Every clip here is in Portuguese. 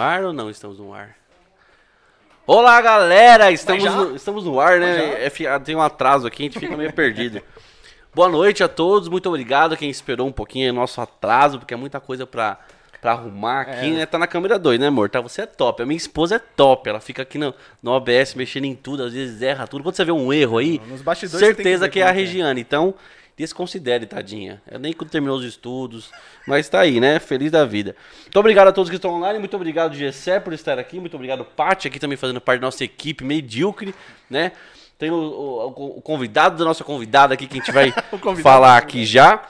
ar ou não estamos no ar? Olá, galera! Estamos, no, estamos no ar, né? É fi- tem um atraso aqui, a gente fica meio perdido. Boa noite a todos, muito obrigado quem esperou um pouquinho o nosso atraso, porque é muita coisa pra, pra arrumar aqui, É. né? Tá na câmera 2, né, amor? Tá, você é top. A minha esposa é top, ela fica aqui no, no OBS mexendo em tudo, às vezes erra tudo. Quando você vê um erro aí, que certeza ver que, é a que é. Regiane. Então, desconsidere, tadinha. Eu nem terminou os estudos, mas tá aí, né? Feliz da vida. Muito obrigado a todos que estão online, muito obrigado, Gessé, por estar aqui, muito obrigado, Paty, aqui também fazendo parte da nossa equipe medíocre, né? Tem o, o- o convidado da nossa convidada aqui que a gente vai falar aqui já.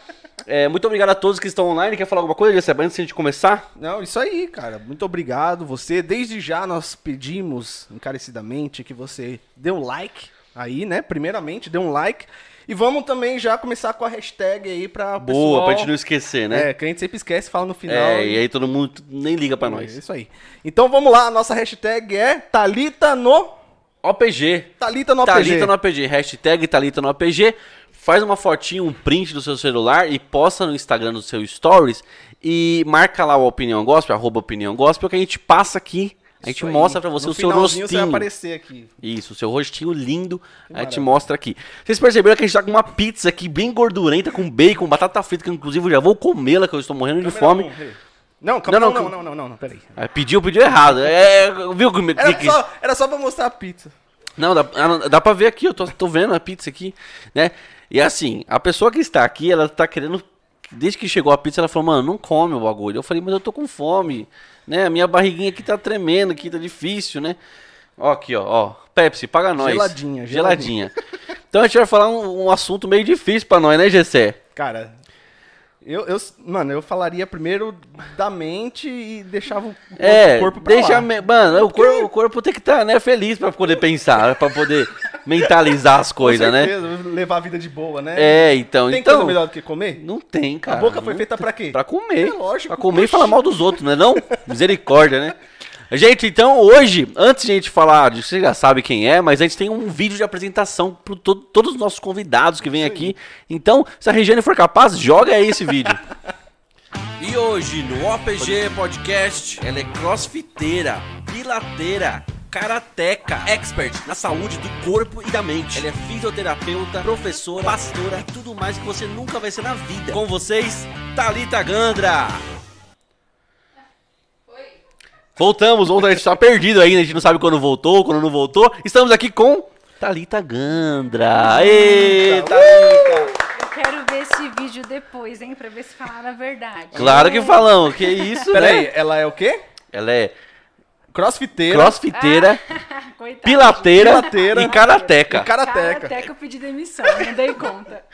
É, muito obrigado a todos que estão online. Quer falar alguma coisa, Gessé, antes de a gente começar? Não, isso aí, cara. Muito obrigado você. Desde já nós pedimos encarecidamente que você dê um like aí, né? Primeiramente, dê um like. E vamos também já começar com a hashtag aí pra Boa, pessoal... pra gente não esquecer, né? É, que a gente sempre esquece, fala no final. É, e aí todo mundo nem liga pra É nós. isso aí. Então vamos lá, a nossa hashtag é Talita no OPG. Talita no APG. Thalita no APG, hashtag Thalita no APG. Faz uma fotinho, um print do seu celular e posta no Instagram do seu Stories e marca lá o Opinião Gospel, arroba Opinião Gospel, que a gente passa aqui, a gente aí. mostra pra você No o seu finalzinho Você vai rostinho. aparecer aqui. Isso, o seu rostinho lindo, a gente mostra aqui. Vocês perceberam que a gente tá com uma pizza aqui bem gordurenta, com bacon, batata frita, que inclusive eu já vou comê-la, que eu estou morrendo de fome. Não, calma, Não, não, não, não, não, não, peraí. Ah, Pediu, pediu errado. É, viu que, Era só, era só pra mostrar a pizza. Não, dá, ah, dá pra ver aqui, eu tô, tô vendo a pizza aqui, né? E assim, a pessoa que está aqui, ela tá querendo. Desde que chegou a pizza, ela falou, mano, não come o bagulho. Eu falei, mas eu tô com fome, né? A minha barriguinha aqui tá tremendo, aqui tá difícil, né? Ó, aqui, ó, ó. Pepsi, paga nós. Geladinha, geladinha. então a gente vai falar um, um assunto meio difícil pra nós, né, Gessé? Cara, eu, eu, mano, eu falaria primeiro da mente e deixava o corpo, É, corpo pra deixa. lá. me- Mano, o corpo, o corpo tem que estar, né, feliz pra poder pensar, pra poder mentalizar as coisas, né? levar a vida de boa, né? É, então. Tem então coisa melhor do que comer? Não tem, cara. a boca foi feita pra quê? Pra comer. É lógico, Pra comer e oxi. falar mal dos outros, não é não? Misericórdia, né? Gente, então hoje, antes de a gente falar, de- você já sabe quem é, mas a gente tem um vídeo de apresentação para todos os nossos convidados que vêm aqui. Então, se a Regiane for capaz, joga aí esse vídeo. E hoje no OPG Podcast, ela é crossfiteira, pilateira, karateca, expert na saúde do corpo e da mente. Ela é fisioterapeuta, professora, pastora e tudo mais que você nunca vai ser na vida. Com vocês, Thalita Gandra. Voltamos, ontem a gente tá perdido ainda, a gente não sabe quando voltou, quando não voltou. Estamos aqui com Thalita Gandra. Aê, Thalita! Eu quero ver esse vídeo depois, hein? Pra ver se falaram a verdade. Claro que falamos, que isso, Peraí, né? ela é o quê? Ela é Crossfiteira. crossfiteira, Coitado. pilateira, Pilateira. e karateca. E karateca. Que eu pedi demissão, não dei conta.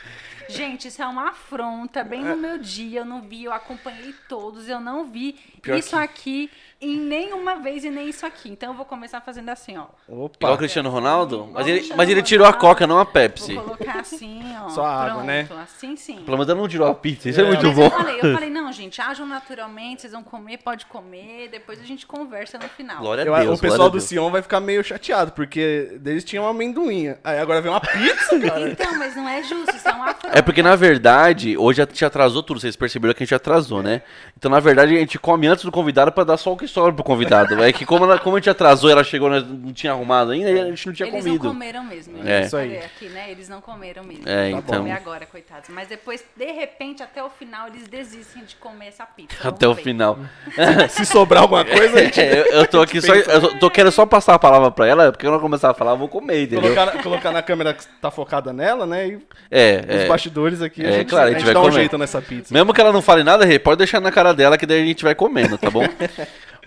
Gente, isso é uma afronta. Bem no meu dia, eu não vi, eu acompanhei todos, eu não vi Pior isso aqui em nenhuma vez e nem isso aqui. Então eu vou começar fazendo assim, ó. Igual o Opa. Cristiano Ronaldo? Igual Mas ele, Cristiano mas ele tirou a coca, não a Pepsi. Vou colocar assim, ó. Só a água, pronto, né? Assim sim. Pelo menos ela não tirou a pizza, isso é, É. muito Mas bom. eu falei, eu falei, não, gente, ajam naturalmente, vocês vão comer, pode comer, depois a gente conversa no final. Glória Eu- a Deus, o pessoal do. Sion vai ficar meio chateado, porque eles tinham uma amendoim. Aí agora vem uma pizza, cara. Então, mas não é justo, isso é uma. É porque, na verdade, hoje a gente atrasou tudo. Vocês perceberam que a gente atrasou, né? Então, na verdade, a gente come antes do convidado pra dar só o que sobra pro convidado. É que como, ela- como a gente atrasou, ela chegou, nós não tinha arrumado ainda, a gente não tinha Eles comido. não comeram mesmo. É. Isso aí. aqui, né? Eles não comeram mesmo. É, então. comer agora, coitados. Mas depois, de repente, até o final, eles desistem de comer essa pizza. Até o final. Se sobrar alguma coisa, a gente É, eu, eu tô aqui só. Eu tô, querendo só passar a palavra pra ela, porque quando eu começar a falar, eu vou comer, entendeu? colocar, colocar na câmera que tá focada nela, né? E É, os é. bastidores aqui, É, a gente, claro, a a gente gente vai dá um comer. jeito nessa pizza. Mesmo que ela não fale nada, Rê, pode deixar na cara dela que daí a gente vai comendo, tá bom?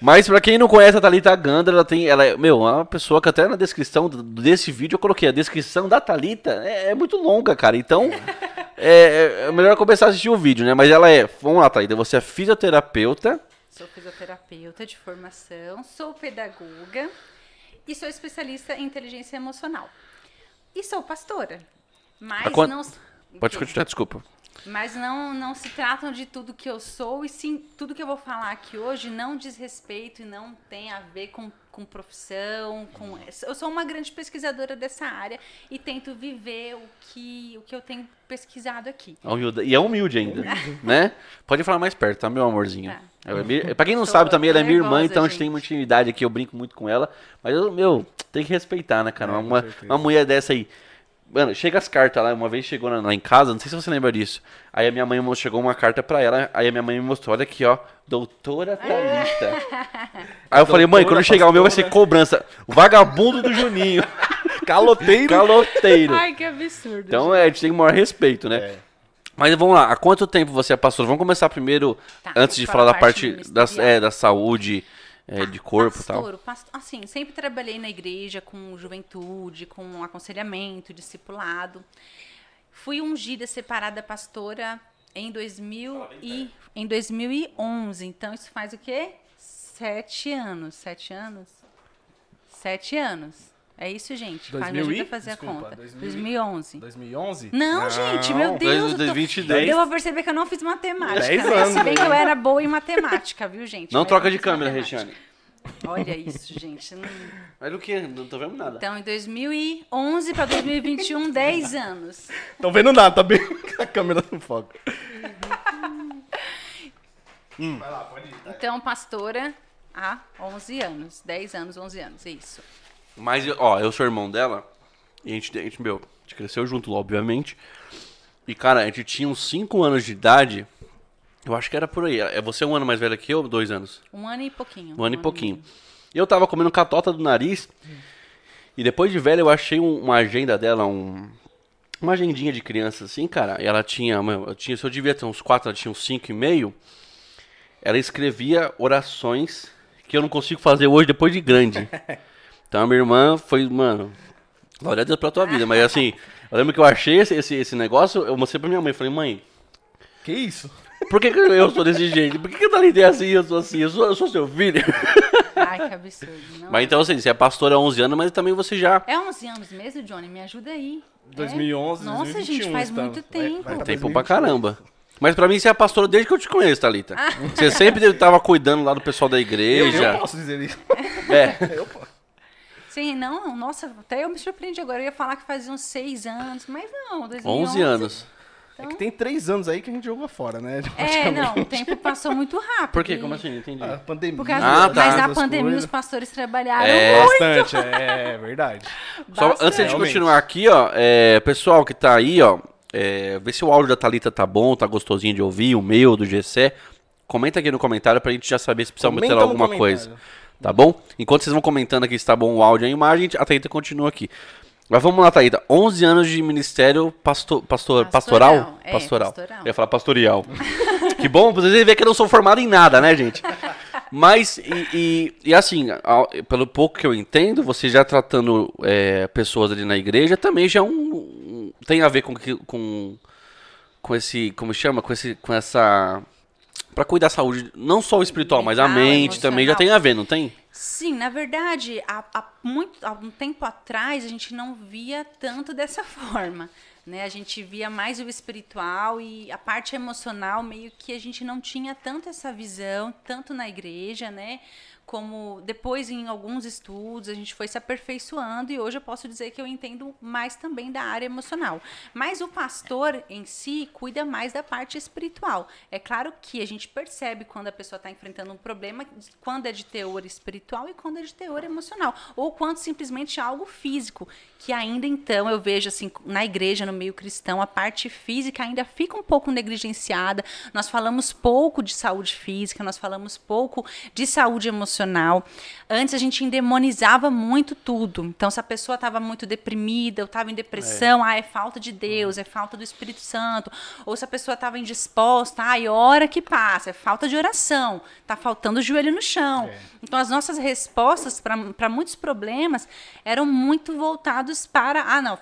Mas pra quem não conhece a Thalita Gandra, ela tem. Ela é, meu, é uma pessoa que até na descrição desse vídeo eu coloquei. A descrição da Thalita é, é muito longa, cara. Então, é, é melhor começar a assistir o vídeo, né? Mas ela é. Vamos lá, Thalita. Você é fisioterapeuta. Sou fisioterapeuta de formação, sou pedagoga e sou especialista em inteligência emocional. E sou pastora. Mas quant- não. Pode continuar, desculpa. Mas não, não se tratam de tudo que eu sou, e sim, tudo que eu vou falar aqui hoje não diz respeito e não tem a ver com, com profissão. Com... Eu sou uma grande pesquisadora dessa área e tento viver o que, o que eu tenho pesquisado aqui. Humilde. E é humilde ainda, né? Pode falar mais perto, tá, meu amorzinho? Tá. É minha- Pra quem não Tô sabe também, ela é minha irmã, nervosa, então a gente gente. tem uma intimidade aqui, eu brinco muito com ela. Mas, eu, meu, tem que respeitar, né, cara? É, uma, uma mulher dessa aí. Mano, chega as cartas lá, uma vez chegou lá em casa, não sei se você lembra disso. Aí a minha mãe chegou uma carta pra ela, aí a minha mãe me mostrou, olha aqui, ó, doutora Thalita. aí eu falei, mãe, quando chegar o meu vai ser pastora. cobrança. O vagabundo do Juninho. Caloteiro. Caloteiro. Ai, que absurdo. Então é, a gente tem o maior respeito, né? É. Mas vamos lá, há quanto tempo você é pastor? Vamos começar primeiro, Tá, antes de falar da parte parte da, é, da saúde, é, de corpo e tal. pastor, pastor, assim, sempre trabalhei na igreja com juventude, com aconselhamento, discipulado. Fui ungida separada pastora em 2000 e em 2011. Então isso faz o quê? Sete anos. Sete anos? Sete anos. É isso, gente. Faz, me 2000 e? ajuda a fazer Desculpa, a conta. 2000 e? 2011. 2011? Não, gente, meu Deus. eu tô- 2022. Deu pra perceber que eu não fiz matemática. Dez né? anos, Se bem que eu era boa em matemática, viu, gente? Não Mas troca de câmera. Regiane. Olha isso, gente. Não- Mas o que? Não tô vendo nada. Então, em 2011 para 2021, 10 anos. Tô vendo nada, tá bem a câmera no foco. Vai lá, pode ir. tá? Então, pastora há 11 anos. 10 anos, 11 anos, é isso. Mas, ó, eu sou irmão dela, e a gente, a gente, meu, a gente cresceu junto, obviamente. E, cara, a gente tinha uns 5 anos de idade, eu acho que era por aí. É você um ano mais velha que eu, dois anos? Um ano e pouquinho. Um ano e pouquinho. E eu tava comendo catota do nariz. E depois de velho, eu achei um- uma agenda dela, um, uma agendinha de criança, assim, cara. E ela tinha, meu, eu tinha, se eu devia ter uns quatro, ela tinha uns cinco e meio. Ela escrevia orações que eu não consigo fazer hoje depois de grande. Então a minha irmã foi, mano, glória a Deus pela tua vida. Mas assim, eu lembro que eu achei esse, esse, esse negócio, eu mostrei pra minha mãe. Falei, mãe, Que isso? por que, que eu sou desse jeito? Por que, que a Thalita é assim eu sou assim? Eu sou, eu sou seu filho? Ai, que absurdo. Não Mas então, assim, você é pastor há 11 anos, mas também você já... É 11 anos mesmo, Johnny? Me ajuda aí. É? 2011, Nossa, 2021, gente, faz tá? muito Vai- tempo. vai pra Tempo pra 2022. caramba. Mas pra mim você é pastor desde que eu te conheço, Thalita. Você sempre tava cuidando lá do pessoal da Eu, igreja. eu posso dizer isso. É. Eu posso. Sim, não, nossa, até eu me surpreendi agora. Eu ia falar que fazia uns 6 anos, mas não, 2011. 11 anos. É que tem três anos aí que a gente jogou fora, né? É, não, o tempo passou muito rápido. Por quê? Como assim? Entendi. A pandemia. Por causa Ah, do- tá. Mas na pandemia coisas. os pastores trabalharam É. muito. Bastante, é verdade. Só bastante. antes de Realmente. continuar aqui, ó, é, pessoal que tá aí, ó, é, vê se o áudio da Thalita tá bom, tá gostosinho de ouvir, o meu, do Gessé. Comenta aqui no comentário pra gente já saber se precisa meter alguma comentário. coisa. Tá bom? Enquanto vocês vão comentando aqui se tá bom o áudio e a imagem, a Thalita continua aqui. Mas vamos lá, Thalita. 11 anos de ministério pasto, pastor, Pastoral, pastoral? é, pastoral. pastoral. Eu ia falar pastorial. que bom, pra vocês verem que eu não sou formado em nada, né, gente? Mas, e, e, e assim, ao- pelo pouco que eu entendo, você já tratando é, pessoas ali na igreja, também já é um, tem a ver com, com, com esse, como chama? Com, esse, com essa... Pra cuidar da saúde, não só o espiritual, mas a Mental, mente também já emocional. tem a ver, não tem? Sim, na verdade, há, há muito, há um tempo atrás a gente não via tanto dessa forma. Né? A gente via mais o espiritual e a parte emocional, meio que a gente não tinha tanto essa visão, tanto na igreja, né? Como depois em alguns estudos a gente foi se aperfeiçoando e hoje eu posso dizer que eu entendo mais também da área emocional. Mas o pastor em si cuida mais da parte espiritual. É claro que a gente percebe quando a pessoa está enfrentando um problema, quando é de teor espiritual e quando é de teor emocional, ou quando simplesmente é algo físico, que ainda então eu vejo assim na igreja, no meio cristão, a parte física ainda fica um pouco negligenciada. Nós falamos pouco de saúde física, nós falamos pouco de saúde emocional. Antes a gente endemonizava muito tudo. Então, se a pessoa estava muito deprimida, ou estava em depressão, ah, é falta de Deus, é falta do Espírito Santo. Ou se a pessoa estava indisposta, ah, e hora que passa, é falta de oração, tá faltando o joelho no chão. Então, as nossas respostas para muitos problemas eram muito voltados para, ah, não,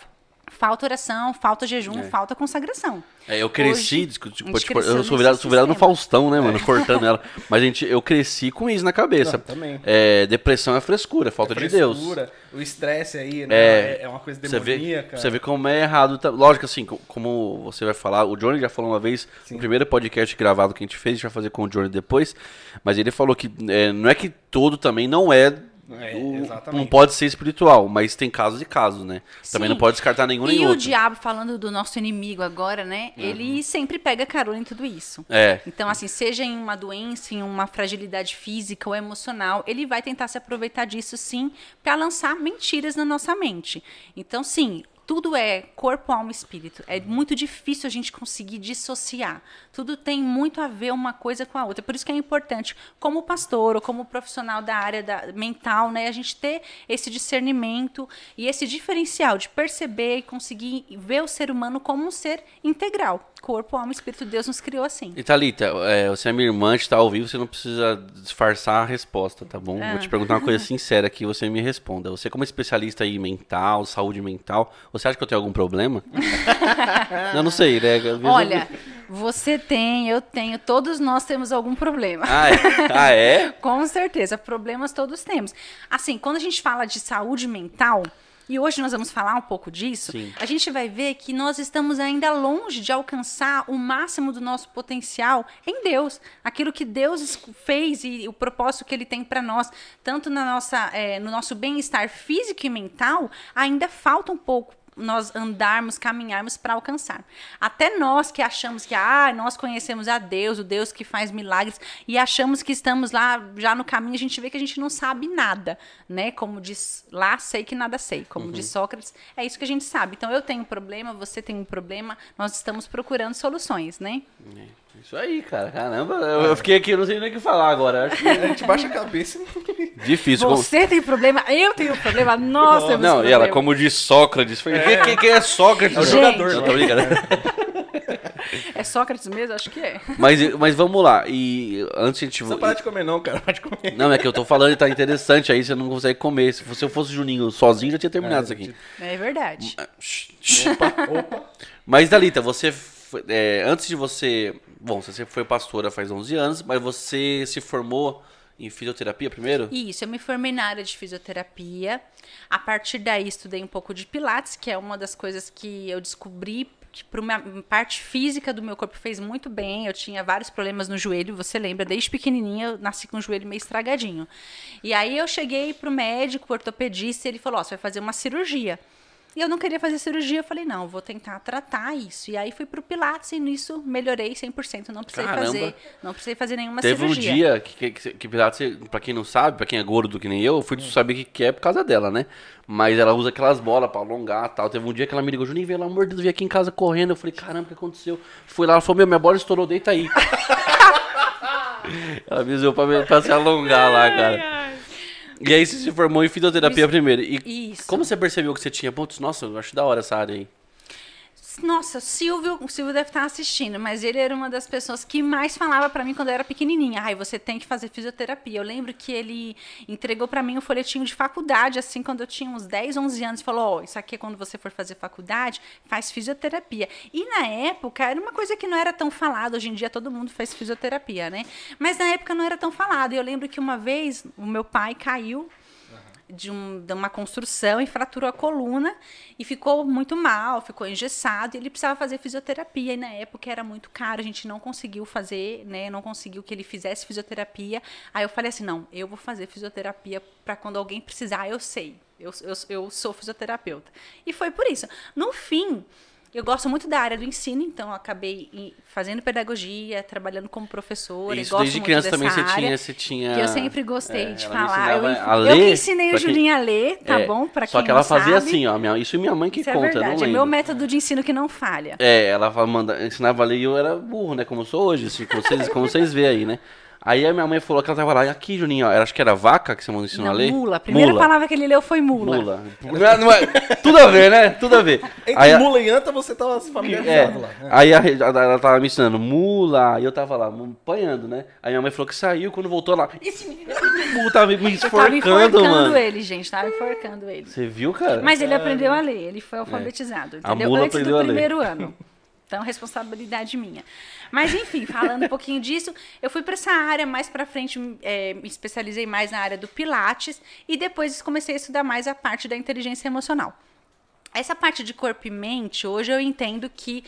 falta oração, falta jejum, falta consagração. É, eu cresci, Hoje, desculpa, tipo, cresceu eu sou virado, sou virado no. Faustão, né, mano, cortando ela. Mas a gente, eu cresci com isso na cabeça. Não, também. É, depressão é frescura, falta de Deus. Frescura, O estresse aí, né? É, É, é uma coisa Você vê, demoníaca. você vê como é errado. tá- Lógico, assim, co- como você vai falar, o Johnny já falou uma vez, Sim. no primeiro podcast gravado que a gente fez, a gente vai fazer com o Johnny depois, mas ele falou que é, não é que todo também não é. É, o- exatamente. não pode ser espiritual, mas tem casos e casos, né? Também Sim. não pode descartar nenhum nem E o outro. diabo, falando do nosso inimigo agora, né? Ele sempre pega carona em tudo isso. É, Então, assim, seja em uma doença, em uma fragilidade física ou emocional, ele vai tentar se aproveitar disso, sim, para lançar mentiras na nossa mente. Então, sim, tudo é corpo, alma e espírito. É muito difícil a gente conseguir dissociar. Tudo tem muito a ver uma coisa com a outra. Por isso que é importante, como pastor ou como profissional da área da, mental, né, a gente ter esse discernimento e esse diferencial de perceber e conseguir ver o ser humano como um ser integral. Corpo, alma e espírito. Deus nos criou assim. E Thalita, é, você é minha irmã, a gente tá ao vivo, você não precisa disfarçar a resposta, tá bom? Vou te perguntar uma coisa sincera aqui, você me responda. Você como especialista em mental, saúde mental, você acha que eu tenho algum problema? eu não sei, né? Olha, você tem, eu tenho, todos nós temos algum problema. Ah, é? Ah, é? Com certeza, problemas todos temos. Assim, quando a gente fala de saúde mental, e hoje nós vamos falar um pouco disso, Sim. a gente vai ver que nós estamos ainda longe de alcançar o máximo do nosso potencial em Deus. Aquilo que Deus fez e o propósito que Ele tem para nós, tanto na nossa, eh, no nosso bem-estar físico e mental, ainda falta um pouco nós andarmos, caminharmos para alcançar. Até nós que achamos que ah, nós conhecemos a Deus, o Deus que faz milagres, e achamos que estamos lá já no caminho, a gente vê que a gente não sabe nada, né? Como diz lá, sei que nada sei. Como diz Sócrates, é isso que a gente sabe. Então eu tenho um problema, você tem um problema, nós estamos procurando soluções, né? Isso aí, cara. Caramba, eu, eu fiquei aqui, eu não sei nem o que falar agora. Acho que A gente baixa a cabeça. difícil. como- Você tem problema, eu tenho problema, nós temos Não, e ela, como diz Sócrates, foi, quem, quem- quem é Sócrates? É o jogador. Não, né? tô brincando. É Sócrates mesmo? Acho que é. Mas, mas vamos lá. E antes a gente. Não parar de comer não, cara. Para de comer. Não, é que eu tô falando e tá interessante, aí você não consegue comer. Se eu fosse o Juninho sozinho, já tinha terminado isso aqui. É verdade. Opa, opa. Mas, Dalita, você. é, antes de você. Bom, você foi pastora faz 11 anos, mas você se formou em fisioterapia primeiro? Isso, eu me formei na área de fisioterapia. A partir daí estudei um pouco de pilates, que é uma das coisas que eu descobri que para uma parte física do meu corpo fez muito bem. Eu tinha vários problemas no joelho, você lembra? Desde pequenininha eu nasci com o joelho meio estragadinho. E aí eu cheguei pro médico, ortopedista, e ele falou: "Ó, você vai fazer uma cirurgia". E eu não queria fazer cirurgia, eu falei, não, vou tentar tratar isso. E aí fui pro Pilates e nisso melhorei 100%, não precisei Caramba. fazer, não precisei fazer nenhuma Teve um cirurgia. dia que, que, que Pilates, pra quem não sabe, pra quem é gordo que nem eu, eu fui saber que, que é por causa dela, né? Mas ela usa aquelas bolas pra alongar e tal. Teve um dia que ela me ligou, Juninho, pelo amor de Deus, vim aqui em casa correndo. Eu falei, caramba, o que aconteceu? Fui lá, ela falou, meu, minha bola estourou, deita aí. ela me usou pra, pra se alongar lá, cara. E aí você se formou em fisioterapia primeiro. E Isso. como você percebeu que você tinha pontos? Nossa, eu acho da hora essa área aí. Nossa, Silvio, o Silvio deve estar assistindo, mas ele era uma das pessoas que mais falava pra mim quando eu era pequenininha. Ai, você tem que fazer fisioterapia. Eu lembro que ele entregou pra mim um folhetinho de faculdade, assim, quando eu tinha uns 10, 11 anos, falou: Ó, isso aqui é quando você for fazer faculdade, faz fisioterapia. E na época era uma coisa que não era tão falada. Hoje em dia todo mundo faz fisioterapia, né? Mas na época não era tão falado. E eu lembro que uma vez o meu pai caiu de, um- de uma construção e fraturou a coluna e ficou muito mal, ficou engessado e ele precisava fazer fisioterapia. E na época era muito caro, a gente não conseguiu fazer, né? Não conseguiu que ele fizesse fisioterapia. Aí eu falei assim: não, eu vou fazer fisioterapia para quando alguém precisar, eu sei. Eu, eu, eu sou fisioterapeuta. E foi por isso. No fim. Eu gosto muito da área do ensino, então eu acabei fazendo pedagogia, trabalhando como professora. Isso, gosto desde criança também você tinha, você tinha... Que eu sempre gostei É, de falar. Eu, a eu ler, que ensinei o Julinho a ler, tá É, bom? Pra Só que ela fazia sabe. assim, ó. Minha, isso minha mãe que Isso conta, é eu não verdade. É lembro. meu método de ensino que não falha. É, ela manda, ensinava a ler e eu era burro, né? Como eu sou hoje, assim, como vocês, como vocês veem aí, né? Aí a minha mãe falou que ela tava lá, e aqui, Juninho, ó, acho que era vaca que você ensinou Não, a ler? mula. A primeira Mula. palavra que ele leu foi mula. Mula. Não é- não é- tudo a ver, né? Tudo a ver. Entre Aí, a- mula e anta você tava se é, familiarizado lá. né? aí a, a- ela tava me ensinando mula, e eu tava lá apanhando, né? Aí minha mãe falou que saiu, quando voltou lá, esse menino mula tava me Eu tava esforcando, enforcando mano. ele, gente. Tava enforcando ele. Você viu, cara? Mas ele aprendeu a ler, ele foi alfabetizado, A entendeu? mula Antes aprendeu do a ler. primeiro ano. Então, responsabilidade minha. Mas, enfim, falando um pouquinho disso, eu fui para essa área, mais para frente é, me especializei mais na área do Pilates e depois comecei a estudar mais a parte da inteligência emocional. Essa parte de corpo e mente, hoje eu entendo que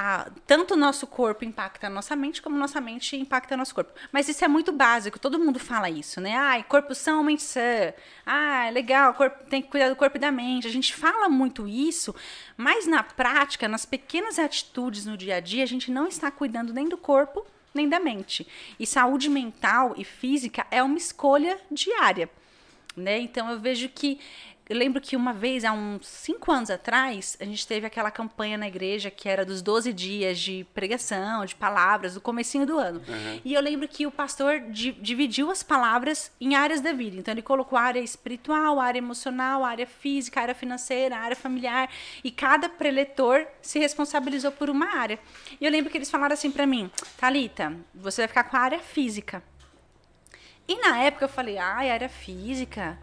a- tanto o nosso corpo impacta a nossa mente, como nossa mente impacta nosso corpo. Mas isso é muito básico, todo mundo fala isso, né? Ai, corpo são, mente sã. Ah, legal, corpo, tem que cuidar do corpo e da mente. A gente fala muito isso, mas na prática, nas pequenas atitudes no dia a dia, a gente não está cuidando nem do corpo, nem da mente. E saúde mental e física é uma escolha diária né? Então eu vejo que eu lembro que uma vez, há uns cinco anos atrás, a gente teve aquela campanha na igreja que era dos 12 dias de pregação, de palavras, do comecinho do ano. E eu lembro que o pastor di- dividiu as palavras em áreas da vida. Então ele colocou área espiritual, área emocional, área física, área financeira, área familiar. E cada preletor se responsabilizou por uma área. E eu lembro que eles falaram assim pra mim, Talita, você vai ficar com a área física. E na época eu falei, ai, área física.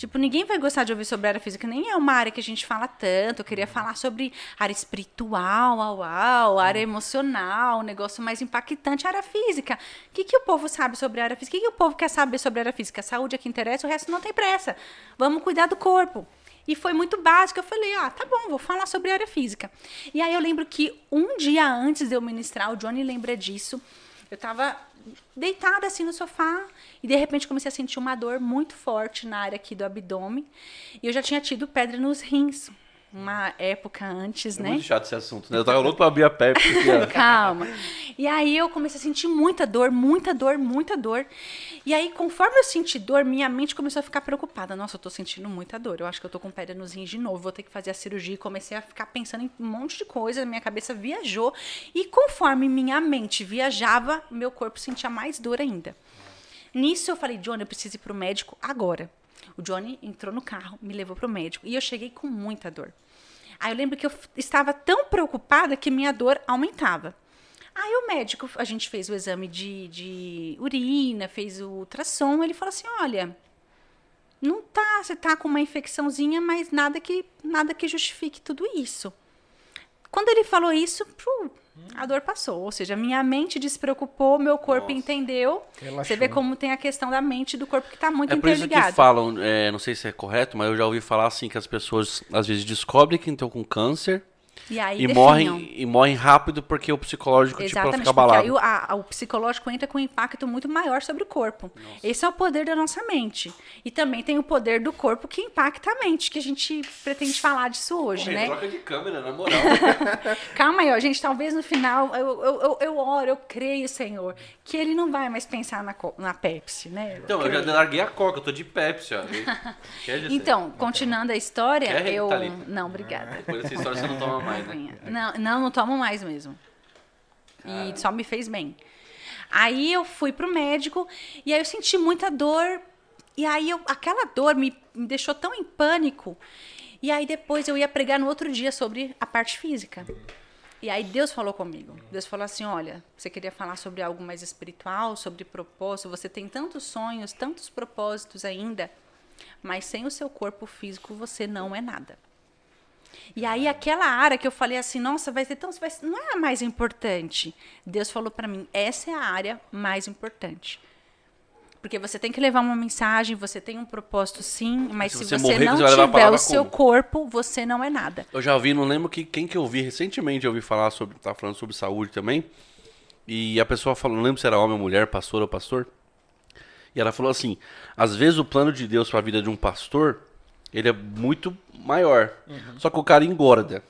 Tipo, ninguém vai gostar de ouvir sobre área física, nem é uma área que a gente fala tanto. Eu queria falar sobre área espiritual, uau, uau, área emocional, um negócio mais impactante, área física. O que, que o povo sabe sobre área física? O que, que o povo quer saber sobre área física? A saúde é que interessa, o resto não tem pressa. Vamos cuidar do corpo. E foi muito básico. Eu falei, ah, tá bom, vou falar sobre área física. E aí eu lembro que um dia antes de eu ministrar, o Johnny lembra disso. Eu tava deitada assim no sofá e de repente comecei a sentir uma dor muito forte na área aqui do abdômen. E eu já tinha tido pedra nos rins uma época antes, É né? muito chato esse assunto, né? Eu tava louco pra abrir a Pepsi. Calma. E aí eu comecei a sentir muita dor, muita dor, muita dor. E aí, conforme eu senti dor, minha mente começou a ficar preocupada. Nossa, eu tô sentindo muita dor. Eu acho que eu tô com pedra nos rins de novo. Vou ter que fazer a cirurgia. E comecei a ficar pensando em um monte de coisa. Minha cabeça viajou. E conforme minha mente viajava, meu corpo sentia mais dor ainda. Nisso eu falei, Johnny, eu preciso ir pro médico agora. O Johnny entrou no carro, me levou pro médico. E eu cheguei com muita dor. Aí eu lembro que eu estava tão preocupada que minha dor aumentava. Aí o médico, a gente fez o exame de, de urina, fez o ultrassom, ele falou assim, olha, não tá, você tá com uma infecçãozinha, mas nada que, nada que justifique tudo isso. Quando ele falou isso, pô, a dor passou. Ou seja, minha mente despreocupou, meu corpo entendeu. Você Relaxou. vê como tem a questão da mente e do corpo que está muito É por isso que interligado. falam, é, não sei se é correto, mas eu já ouvi falar assim que as pessoas às vezes descobrem que estão com câncer E aí e morrem, e morrem rápido porque o psicológico tipo, fica abalado. aí o, a- o psicológico entra com um impacto muito maior sobre o corpo. Esse é o poder da nossa mente. E também tem o poder do corpo que impacta a mente, que a gente pretende falar disso hoje, né? Troca de câmera, na moral. Calma aí, ó, gente. Talvez no final eu, eu, eu, eu oro, eu creio, Senhor, que ele não vai mais pensar na, na Pepsi, né? então, eu já larguei a coca, eu tô de Pepsi, ó. Então, continuando a história, Quer, eu. Thalita? Não, obrigada. Depois dessa história você não toma mais, né? Não, não, não tomo mais mesmo. E só me fez bem. Aí eu fui pro médico e aí eu senti muita dor. E aí eu, aquela dor me, me deixou tão em pânico. E aí depois eu ia pregar no outro dia sobre a parte física. E aí Deus falou comigo. Deus falou assim: olha, você queria falar sobre algo mais espiritual, sobre propósito. Você tem tantos sonhos, tantos propósitos ainda, mas sem o seu corpo físico você não é nada. E aí aquela área que eu falei assim, nossa, vai ser tão, vai ser- não é a mais importante. Deus falou para mim, essa é a área mais importante. Porque você tem que levar uma mensagem, você tem um propósito sim, mas Se se, você morrer, não você tiver o seu como? corpo, você não é nada. Eu já ouvi, não lembro que, quem que eu vi recentemente, eu ouvi falar sobre, tá falando sobre saúde também. E a pessoa falou, não lembro se era homem ou mulher, pastor ou pastor. E ela falou assim: às vezes o plano de Deus para a vida de um pastor, ele é muito maior. Só que o cara engorda.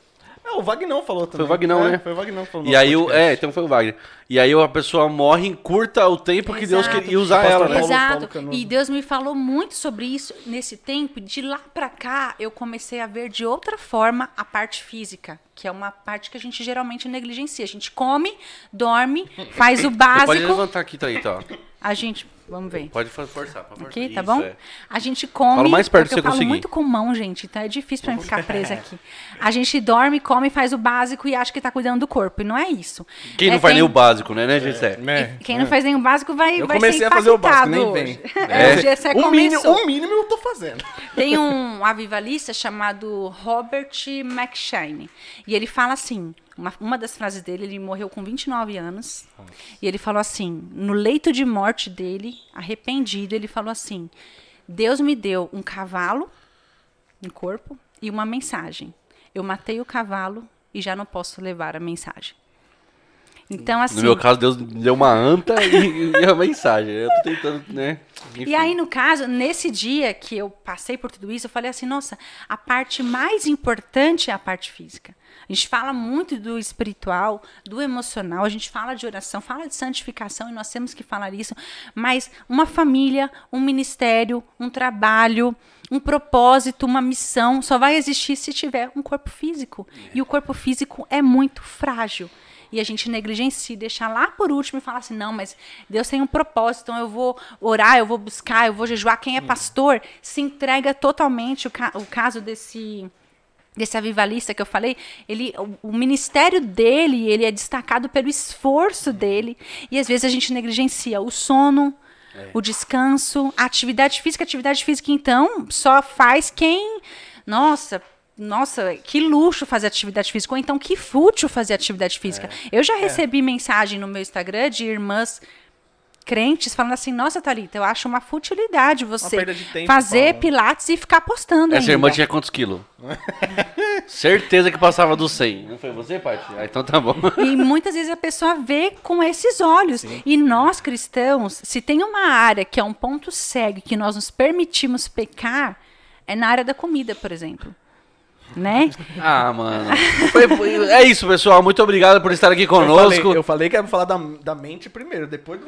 É, o Vagnão falou também. Foi o Vagnão, É, né? Foi o Vagnão que falou E aí, o, é, então foi o Wagner. E aí a pessoa morre, encurta o tempo que Deus Exato. queria usar ela, né? Exato. E Deus me falou muito sobre isso nesse tempo. De lá pra cá, eu comecei a ver de outra forma a parte física, que é uma parte que a gente geralmente negligencia. A gente come, dorme, faz o Você básico. pode levantar aqui, Thalita, ó. A gente, vamos ver. Pode for- forçar, pode forçar. Aqui, tá Isso, bom? é. A gente come. Fala o mais perto porque que eu você falo conseguir. muito com mão, gente, então é difícil pra mim ficar presa aqui. A gente dorme, come, faz o básico e acha que tá cuidando do corpo. E não é isso. Quem É, não faz tem- nem o básico, né, né, Gessé? Né? Quem não faz nem o básico vai, Eu vai comecei ser a fazer o básico, nem vem. É, o Gessé o, mínimo, o mínimo eu tô fazendo. Tem um avivalista chamado Robert McShane. E ele fala assim: uma, uma das frases dele, ele morreu com 29 anos. E ele falou assim: no leito de morte dele, arrependido, ele falou assim: Deus me deu um cavalo, um corpo e uma mensagem. Eu matei o cavalo e já não posso levar a mensagem. Então, assim. No meu caso, Deus me deu uma anta e, e a mensagem. Eu tô tentando, né? E Enfim. aí, no caso, nesse dia que eu passei por tudo isso, eu falei assim: nossa, a parte mais importante é a parte física. A gente fala muito do espiritual, do emocional, a gente fala de oração, fala de santificação e nós temos que falar isso. Mas uma família, um ministério, um trabalho, um propósito, uma missão só vai existir se tiver um corpo físico. E o corpo físico é muito frágil. E a gente negligencia, deixar lá por último e falar assim: não, mas Deus tem um propósito, então eu vou orar, eu vou buscar, eu vou jejuar. Quem é pastor se entrega totalmente. O, ca o caso desse desse avivalista que eu falei, ele, o, o ministério dele, ele é destacado pelo esforço dele, e às vezes a gente negligencia o sono, o descanso, a atividade física, a atividade física então só faz quem, nossa, nossa, que luxo fazer atividade física, ou então que fútil fazer atividade física. Eu já recebi mensagem no meu Instagram de irmãs crentes falando assim, nossa, Thalita, eu acho uma futilidade você de tempo, fazer Paulo. pilates e ficar postando Essa ainda. irmã tinha quantos quilos? Certeza que passava dos 100. Não foi você, Paty? Ah, então tá bom. E muitas vezes a pessoa vê com esses olhos. E nós cristãos, se tem uma área que é um ponto cego que nós nos permitimos pecar, é na área da comida, por exemplo. Né? Ah, mano. Foi- foi- é isso, pessoal. Muito obrigado por estar aqui Eu falei, conosco. eu falei que ia falar da, da mente primeiro, depois do...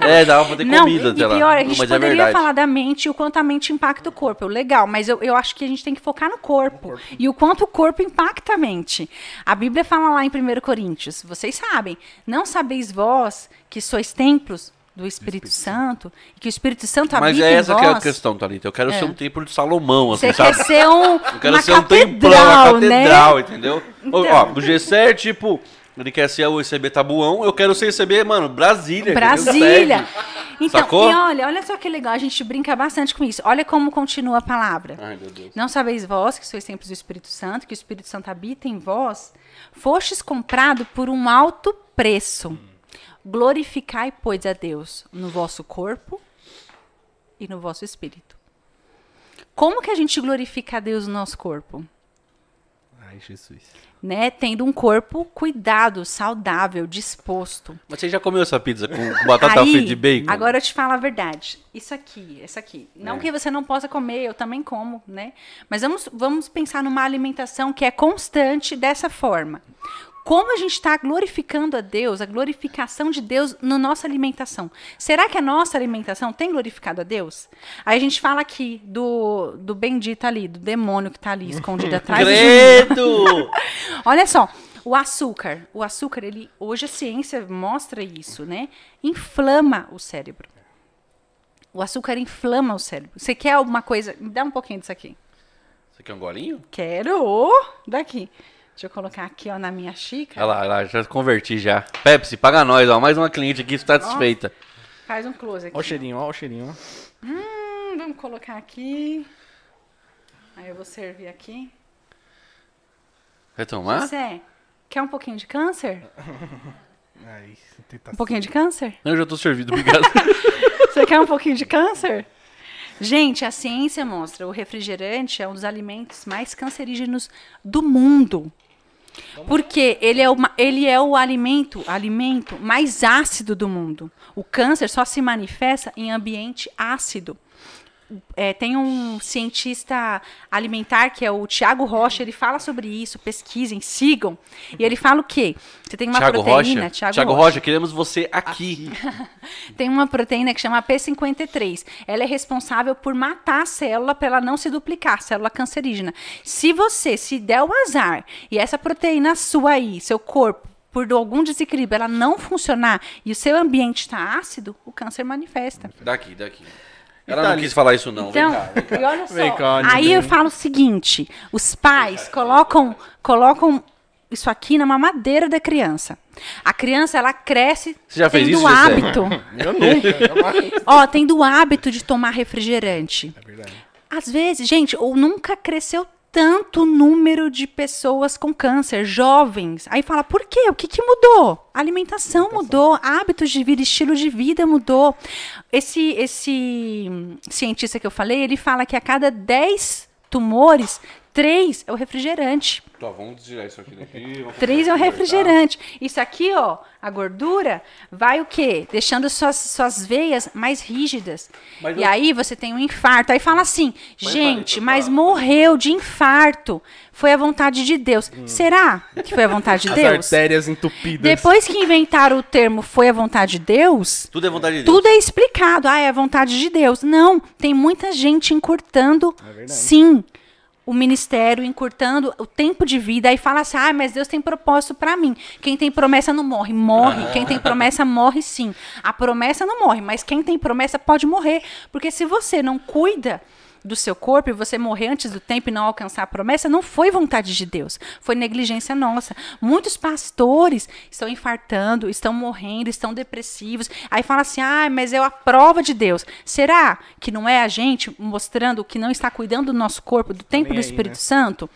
É, dava pra ter Não, comida, e sei pior, a gente Mas é poderia verdade. falar da mente e o quanto a mente impacta o corpo. Legal, mas eu, eu acho que a gente tem que focar no corpo. E o quanto o corpo impacta a mente. A Bíblia fala lá em 1 Coríntios, vocês sabem, não sabeis vós que sois templos do Espírito, Santo, e que o Espírito Santo Mas habita é em essa que é a vós. questão, Thalita. Eu quero É. ser um templo de Salomão, assim, Você sabe? quer ser um, Eu quero uma ser um templão, catedral, uma catedral, né? entendeu? Então. Ó, o Gessé, tipo, ele quer ser o ECB Tabuão, eu quero ser ECB, mano, Brasília. Brasília. Então, Sacou? e olha, olha só que legal, a gente brinca bastante com isso. Olha como continua a palavra. Ai, meu Deus. Não sabeis vós que sois templos do Espírito Santo, que o Espírito Santo habita em vós, fostes comprado por um alto preço. Glorificai, pois, a Deus no vosso corpo e no vosso espírito. Como que a gente glorifica a Deus no nosso corpo? Ai, Jesus. Né? Tendo um corpo cuidado, saudável, disposto. Mas você já comeu essa pizza com batata Aí, frita de bacon? Agora eu te falo a verdade. Isso aqui, isso aqui. Não É. que você não possa comer, eu também como, né? Mas vamos, vamos pensar numa alimentação que é constante dessa forma. Como a gente está glorificando a Deus, a glorificação de Deus na nossa alimentação. Será que a nossa alimentação tem glorificado a Deus? Aí a gente fala aqui do, do bendito ali, do demônio que está ali escondido atrás. Credo! Olha só, o açúcar. O açúcar, ele hoje a ciência mostra isso, né? Inflama o cérebro. O açúcar inflama o cérebro. Você quer alguma coisa? Me dá um pouquinho disso aqui. Você quer um golinho? Quero! Daqui. Deixa eu colocar aqui, ó, na minha xícara. Olha lá, olha lá, já converti já. Pepsi, paga nós, ó. Mais uma cliente aqui satisfeita. Faz um close aqui. Ó o cheirinho, ó o cheirinho. ó. Hum, vamos colocar aqui. Aí eu vou servir aqui. Quer tomar? Você quer um pouquinho de câncer? Tentação. Um pouquinho de câncer? Não, eu já tô servido, obrigado. Você quer um pouquinho de câncer? Gente, a ciência mostra o refrigerante é um dos alimentos mais cancerígenos do mundo. Porque ele é, ele é o alimento, alimento mais ácido do mundo. O câncer só se manifesta em ambiente ácido. É, tem um cientista alimentar que é o Tiago Rocha, ele fala sobre isso, pesquisem, sigam. E ele fala o quê? Você tem uma Thiago proteína, Rocha. Thiago Thiago Rocha. Rocha, queremos você aqui. Tem uma proteína que chama P53. Ela é responsável por matar a célula para ela não se duplicar, célula cancerígena. Se você se der o azar e essa proteína sua aí, seu corpo, por algum desequilíbrio, ela não funcionar e o seu ambiente está ácido, o câncer manifesta. Daqui, daqui. Ela Itália. não quis falar isso, não. Então, Vem cá, vem cá. e olha só, cá, aí eu falo o seguinte: os pais colocam, colocam isso aqui na mamadeira da criança. A criança ela cresce Você já fez tendo isso, o José? hábito. Eu nunca. jamais. Ó, tendo o hábito de tomar refrigerante. É verdade. Às vezes, gente, ou nunca cresceu tanto número de pessoas com câncer, jovens. Aí fala, por quê? O que, que mudou? A alimentação mudou, hábitos de vida, estilo de vida mudou. Esse, esse hum, cientista que eu falei, ele fala que a cada 10 tumores, 3 é o refrigerante. Tá, vamos tirar isso aqui daqui. 3 é o refrigerante. Isso aqui, ó, a gordura, vai o quê? Deixando suas, suas veias mais rígidas. Mas e eu- aí você tem um infarto. Aí fala assim, Mas gente, mas morreu de infarto. Foi a vontade de Deus. Será que foi a vontade de As Deus? artérias entupidas. Depois que inventaram o termo foi a vontade de Deus, Tudo é vontade de Deus. tudo é explicado. Ah, é a vontade de Deus. Não, tem muita gente encurtando, É verdade. sim, o ministério, encurtando o tempo de vida. Aí fala assim, ah, mas Deus tem propósito pra mim. Quem tem promessa não morre. Morre. Quem tem promessa morre sim. A promessa não morre, mas quem tem promessa pode morrer. Porque se você não cuida do seu corpo e você morrer antes do tempo e não alcançar a promessa, não foi vontade de Deus, foi negligência nossa. Muitos pastores estão infartando, estão morrendo, estão depressivos. Aí fala assim: ah, mas é a prova de Deus. Será que não é a gente mostrando que não está cuidando do nosso corpo, do templo nem do aí, Espírito né? Santo?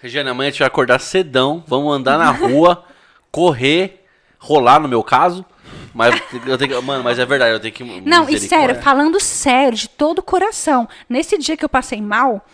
Regiane, amanhã a gente vai acordar cedão, vamos andar na rua, correr, rolar no meu caso. Mas eu tenho que. Mano, mas é verdade, eu tenho que. Não, e sério, falando sério, de todo o coração. Nesse dia que eu passei mal,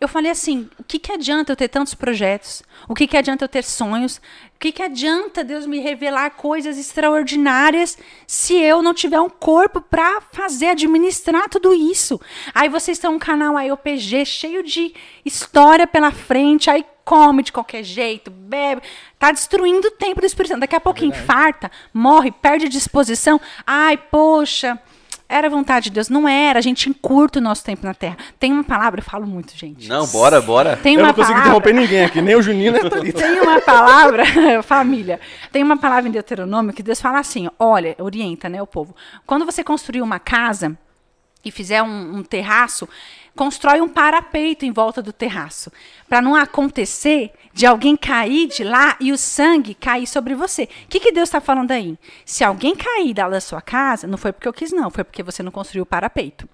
eu falei assim: o que, que adianta eu ter tantos projetos? O que, que adianta eu ter sonhos? O que, que adianta Deus me revelar coisas extraordinárias se eu não tiver um corpo para fazer, administrar tudo isso? Aí vocês têm um canal aí, OPG, cheio de história pela frente, aí come de qualquer jeito, bebe, tá destruindo o tempo do Espírito Santo. Daqui a pouco infarta, morre, perde a disposição. Ai, poxa, era vontade de Deus. Não era, a gente encurta o nosso tempo na Terra. Tem uma palavra, eu falo muito, gente. Não, bora, bora. Tem Eu uma não consigo palavra, interromper ninguém aqui, nem o Juninho, nem a Thalita. tem uma palavra, família, tem uma palavra em Deuteronômio que Deus fala assim, olha, orienta, né, o povo. Quando você construir uma casa e fizer um, um terraço, constrói um parapeito em volta do terraço, para não acontecer de alguém cair de lá e o sangue cair sobre você. O que, que Deus está falando aí? Se alguém cair da sua casa, não foi porque eu quis, não, foi porque você não construiu o parapeito.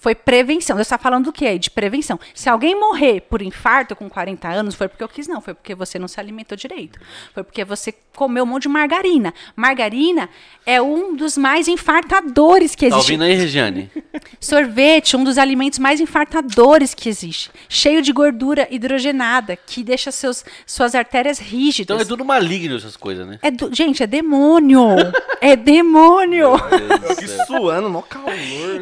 Foi prevenção. Deus está falando do que aí? De prevenção. Se alguém morrer por infarto com 40 anos, foi porque eu quis, não. Foi porque você não se alimentou direito. Foi porque você comeu um monte de margarina. Margarina é um dos mais infartadores que Tá existe. ouvindo aí, Regiane? Sorvete, um dos alimentos mais infartadores que existe. Cheio de gordura hidrogenada, que deixa seus, suas artérias rígidas. Então é tudo maligno essas coisas, né? É do- gente, é demônio. é demônio. Eu aqui suando, mó calor.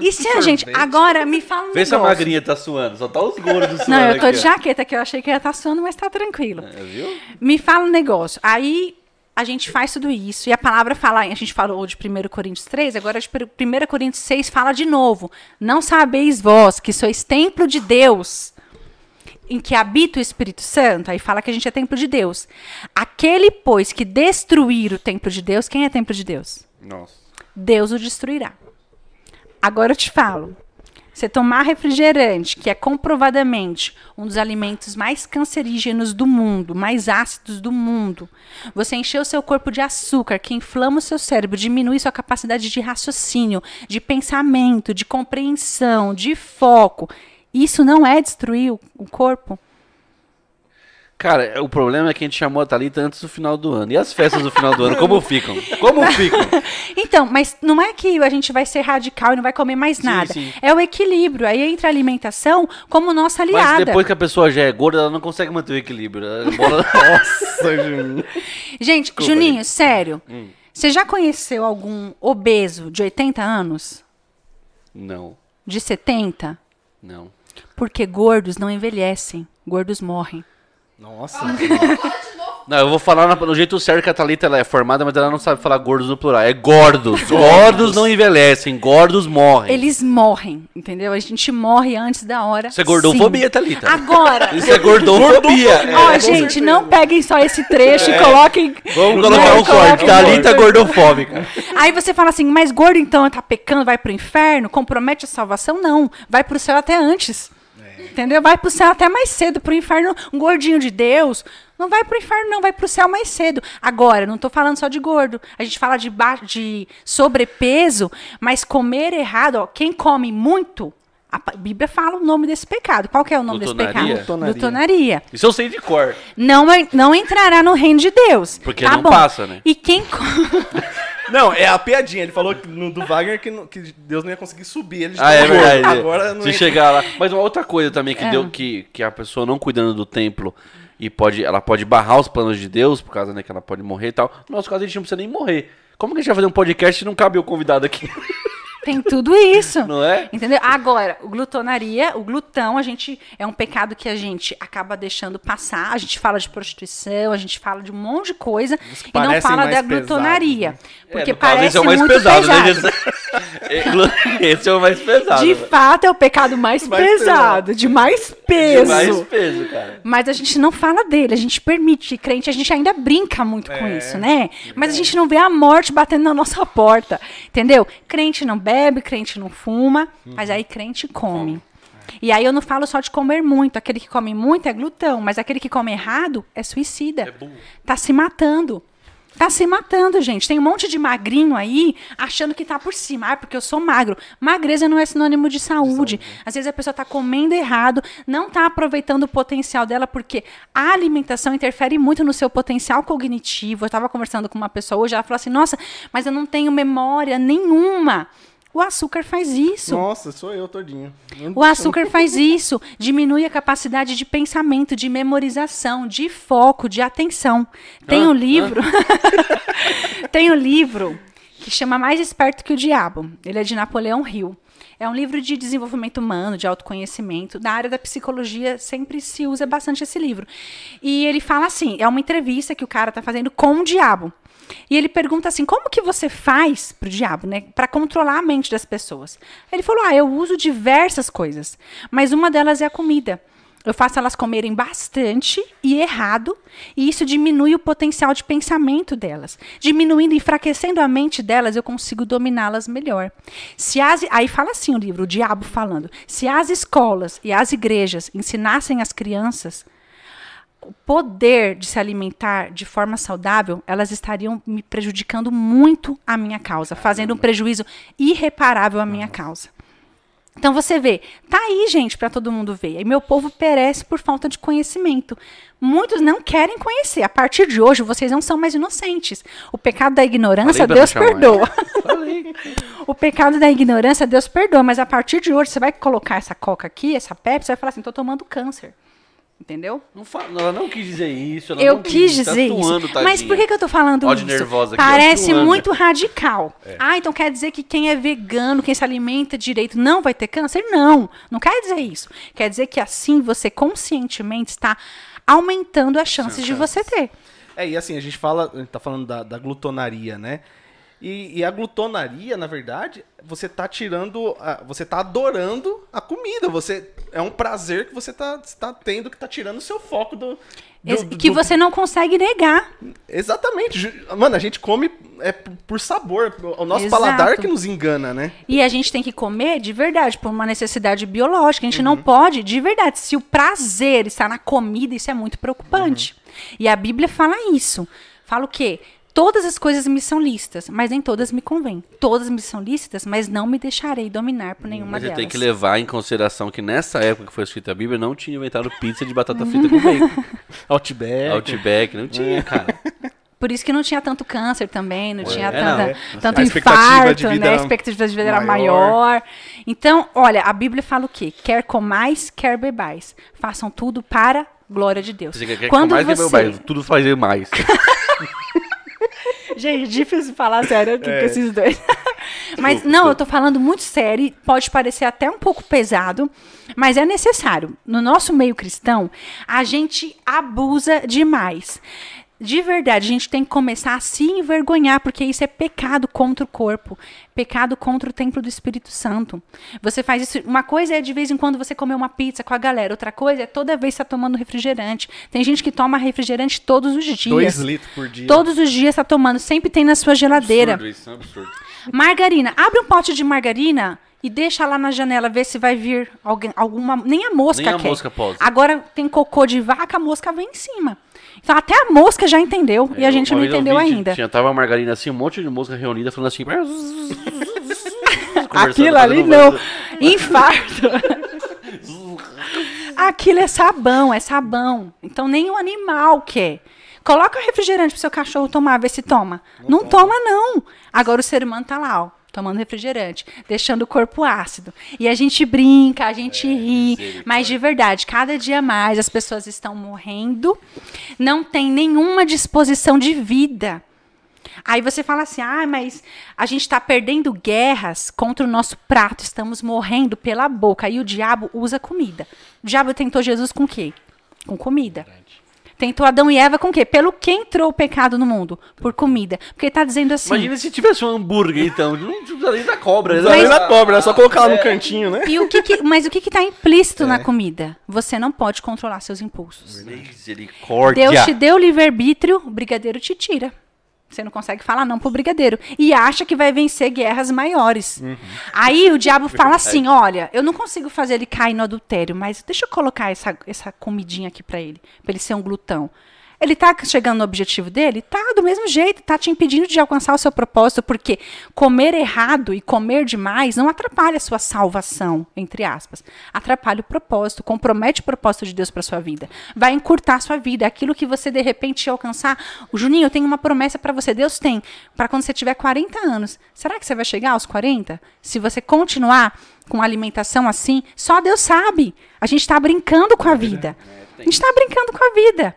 E se a gente. Agora, me fala um Vê se a negócio. magrinha tá suando, só tá os gordos suando Não, eu tô aqui, de jaqueta, que eu achei que ia estar suando, mas tá tranquilo. É, viu? Me fala um negócio. Aí a gente faz tudo isso. E a palavra fala, a gente falou de 1 Coríntios 3, agora de 1 Coríntios 6 fala de novo. Não sabeis vós que sois templo de Deus, em que habita o Espírito Santo? Aí fala que a gente é templo de Deus. Aquele, pois, que destruir o templo de Deus, quem é templo de Deus? Nossa. Deus o destruirá. Agora eu te falo. Você tomar refrigerante, que é comprovadamente um dos alimentos mais cancerígenos do mundo, mais ácidos do mundo. Você encher o seu corpo de açúcar, que inflama o seu cérebro, diminui sua capacidade de raciocínio, de pensamento, de compreensão, de foco. Isso não é destruir o, corpo? Cara, o problema é que a gente chamou a Thalita antes do final do ano. E as festas do final do ano, como ficam? Como ficam? Então, mas não é que a gente vai ser radical e não vai comer mais nada. sim. É o equilíbrio. Aí entra a alimentação como nossa aliada. Mas depois que a pessoa já é gorda, ela não consegue manter o equilíbrio. Ela bola- Nossa, Juninho. Gente, Desculpa Juninho, aí. sério. Hum. Você já conheceu algum obeso de 80 anos? Não. de 70? Não. Porque gordos não envelhecem, gordos morrem. Nossa. Não, eu vou falar no jeito certo que a Thalita ela é formada, mas ela não sabe falar gordos no plural. É gordos. gordos não envelhecem, gordos morrem. Eles morrem, entendeu? A gente morre antes da hora. Isso é gordofobia, sim. Thalita. Agora, Isso é gordofobia. É. ó, gente, não peguem só esse trecho e coloquem. Vamos colocar um Não, corte. Thalita gordofóbica. Aí você fala assim, mas gordo então tá pecando, vai pro inferno, compromete a salvação? Não, vai pro céu até antes. Entendeu? Vai pro céu até mais cedo, pro inferno, um gordinho de Deus. Não vai pro inferno, não, vai pro céu mais cedo. Agora, não tô falando só de gordo. A gente fala de, de sobrepeso, mas comer errado, ó, quem come muito, a Bíblia fala o nome desse pecado. Qual que é o nome desse Glutonaria? pecado? Glutonaria. Glutonaria. Isso eu sei de cor. Não, não entrará no reino de Deus. Porque tá não bom. passa, né? E quem co- Não, é a piadinha. Ele falou que no- do Wagner que, que Deus não ia conseguir subir. Ele Ah, é verdade. Agora não Se entra. chegar lá. Mas uma outra coisa também que É. deu que, que a pessoa não cuidando do templo e pode, ela pode barrar os planos de Deus, por causa né, que ela pode morrer e tal. No nosso caso, a gente não precisa nem morrer. Como que a gente vai fazer um podcast e não cabe o convidado aqui? tem tudo isso. Não é? Entendeu? Agora, o glutonaria, o glutão, a gente é um pecado que a gente acaba deixando passar. A gente fala de prostituição, a gente fala de um monte de coisa e não fala da glutonaria. Porque É, no caso, parece esse é o mais muito pesado, pesado. né? Esse é o mais pesado. De né? fato, é o pecado mais, Mais pesado, de mais peso. De mais peso, cara. Mas a gente não fala dele, a gente permite. Crente, a gente ainda brinca muito com É, isso, né? Mas a gente não vê a morte batendo na nossa porta, entendeu? Crente não bebe, crente não fuma, mas aí crente come. E aí eu não falo só de comer muito. Aquele que come muito é glutão, mas aquele que come errado é suicida. É burro. Tá se matando. Tá se matando, gente. Tem um monte de magrinho aí achando que tá por cima. Ah, porque eu sou magro. Magreza não é sinônimo de saúde. Às vezes a pessoa tá comendo errado, não tá aproveitando o potencial dela, porque a alimentação interfere muito no seu potencial cognitivo. Eu tava conversando com uma pessoa hoje, ela falou assim: nossa, mas eu não tenho memória nenhuma. O açúcar faz isso. Nossa, sou eu todinho. O açúcar faz isso, diminui a capacidade de pensamento, de memorização, de foco, de atenção. Tem Ah, um livro, tem um livro que chama Mais Esperto que o Diabo. Ele é de Napoleão Hill. É um livro de desenvolvimento humano, de autoconhecimento. Na área da psicologia sempre se usa bastante esse livro. E ele fala assim, é uma entrevista que o cara está fazendo com o diabo. E ele pergunta assim: como que você faz pro diabo, né? Para controlar a mente das pessoas? Ele falou: ah, eu uso diversas coisas, mas uma delas é a comida. Eu faço elas comerem bastante e errado, e isso diminui o potencial de pensamento delas. Diminuindo, enfraquecendo a mente delas, eu consigo dominá-las melhor. Se as, aí fala assim o livro, o diabo falando: se as escolas e as igrejas ensinassem as crianças o poder de se alimentar de forma saudável, elas estariam me prejudicando muito a minha causa, fazendo um prejuízo irreparável à minha causa. Então você vê, tá aí, gente, para todo mundo ver. E meu povo perece por falta de conhecimento. Muitos não querem conhecer. A partir de hoje, vocês não são mais inocentes. O pecado da ignorância, Falei Deus perdoa. Falei. O pecado da ignorância, Deus perdoa. Mas a partir de hoje, você vai colocar essa coca aqui, essa Pepsi, você vai falar assim, tô tomando câncer. Entendeu? Não fa- ela não quis dizer isso. Ela Eu não quis tá dizer atuando, isso. Mas por que, que eu tô falando Ó isso? nervosa aqui, Parece muito radical. Ah, então quer dizer que quem é vegano, quem se alimenta direito, não vai ter câncer? Não, não quer dizer isso. Quer dizer que assim você conscientemente está aumentando as chances de você ter. É, e assim, a gente fala, a gente tá falando da, da glutonaria, né? E, e a glutonaria, na verdade, você tá tirando, a- você tá adorando a comida. Você é um prazer que você tá, tá tendo que tá tirando o seu foco do, do- que do- você não consegue negar. Exatamente. Mano, a gente come é por por sabor. O nosso Exato. paladar que nos engana, né? E a gente tem que comer de verdade, por uma necessidade biológica. A gente Uhum. não pode, de verdade. Se o prazer está na comida, isso é muito preocupante. Uhum. E a Bíblia fala isso. Fala o quê? Todas as coisas me são lícitas, mas nem todas me convêm. Todas me são lícitas, mas não me deixarei dominar por nenhuma Mas você delas. tem que levar em consideração que nessa época que foi escrita a Bíblia, não tinha inventado pizza de batata frita com bacon. Outback. Outback, não É. tinha, cara. Por isso que não tinha tanto câncer também, não tinha É, tanta, não. tanto A infarto, né? A expectativa de vida era maior. maior. Então, olha, a Bíblia fala o quê? Quer comais, quer bebais. Façam tudo para glória de Deus. Você quer que Quando mais você... bairro, tudo fazer mais. Gente, difícil falar sério aqui com esses dois. Mas não, eu tô falando muito sério, pode parecer até um pouco pesado, mas é necessário. No nosso meio cristão, a gente abusa demais. De verdade, a gente tem que começar a se envergonhar, porque isso é pecado contra o corpo, pecado contra o templo do Espírito Santo. Você faz isso. Uma coisa é de vez em quando você comer uma pizza com a galera, outra coisa é toda vez você tá tomando refrigerante. Tem gente que toma refrigerante todos os dias. Dois litros por dia. Todos os dias tá tomando, sempre tem na sua geladeira. Absurdo isso, é um absurdo. Margarina, abre um pote de margarina e deixa lá na janela ver se vai vir alguém, alguma. Nem a mosca Nem a quer. mosca pode. Agora tem cocô de vaca, a mosca vem em cima. Então até a mosca já entendeu e a gente É, Uma não entendeu vi, ainda. Tinha, tava a margarina assim, um monte de mosca reunida falando assim. Aquilo ali não. Infarto. Aquilo é sabão, é sabão. Então nem o animal quer. Coloca refrigerante pro seu cachorro tomar, ver se toma. Não, toma, não. Agora o ser humano tá lá, ó, tomando refrigerante, deixando o corpo ácido. E a gente brinca, a gente ri, mas de verdade, cada dia mais as pessoas estão morrendo, não tem nenhuma disposição de vida. Aí você fala assim: ah, mas a gente está perdendo guerras contra o nosso prato, estamos morrendo pela boca. E o diabo usa comida. O diabo tentou Jesus com o quê? Com comida. Tentou Adão e Eva com o quê? Pelo que entrou o pecado no mundo? Por comida. Porque ele está dizendo assim. Imagina se tivesse um hambúrguer, então. Não precisa nem da cobra. né? Além Mas- da cobra, é só colocar lá no cantinho, né? E o que que- mas o que está implícito É. na comida? Você não pode controlar seus impulsos. Misericórdia. Deus te deu livre-arbítrio, o brigadeiro te tira. Você não consegue falar não pro brigadeiro. E acha que vai vencer guerras maiores. Uhum. Aí o diabo fala assim: olha, eu não consigo fazer ele cair no adultério, mas deixa eu colocar essa, essa comidinha aqui pra ele, pra ele ser um glutão. Ele tá chegando no objetivo dele? Tá, do mesmo jeito, tá te impedindo de alcançar o seu propósito, porque comer errado e comer demais não atrapalha a sua salvação, entre aspas. Atrapalha o propósito, compromete o propósito de Deus para sua vida. Vai encurtar a sua vida, aquilo que você de repente alcançar. O Juninho, eu tenho uma promessa para você, Deus tem, para quando você tiver 40 anos. Será que você vai chegar aos 40? Se você continuar com alimentação assim, só Deus sabe. A gente está brincando com a vida. A gente está brincando com a vida.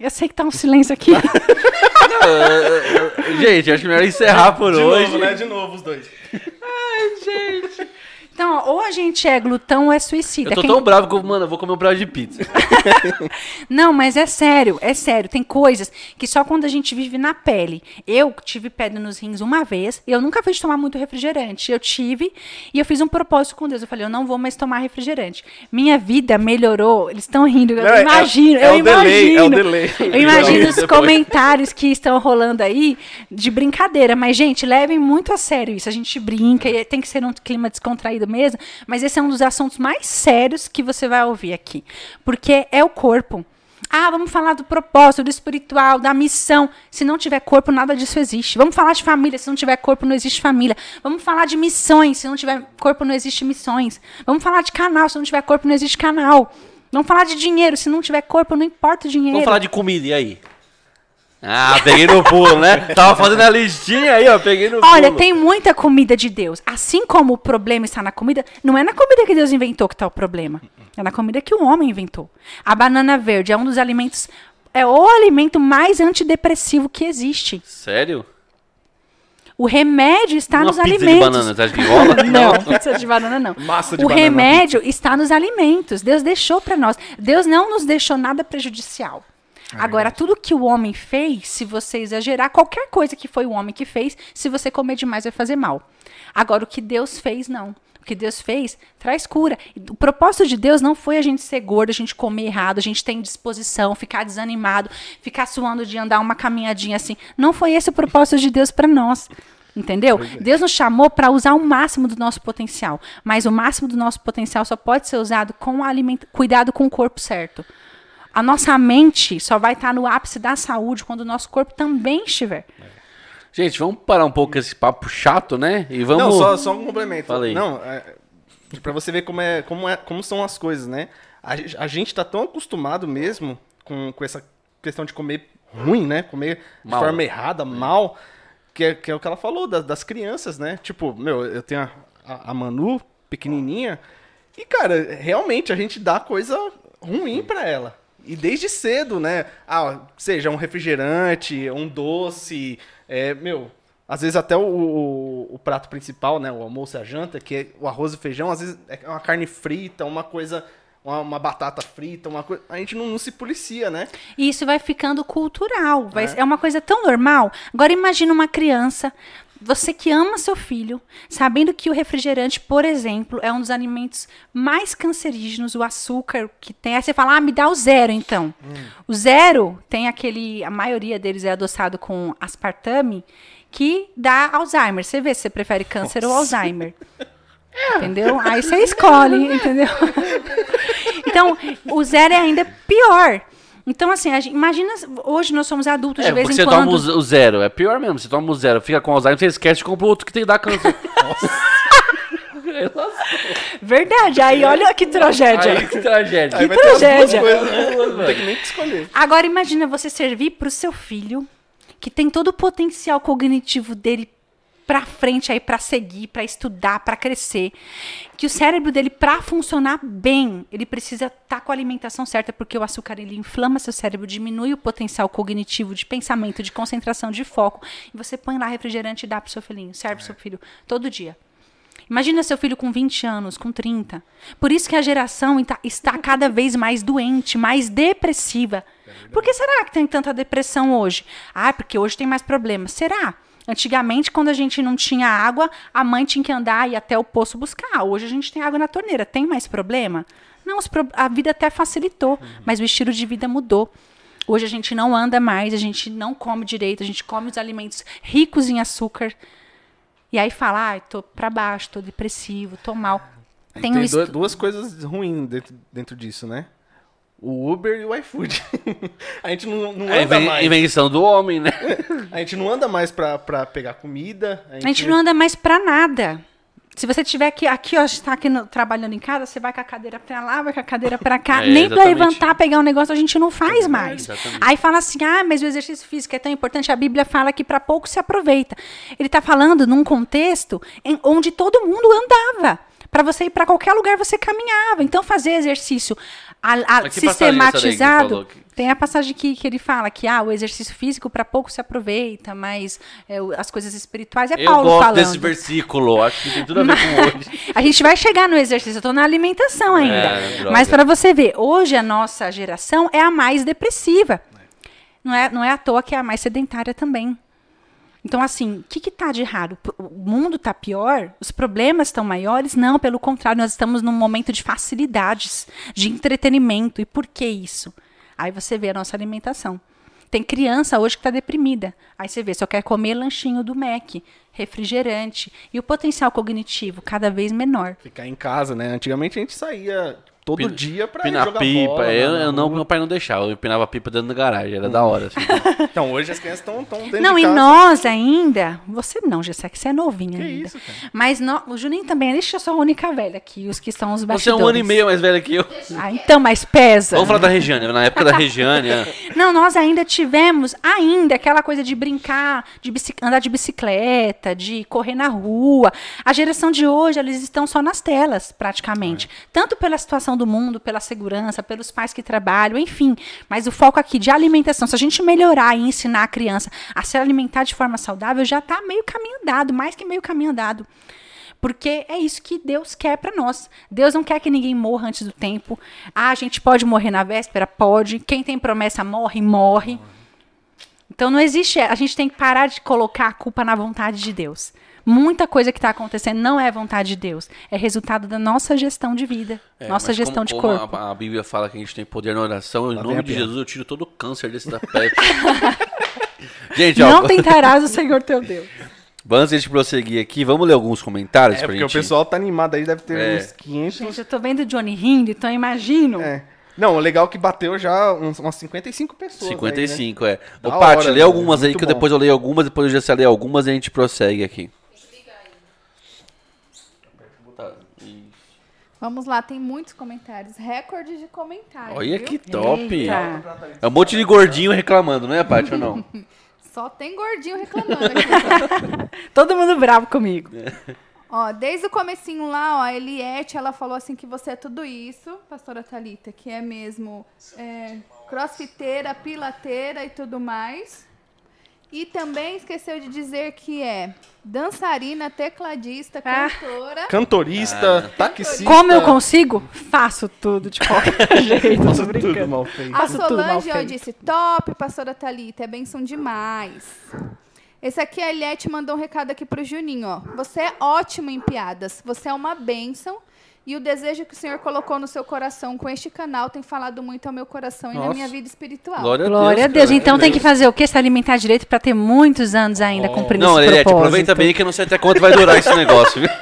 Eu sei que tá um silêncio aqui. Gente, acho melhor encerrar por De hoje. novo, né? De novo os dois. Então, ou a gente é glutão ou é suicida. Eu tô Quem- tão bravo que, eu, mano, eu vou comer um prato de pizza. Não, mas é sério, é sério. Tem coisas que só quando a gente vive na pele. Eu tive pedra nos rins uma vez, eu nunca fui tomar muito refrigerante. Eu tive e eu fiz um propósito com Deus. Eu falei, eu não vou mais tomar refrigerante. Minha vida melhorou. Eles estão rindo, eu Não, é- imagino, é eu o delay, imagino. é o delay. Eu imagino os Depois. comentários que estão rolando aí de brincadeira. Mas, gente, levem muito a sério isso. A gente brinca e tem que ser um clima descontraído mesmo. Mas esse é um dos assuntos mais sérios que você vai ouvir aqui. Porque é o corpo. Ah, vamos falar do propósito, do espiritual, da missão. Se não tiver corpo, nada disso existe. Vamos falar de família. Se não tiver corpo, não existe família. Vamos falar de missões. Se não tiver corpo, não existe missões. Vamos falar de canal. Se não tiver corpo, não existe canal. Vamos falar de dinheiro. Se não tiver corpo, não importa o dinheiro. Vamos falar de comida, e aí? Ah, peguei no pulo, né? Tava fazendo a listinha aí, ó, peguei no Olha, pulo. tem muita comida de Deus. Assim como o problema está na comida, não é na comida que Deus inventou que está o problema. É na comida que o homem inventou. A banana verde é um dos alimentos, é o alimento mais antidepressivo que existe. Sério? O remédio está Uma nos pizza alimentos. de banana, que rola? Não, pizza de banana não. Massa de o banana. remédio está nos alimentos. Deus deixou para nós. Deus não nos deixou nada prejudicial. É Agora, tudo que o homem fez, se você exagerar, qualquer coisa que foi o homem que fez, se você comer demais, vai fazer mal. Agora, o que Deus fez, não. O que Deus fez traz cura. O propósito de Deus não foi a gente ser gordo, a gente comer errado, a gente ter indisposição, ficar desanimado, ficar suando de andar uma caminhadinha assim. Não foi esse o propósito de Deus para nós. Entendeu? Deus nos chamou para usar o máximo do nosso potencial. Mas o máximo do nosso potencial só pode ser usado com alimento, cuidado com o corpo certo. A nossa mente só vai estar no ápice da saúde quando o nosso corpo também estiver. Gente, vamos parar um pouco com esse papo chato, né? E vamos... Não, só, só um complemento. Fala aí. Não, é, pra você ver como, é, como, é, como são as coisas, né? A, a gente tá tão acostumado mesmo com, com essa questão de comer ruim, né? Comer Mal. de forma errada, mal, que é, que é o que ela falou das, das crianças, né? Tipo, meu, eu tenho a, a, a Manu, pequenininha, e, cara, realmente a gente dá coisa ruim pra ela. E desde cedo, né? Ah, seja um refrigerante, um doce, é, meu, às vezes até o, o, o prato principal, né? O almoço e a janta, que é o arroz e feijão, às vezes é uma carne frita, uma coisa. Uma, uma batata frita, uma coisa. A gente não, não se policia, né? E isso vai ficando cultural. Vai, é. é uma coisa tão normal. Agora imagina uma criança você que ama seu filho, sabendo que o refrigerante, por exemplo, é um dos alimentos mais cancerígenos, o açúcar que tem. Aí você fala, ah, me dá o zero, então. Hum. O zero tem aquele. A maioria deles é adoçado com aspartame, que dá Alzheimer. Você vê se você prefere câncer Nossa. ou Alzheimer. Entendeu? Aí você escolhe, entendeu? então, o zero é ainda pior. Então, assim, gente, imagina, hoje nós somos adultos é, de vez em você quando. Você toma o zero, é pior mesmo. Você toma o zero, fica com Alzheimer, você esquece de comprar outro que tem que dar câncer. Nossa. Verdade, aí olha que tragédia. Aí, que tragédia. Que tragédia. Não tem que nem escolher. Agora imagina você servir para o seu filho, que tem todo o potencial cognitivo dele para frente aí para seguir, para estudar, para crescer, que o cérebro dele para funcionar bem, ele precisa estar tá com a alimentação certa, porque o açúcar ele inflama seu cérebro, diminui o potencial cognitivo de pensamento, de concentração, de foco, e você põe lá refrigerante e dá pro seu filhinho, serve pro seu filho todo dia. Imagina seu filho com 20 anos, com 30. Por isso que a geração está cada vez mais doente, mais depressiva. Por que será que tem tanta depressão hoje? Ah, porque hoje tem mais problemas. Será? Antigamente, quando a gente não tinha água, a mãe tinha que andar e ir até o poço buscar. Hoje a gente tem água na torneira. Tem mais problema? Não, a vida até facilitou, uhum. mas o estilo de vida mudou. Hoje a gente não anda mais, a gente não come direito, a gente come os alimentos ricos em açúcar. E aí fala, ah, tô pra baixo, tô depressivo, tô mal. Tem, Tem um duas coisas ruins dentro, dentro disso, né? O Uber e o iFood. a gente não, não é anda é, mais. Invenção do homem, né? a gente não anda mais pra, pra pegar comida. A gente... a gente não anda mais pra nada. Se você tiver aqui, aqui ó, está aqui no, trabalhando em casa, você vai com a cadeira para lá, vai com a cadeira para cá. É, Nem para levantar, pegar um negócio a gente não faz é, mais. Aí fala assim: "Ah, mas o exercício físico é tão importante". A Bíblia fala que para pouco se aproveita. Ele está falando num contexto em, onde todo mundo andava. Para você ir para qualquer lugar você caminhava. Então fazer exercício a, a sistematizado. Tem a passagem que, que ele fala que ah, o exercício físico para pouco se aproveita, mas é, as coisas espirituais é eu Paulo gosto falando. desse versículo, acho que tem tudo a ver com hoje. a gente vai chegar no exercício, eu tô na alimentação é, ainda. É, mas para você ver, hoje a nossa geração é a mais depressiva. Não é, não é à toa que é a mais sedentária também. Então, assim, o que está de errado? O mundo está pior? Os problemas estão maiores? Não, pelo contrário, nós estamos num momento de facilidades, de entretenimento. E por que isso? Aí você vê a nossa alimentação. Tem criança hoje que está deprimida. Aí você vê, só quer comer lanchinho do Mac, refrigerante. E o potencial cognitivo cada vez menor. Ficar em casa, né? Antigamente a gente saía todo Pina, dia pra pinar jogar pipa. bola. Eu, eu não, meu pai não deixava. Eu empinava pipa dentro da garagem. Era hum. da hora. Assim. então hoje as crianças estão dentro Não, de e nós ainda. Você não, Gessé, que você é novinha que ainda. Isso, cara? Mas no, o Juninho também. Deixa eu sou a única velha aqui. Os que são os bastidores. Você é um ano e meio mais velha que eu. Ah, então, mas pesa. Vamos falar da Regiane. Na época da Regiane. É. Não, nós ainda tivemos, ainda, aquela coisa de brincar, de andar de bicicleta, de correr na rua. A geração de hoje, eles estão só nas telas, praticamente. É. Tanto pela situação do mundo, pela segurança pelos pais que trabalham, enfim. Mas o foco aqui de alimentação, se a gente melhorar e ensinar a criança a se alimentar de forma saudável, já está meio caminho andado, mais que meio caminho andado. Porque é isso que Deus quer para nós. Deus não quer que ninguém morra antes do tempo. Ah, a gente pode morrer na véspera? Pode. Quem tem promessa morre, morre. Então não existe. A gente tem que parar de colocar a culpa na vontade de Deus. Muita coisa que está acontecendo não é vontade de Deus, é resultado da nossa gestão de vida, é, nossa gestão como, de como corpo. A, a, Bíblia fala que a gente tem poder na oração, em nome de Jesus eu tiro todo o câncer desse da pele. gente, ó, não tentarás o Senhor teu Deus. Antes de a gente prosseguir aqui, vamos ler alguns comentários é, pra porque gente... o pessoal tá animado aí, deve ter é. uns 500... Gente, eu tô vendo o Johnny rindo, então eu imagino... É. Não, o legal é que bateu já uns, umas 55 pessoas. 55, aí, né? é. Ô, Paty, lê algumas aí, que bom. depois eu leio algumas, depois eu já sei ler algumas e a gente prossegue aqui. Vamos lá, tem muitos comentários. Recorde de comentários. Olha viu? que top! Eita. É um monte de gordinho reclamando, não é, Paty, ou não? Só tem gordinho reclamando aqui. Todo mundo bravo comigo. É. Ó, desde o comecinho lá, ó, a Eliette, ela falou assim que você é tudo isso, pastora Talita, que é mesmo é, crossfiteira, pilateira e tudo mais. E também esqueceu de dizer que é dançarina, tecladista, Ah. cantora. Cantorista, taxista. Como eu consigo? Faço tudo de qualquer jeito. brincando. Tudo mal feito. A Faço Solange feito. disse: top, pastora Thalita, é benção demais. Esse aqui, a Eliette mandou um recado aqui pro Juninho, ó. Você é ótimo em piadas, você é uma bênção. E o desejo que o Senhor colocou no seu coração com este canal tem falado muito ao meu coração e na Nossa. minha vida espiritual. Glória a Deus. Glória a Deus. cara. Então tem que fazer o quê? Se alimentar direito pra ter muitos anos ainda cumprindo Não, esse Eliette, propósito. aproveita bem que eu não sei até quanto vai durar esse negócio, viu?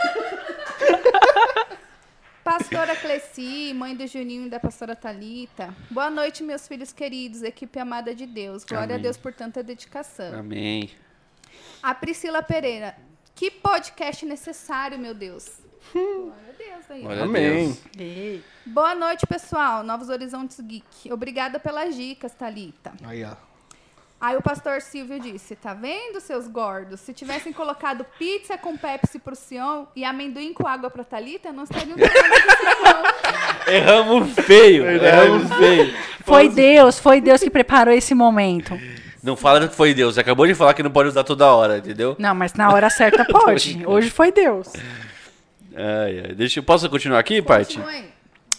Pastora Cleci, mãe do Juninho e da pastora Talita. Boa noite, meus filhos queridos, equipe amada de Deus. Glória Amém. a Deus por tanta dedicação. Amém. A Priscila Pereira. Que podcast necessário, meu Deus. Glória a Deus aí. Glória Amém. Deus. Boa noite, pessoal. Novos Horizontes Geek. Obrigada pelas dicas, Talita. Aí, ó. Aí o pastor Silvio disse: Tá vendo, seus gordos? Se tivessem colocado pizza com Pepsi pro Sion e amendoim com água pra Talita, não estariam sermão. Erramos feio, erramos feio. Foi Deus, foi Deus que preparou esse momento. Não fala que foi Deus, você acabou de falar que não pode usar toda hora, entendeu? Não, mas na hora certa pode. Hoje foi Deus. Ai, ai. Deixa, eu- posso continuar aqui? Continue.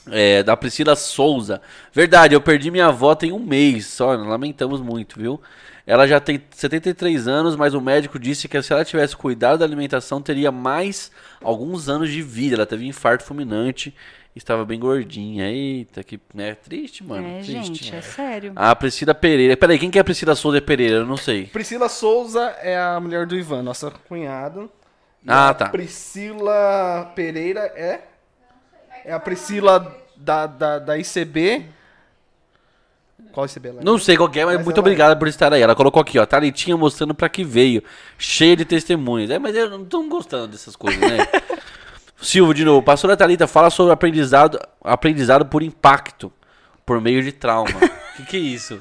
É, da Priscila Souza. Verdade, eu perdi minha avó tem um mês só, lamentamos muito, viu? Ela já tem 73 anos, mas o médico disse que se ela tivesse cuidado da alimentação, teria mais alguns anos de vida. Ela teve um infarto fulminante, estava bem gordinha. Eita, que é triste, mano. É, triste. gente, é sério. A Priscila Pereira. Peraí, quem que é a Priscila Souza Pereira? Eu não sei. Priscila Souza é a mulher do Ivan, nossa cunhada. Ah, a tá. Priscila Pereira é? É a Priscila da, da, da ICB. Qual ICB ela é? Não sei qual que é, mas, Mas muito ela- obrigado por estar aí. Ela colocou aqui, ó, Thalitinha mostrando pra que veio, cheia de testemunhas. É, mas eu não tô gostando dessas coisas, né? Silvio, de novo, pastora Thalita fala sobre aprendizado, aprendizado por impacto, por meio de trauma. O que, que é isso?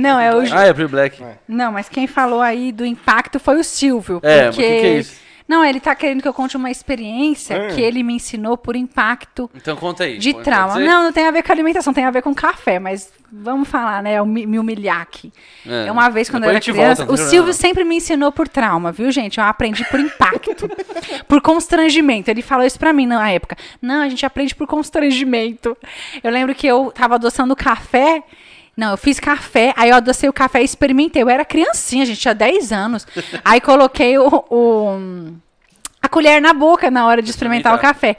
Não, é o. Ah, é Pre Black. Não, mas quem falou aí do impacto foi o Silvio. É, mas porque... o que que é isso? Não, ele tá querendo que eu conte uma experiência É. que ele me ensinou por impacto Então conta aí. de Pode- trauma. ser? Não, não tem a ver com alimentação, tem a ver com café, mas vamos falar, né? Eu me, me humilhar aqui. É. É. Uma vez quando eu Depois era a gente criança, volta, o Silvio sempre me ensinou por trauma, viu, gente? Eu aprendi por impacto, por constrangimento. Ele falou isso pra mim na época. Não, a gente aprende por constrangimento. Eu lembro que eu tava adoçando café. Não, eu fiz café, aí eu adocei o café e experimentei. Eu era criancinha, a gente tinha 10 anos. Aí coloquei o, o- a colher na boca na hora de experimentar o café.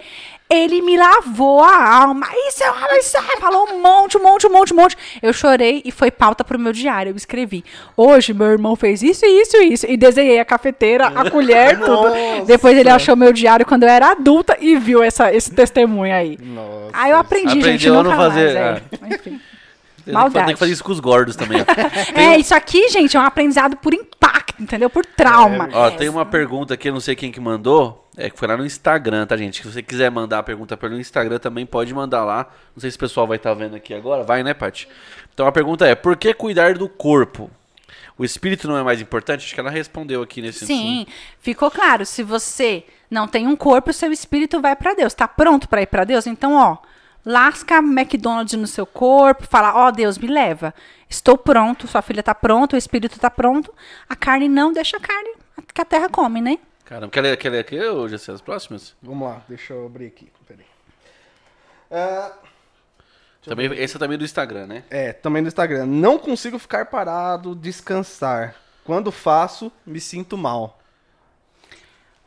Ele me lavou a alma. Isso é isso é", falou um monte, um monte, um monte, um monte. Eu chorei e foi pauta pro meu diário. Eu escrevi. Hoje meu irmão fez isso, isso, isso. E desenhei a cafeteira, a colher, tudo. Nossa. Depois ele achou meu diário quando eu era adulta e viu essa, esse testemunho aí. Nossa. Aí eu aprendi, gente, Aprendeu a nunca não fazer, mais. É. Enfim. Tem que fa- Tem Maldade. que fazer isso com os gordos também. ó. É, isso aqui, gente, é um aprendizado por impacto, entendeu? Por trauma. Ó, tem uma pergunta aqui, eu não sei quem que mandou. É que foi lá no Instagram, tá, gente? Se você quiser mandar a pergunta pelo Instagram, também pode mandar lá. Não sei se o pessoal vai estar vendo aqui agora. Vai, né, Paty? Então a pergunta é: por que cuidar do corpo? O espírito não é mais importante? Acho que ela respondeu aqui nesse Sim, ficou claro. Se você não tem um corpo, o seu espírito vai pra Deus. Tá pronto pra ir pra Deus? Então, ó, lasca McDonald's no seu corpo, fala: "Ó, Deus, me leva. Estou pronto, sua filha tá pronta, o espírito tá pronto. A carne não deixa a carne que a terra come, né?" Caramba, quer ler, quer ler aqui ou já sei as próximas? Vamos lá, deixa eu abrir aqui. Peraí. Ah, Também, também é do Instagram, né? é, também no Instagram. Não consigo ficar parado, descansar. Quando faço, me sinto mal.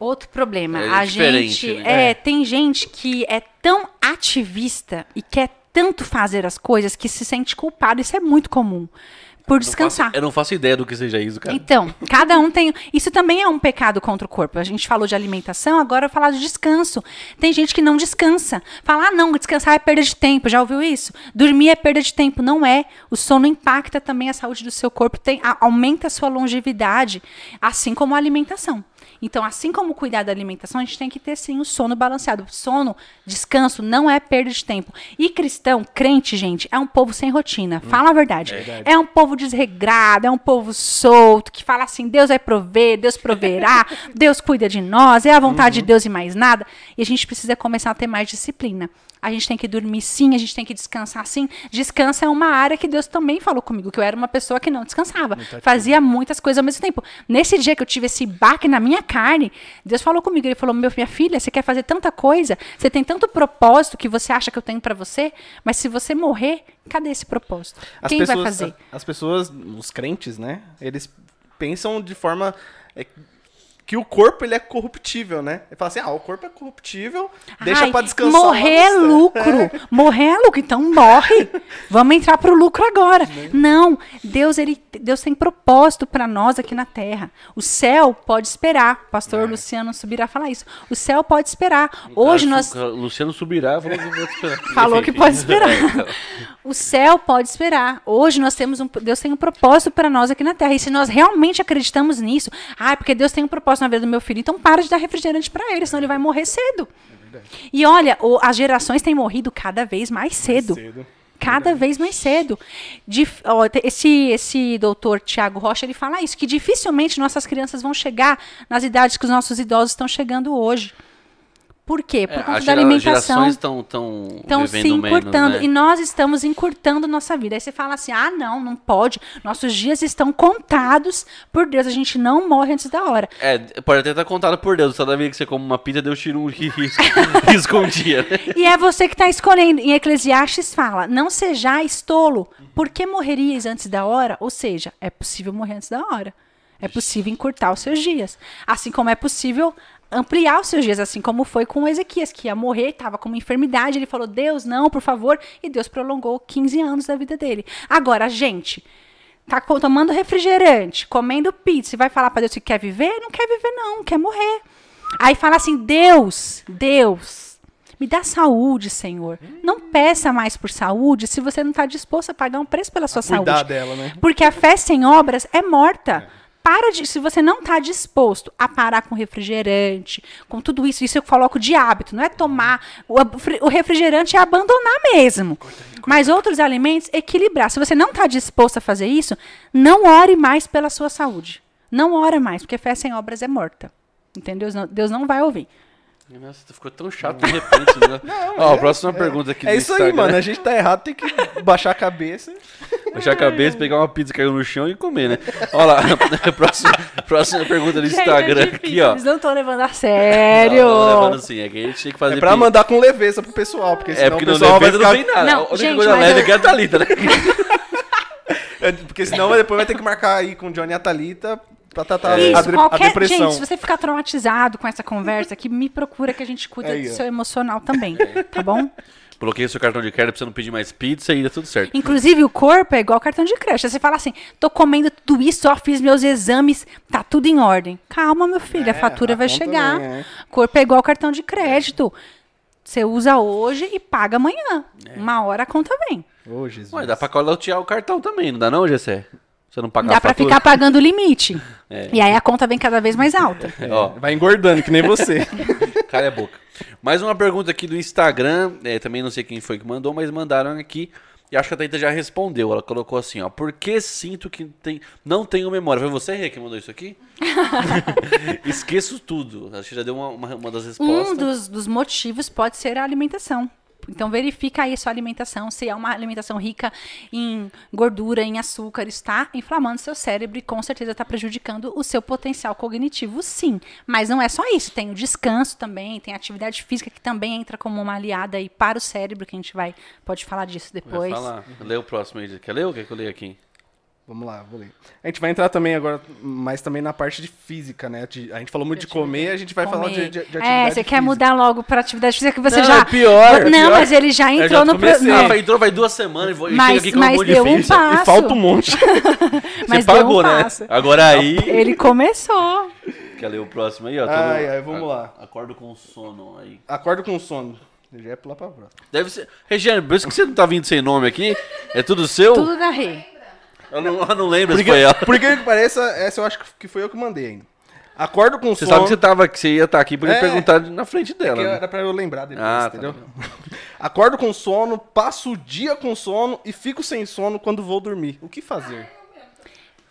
Outro problema, É a diferente, gente né? é, tem gente que é tão ativista e quer tanto fazer as coisas que se sente culpado, isso é muito comum. Por Eu descansar. não faço- eu não faço ideia do que seja isso, cara. Então, cada um tem. Isso também é um pecado contra o corpo. A gente falou de alimentação, agora eu vou falar de descanso. Tem gente que não descansa. Fala, ah, não, descansar é perda de tempo. Já ouviu isso? Dormir é perda de tempo. Não é. O sono impacta também a saúde do seu corpo, tem, aumenta a sua longevidade, assim como a alimentação. Então, assim como cuidar da alimentação, a gente tem que ter sim o sono balanceado. Sono, descanso, não é perda de tempo. E cristão, crente, gente, é um povo sem rotina. Fala a verdade. É um povo desregrado, é um povo solto, que fala assim: Deus vai prover, Deus proverá, Deus cuida de nós, é a vontade de Deus e mais nada. E a gente precisa começar a ter mais disciplina. A gente tem que dormir sim, a gente tem que descansar sim. Descansa é uma área que Deus também falou comigo, que eu era uma pessoa que não descansava. Fazia muitas coisas ao mesmo tempo. Nesse dia que eu tive esse baque na minha carne, Deus falou comigo. Ele falou: Meu, minha filha, você quer fazer tanta coisa, você tem tanto propósito que você acha que eu tenho para você, mas se você morrer, cadê esse propósito? As Quem pessoas, vai fazer? As pessoas, os crentes, né? Eles pensam de forma é, que o corpo ele é corruptível, né? Ele fala assim: ah, o corpo é corruptível, deixa Ai, pra descansar. Morrer é lucro. Morrer é lucro, então morre. Vamos entrar pro lucro agora. Não, Deus ele Deus tem propósito para nós aqui na terra. O céu pode esperar. Pastor É. Luciano subirá falar isso. O céu pode esperar. Hoje Cara, nós Luciano subirá, falou que pode esperar. Falou que pode esperar. É. O céu pode esperar. Hoje nós temos um Deus tem um propósito para nós aqui na Terra. E se nós realmente acreditamos nisso, ah, porque Deus tem um propósito na vida do meu filho, então para de dar refrigerante para ele, senão ele vai morrer cedo. E olha, o- as gerações têm morrido cada vez mais cedo. Cedo. Cada vez mais cedo. Dif- ó, esse, esse doutor Tiago Rocha, ele fala isso, que dificilmente nossas crianças vão chegar nas idades que os nossos idosos estão chegando hoje. Por quê? Por É, conta as da alimentação gerações estão tão estão se vivendo menos, encurtando. né? E nós estamos encurtando nossa vida. Aí você fala assim: ah, não, não pode. Nossos dias estão contados por Deus. A gente não morre antes da hora. É, pode até estar contado por Deus. Toda vez que você come uma pizza, Deus tira um risco, risco um dia? E é você que está escolhendo. Em Eclesiastes fala: não sejais tolo. Por que morrerias antes da hora? Ou seja, é possível morrer antes da hora. É possível encurtar os seus dias. Assim como é possível ampliar os seus dias, assim como foi com Ezequias, que ia morrer, estava com uma enfermidade. Ele falou: Deus, não, por favor. E Deus prolongou 15 anos da vida dele. Agora, a gente tá tomando refrigerante, comendo pizza e vai falar para Deus que quer viver? Não quer viver, não, quer morrer. Aí fala assim: Deus, Deus, me dá saúde, Senhor. Não peça mais por saúde se você não está disposto a pagar um preço pela sua Cuidar saúde. dela, né? Porque a fé sem obras é morta. Para de, se você não está disposto a parar com refrigerante, com tudo isso, isso eu coloco de hábito, não é tomar. O, o refrigerante é abandonar mesmo. Mas outros alimentos, equilibrar. Se você não está disposto a fazer isso, não ore mais pela sua saúde. Não ora mais, porque fé sem obras é morta. Entendeu? Deus não, Deus não vai ouvir. Nossa, ficou tão chato de repente, né? Ó, a próxima pergunta aqui É do isso aí, mano. A gente tá errado, tem que baixar a cabeça. Baixar a cabeça, pegar uma pizza que caiu no chão e comer, né? Olha lá, próxima, próxima pergunta do Instagram Gente, é aqui, ó. Eles não estão levando a sério. Não, não levando assim, é que a gente tem que fazer É pra mandar com leveza pro pessoal, porque senão É porque o pessoal vai ficar... não tem nada. Não, a única gente, coisa leve eu- aqui é a Thalita, né? É, Porque senão depois vai ter que marcar aí com o Johnny e a Thalita pra tratar É. a, Isso, de- a qualquer. depressão. Gente, se você ficar traumatizado com essa conversa aqui, me procura que a gente cuida Aí, do seu emocional também. Tá bom? Coloquei seu cartão de crédito pra você não pedir mais pizza e dá tudo certo. Inclusive, o corpo é igual cartão de crédito. Você fala assim, tô comendo tudo isso, ó, fiz meus exames, tá tudo em ordem. Calma, meu filho, É, a fatura a vai chegar. vem, é. Corpo é igual cartão de crédito. Você usa hoje e paga amanhã. Uma hora a conta vem. Ô, Jesus. Ué, dá pra colotear o cartão também, não dá não, Gessé? Você não paga Dá a pra fatura? ficar pagando o limite. É. E aí a conta vem cada vez mais alta. É, Ó. Vai engordando, que nem você. Cala a boca. Mais uma pergunta aqui do Instagram. é, também não sei quem foi que mandou, mas mandaram aqui. E acho que a Thaíta já respondeu. Ela colocou assim, ó. Por que sinto que tem, não tenho memória? Foi você, Rê, que mandou isso aqui? Esqueço tudo. Acho que já deu uma, uma, uma das respostas. Um dos, dos motivos pode ser a alimentação. Então verifica aí a sua alimentação, se é uma alimentação rica em gordura, em açúcar, está inflamando seu cérebro e com certeza está prejudicando o seu potencial cognitivo, sim. Mas não é só isso, tem o descanso também, tem a atividade física que também entra como uma aliada aí para o cérebro, que a gente vai pode falar disso Vai depois. falar. Lê o próximo aí. Quer ler ou quer que eu leia aqui? Vamos lá, vou ler. A gente vai entrar também agora, mais também na parte de física, né? De- a gente falou muito de comer, a gente vai falar de, Comer. de, de atividade é, você quer física. mudar logo para atividade física que você Não, já é pior, é Não, pior. mas ele já entrou já no pro- comecei. não, Ah, entrou, vai duas semanas e vou- Mas- chega aqui com um mas de deu um passo. E falta um monte. mas Você deu pagou, um né? passo. Agora aí... Ele começou. Quer ler o próximo aí, ó? Tô Ai, ai, vamos lá. Acordo com sono aí. Acordo com sono. Já ia pular pra próxima. Deve ser. Regiane, por isso que você não tá vindo sem nome aqui? É tudo seu? Tudo da Rei. Eu, não, eu não lembro se Porque, foi ela. por que que pareça, essa eu acho que foi eu que mandei ainda. Acordo com Você sono. sabe que você, tava, que você ia estar aqui pra É. perguntar na frente que dela. né? era pra eu lembrar depois, Ah, tá entendeu? Acordo com sono, passo o dia com sono e fico sem sono quando vou dormir. O que fazer?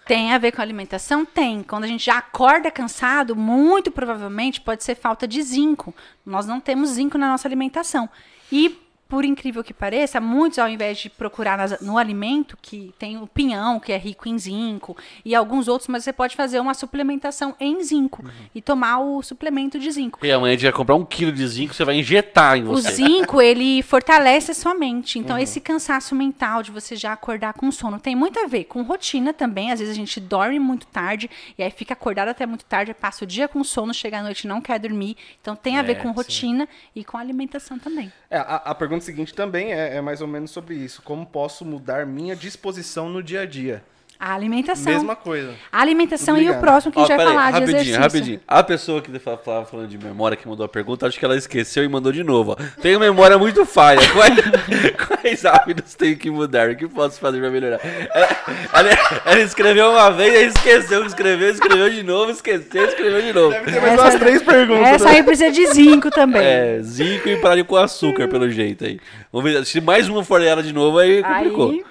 Tem a ver com a alimentação? Tem. Quando a gente já acorda cansado, muito provavelmente pode ser falta de zinco. Nós não temos zinco na nossa alimentação. E por incrível que pareça, muitos, ao invés de procurar nas- no alimento, que tem o pinhão, que é rico em zinco, e alguns outros, mas você pode fazer uma suplementação em zinco e tomar o suplemento de zinco. E amanhã a gente vai comprar um quilo de zinco, você vai injetar em O você. zinco, ele fortalece a sua mente. Então, esse cansaço mental de você já acordar com sono tem muito a ver com rotina também. Às vezes a gente dorme muito tarde e aí fica acordado até muito tarde, passa o dia com sono, chega à noite e não quer dormir. Então, tem a ver É, com sim. rotina e com alimentação também. É, a, a pergunta seguinte também é, é mais ou menos sobre isso. Como posso mudar minha disposição no dia a dia? A alimentação. Mesma coisa. A alimentação e o Obrigado. próximo que a Ó, gente vai falar de rapidinho, exercício. rapidinho. A pessoa que falava falando de memória, que mandou a pergunta, acho que ela esqueceu e mandou de novo. Ó. Tenho memória muito falha. Quais, quais hábitos tenho que mudar? O que posso fazer pra melhorar? Ela, ela- ela escreveu uma vez, aí esqueceu que escreveu, escreveu de novo, esqueceu, escreveu de novo. Tem mais umas três perguntas. Essa né? aí precisa de zinco também. É, zinco e parar com açúcar, pelo jeito aí. Vamos ver, se mais uma for ela de novo, aí complicou. Aí,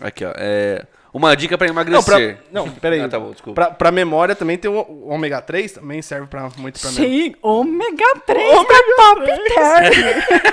Aqui, ó. É, uma dica pra Não, pra, emagrecer. não, peraí. Ah, tá bom, desculpa. Pra, pra memória também tem o, o ômega 3, também serve pra, muito pra memória. sim, ômega 3 da top term.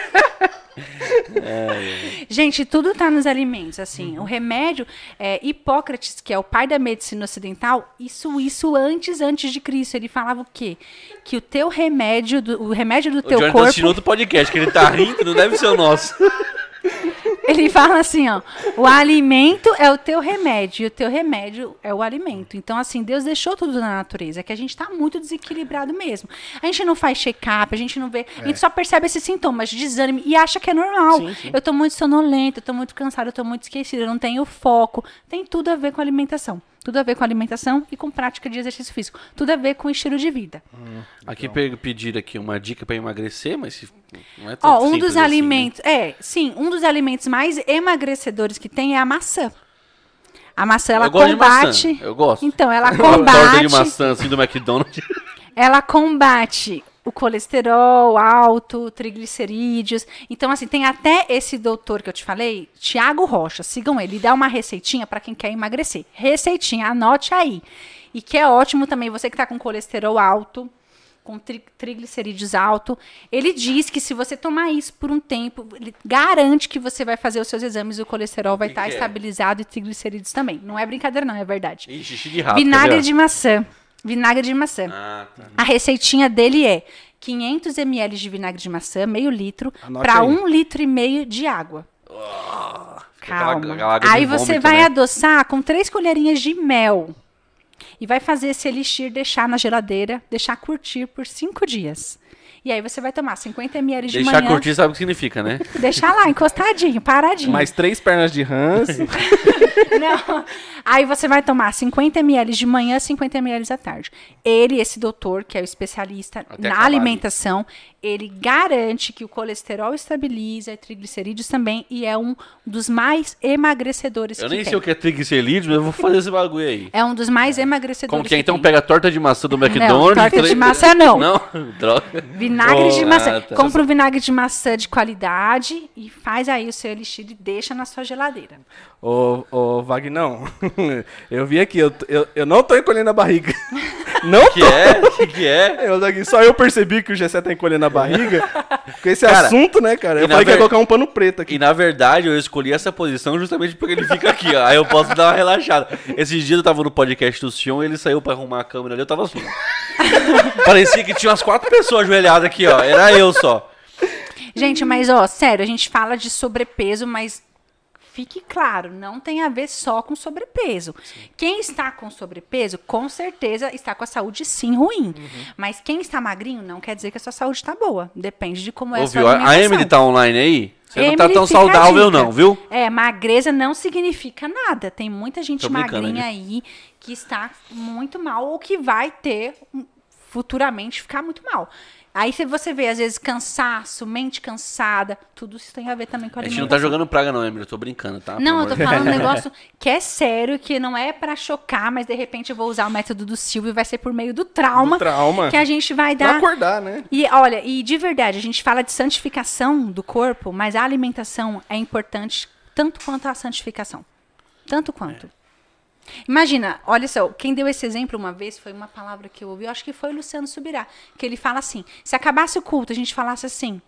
Gente, tudo tá nos alimentos, assim. O remédio, é, Hipócrates, que é o pai da medicina ocidental, isso, isso antes, antes de Cristo, ele falava o quê? Que o teu remédio, do- o remédio do O teu Johnny tá corpo... assistindo outro podcast, que ele tá rindo, não deve ser o nosso. Ele fala assim, ó, o alimento é o teu remédio, e o teu remédio é o alimento. Então, assim, Deus deixou tudo na natureza, é que a gente tá muito desequilibrado mesmo. A gente não faz check-up, a gente não vê, a gente só percebe esses sintomas de desânimo e acha que é normal. Eu tô muito sonolento, eu tô muito cansado, eu tô muito esquecido, eu não tenho foco. Tem tudo a ver com alimentação. Tudo a ver com alimentação e com prática de exercício físico. Tudo a ver com estilo de vida. Aqui pe- pediram aqui uma dica pra emagrecer, mas se- não é tão Ó, um dos assim, né? alimentos. É, sim, um dos alimentos mais emagrecedores que tem é a maçã. A maçã, ela Eu gosto de combate. maçã, eu gosto. Então, ela combate. de maçã assim do McDonald's. Ela combate o colesterol alto, triglicerídeos. Então, assim, tem até esse doutor que eu te falei, Tiago Rocha. Sigam ele. Ele dá uma receitinha para quem quer emagrecer. Receitinha, anote aí. E que é ótimo também, você que tá com colesterol alto, com tri triglicerídeos alto. Ele diz que se você tomar isso por um tempo, ele garante que você vai fazer os seus exames e o colesterol vai estar que é? estabilizado e triglicerídeos também. Não é brincadeira, não, é verdade. Ih, xixi de rato. Vinagre ver, de maçã. Vinagre de maçã. Ah, tá. A receitinha dele é 500 ml de vinagre de maçã, meio litro, para um litro e meio de água. Aquela- Calma. aquela água de Aí você vômito, vai né? adoçar com três colherinhas de mel. E vai fazer esse elixir, deixar na geladeira, deixar curtir por cinco dias. E aí você vai tomar 50 ml de Deixar manhã. curtir sabe o que significa, né? Deixar lá, encostadinho, paradinho. Mais três pernas de rãs. Não. Aí você vai tomar 50 ml de manhã, 50 ml à tarde. Ele, esse doutor, que é o especialista Até na ali. alimentação, ele garante que o colesterol estabiliza, triglicerídeos também, e é um dos mais emagrecedores Eu que nem tem. sei o que é triglicerídeos, mas eu vou fazer esse bagulho aí. É um dos mais emagrecedores Como que é? que Então tem. pega a torta de maçã do McDonald's. torta de maçã não. Não? Droga. Vinagre de Oh, maçã. ah, tá. Compra um vinagre de maçã de qualidade e faz aí o seu elixir e deixa na sua geladeira. Ô, ô, Vagnão, eu vi aqui, eu, eu, eu não tô encolhendo a barriga. Não que é? que que é? Eu, só eu percebi que o Gessé tá encolhendo a barriga com esse Cara, assunto, né, cara? Eu falei que ia ver- colocar um pano preto aqui. E na verdade eu escolhi essa posição justamente porque ele fica aqui, ó. Aí eu posso dar uma relaxada. Esses dias eu tava no podcast do Sion, ele saiu pra arrumar a câmera ali, eu tava assim. Parecia que tinha umas quatro pessoas ajoelhadas aqui, ó. Era eu só. Gente, mas ó, sério, a gente fala de sobrepeso, mas fique claro, não tem a ver só com sobrepeso. Quem está com sobrepeso, com certeza está com a saúde sim ruim. Uhum. Mas quem está magrinho não quer dizer que a sua saúde está boa. Depende de como é a sua A alimentação. Emily tá online aí? Você não tá Emily, tão fica a saudável, não, viu? É, magreza não significa nada. Tem muita gente magrinha aí que está muito mal ou que vai ter futuramente ficar muito mal. Aí se você vê, às vezes, cansaço, mente cansada, tudo isso tem a ver também com a A gente não alimentação. tá jogando praga, não, Emily. Eu tô brincando, tá? Não, eu tô falando um negócio que é sério, que não é pra chocar, mas de repente eu vou usar o método do Silvio e vai ser por meio do trauma, Do trauma. que a gente vai Pra dar. acordar, né? E olha, e de verdade, a gente fala de santificação do corpo, mas a alimentação é importante tanto quanto a santificação. Tanto quanto. Imagina, olha só, quem deu esse exemplo uma vez foi uma palavra que eu ouvi, eu acho que foi o Luciano Subirá, que ele fala assim: se acabasse o culto, a gente falasse assim,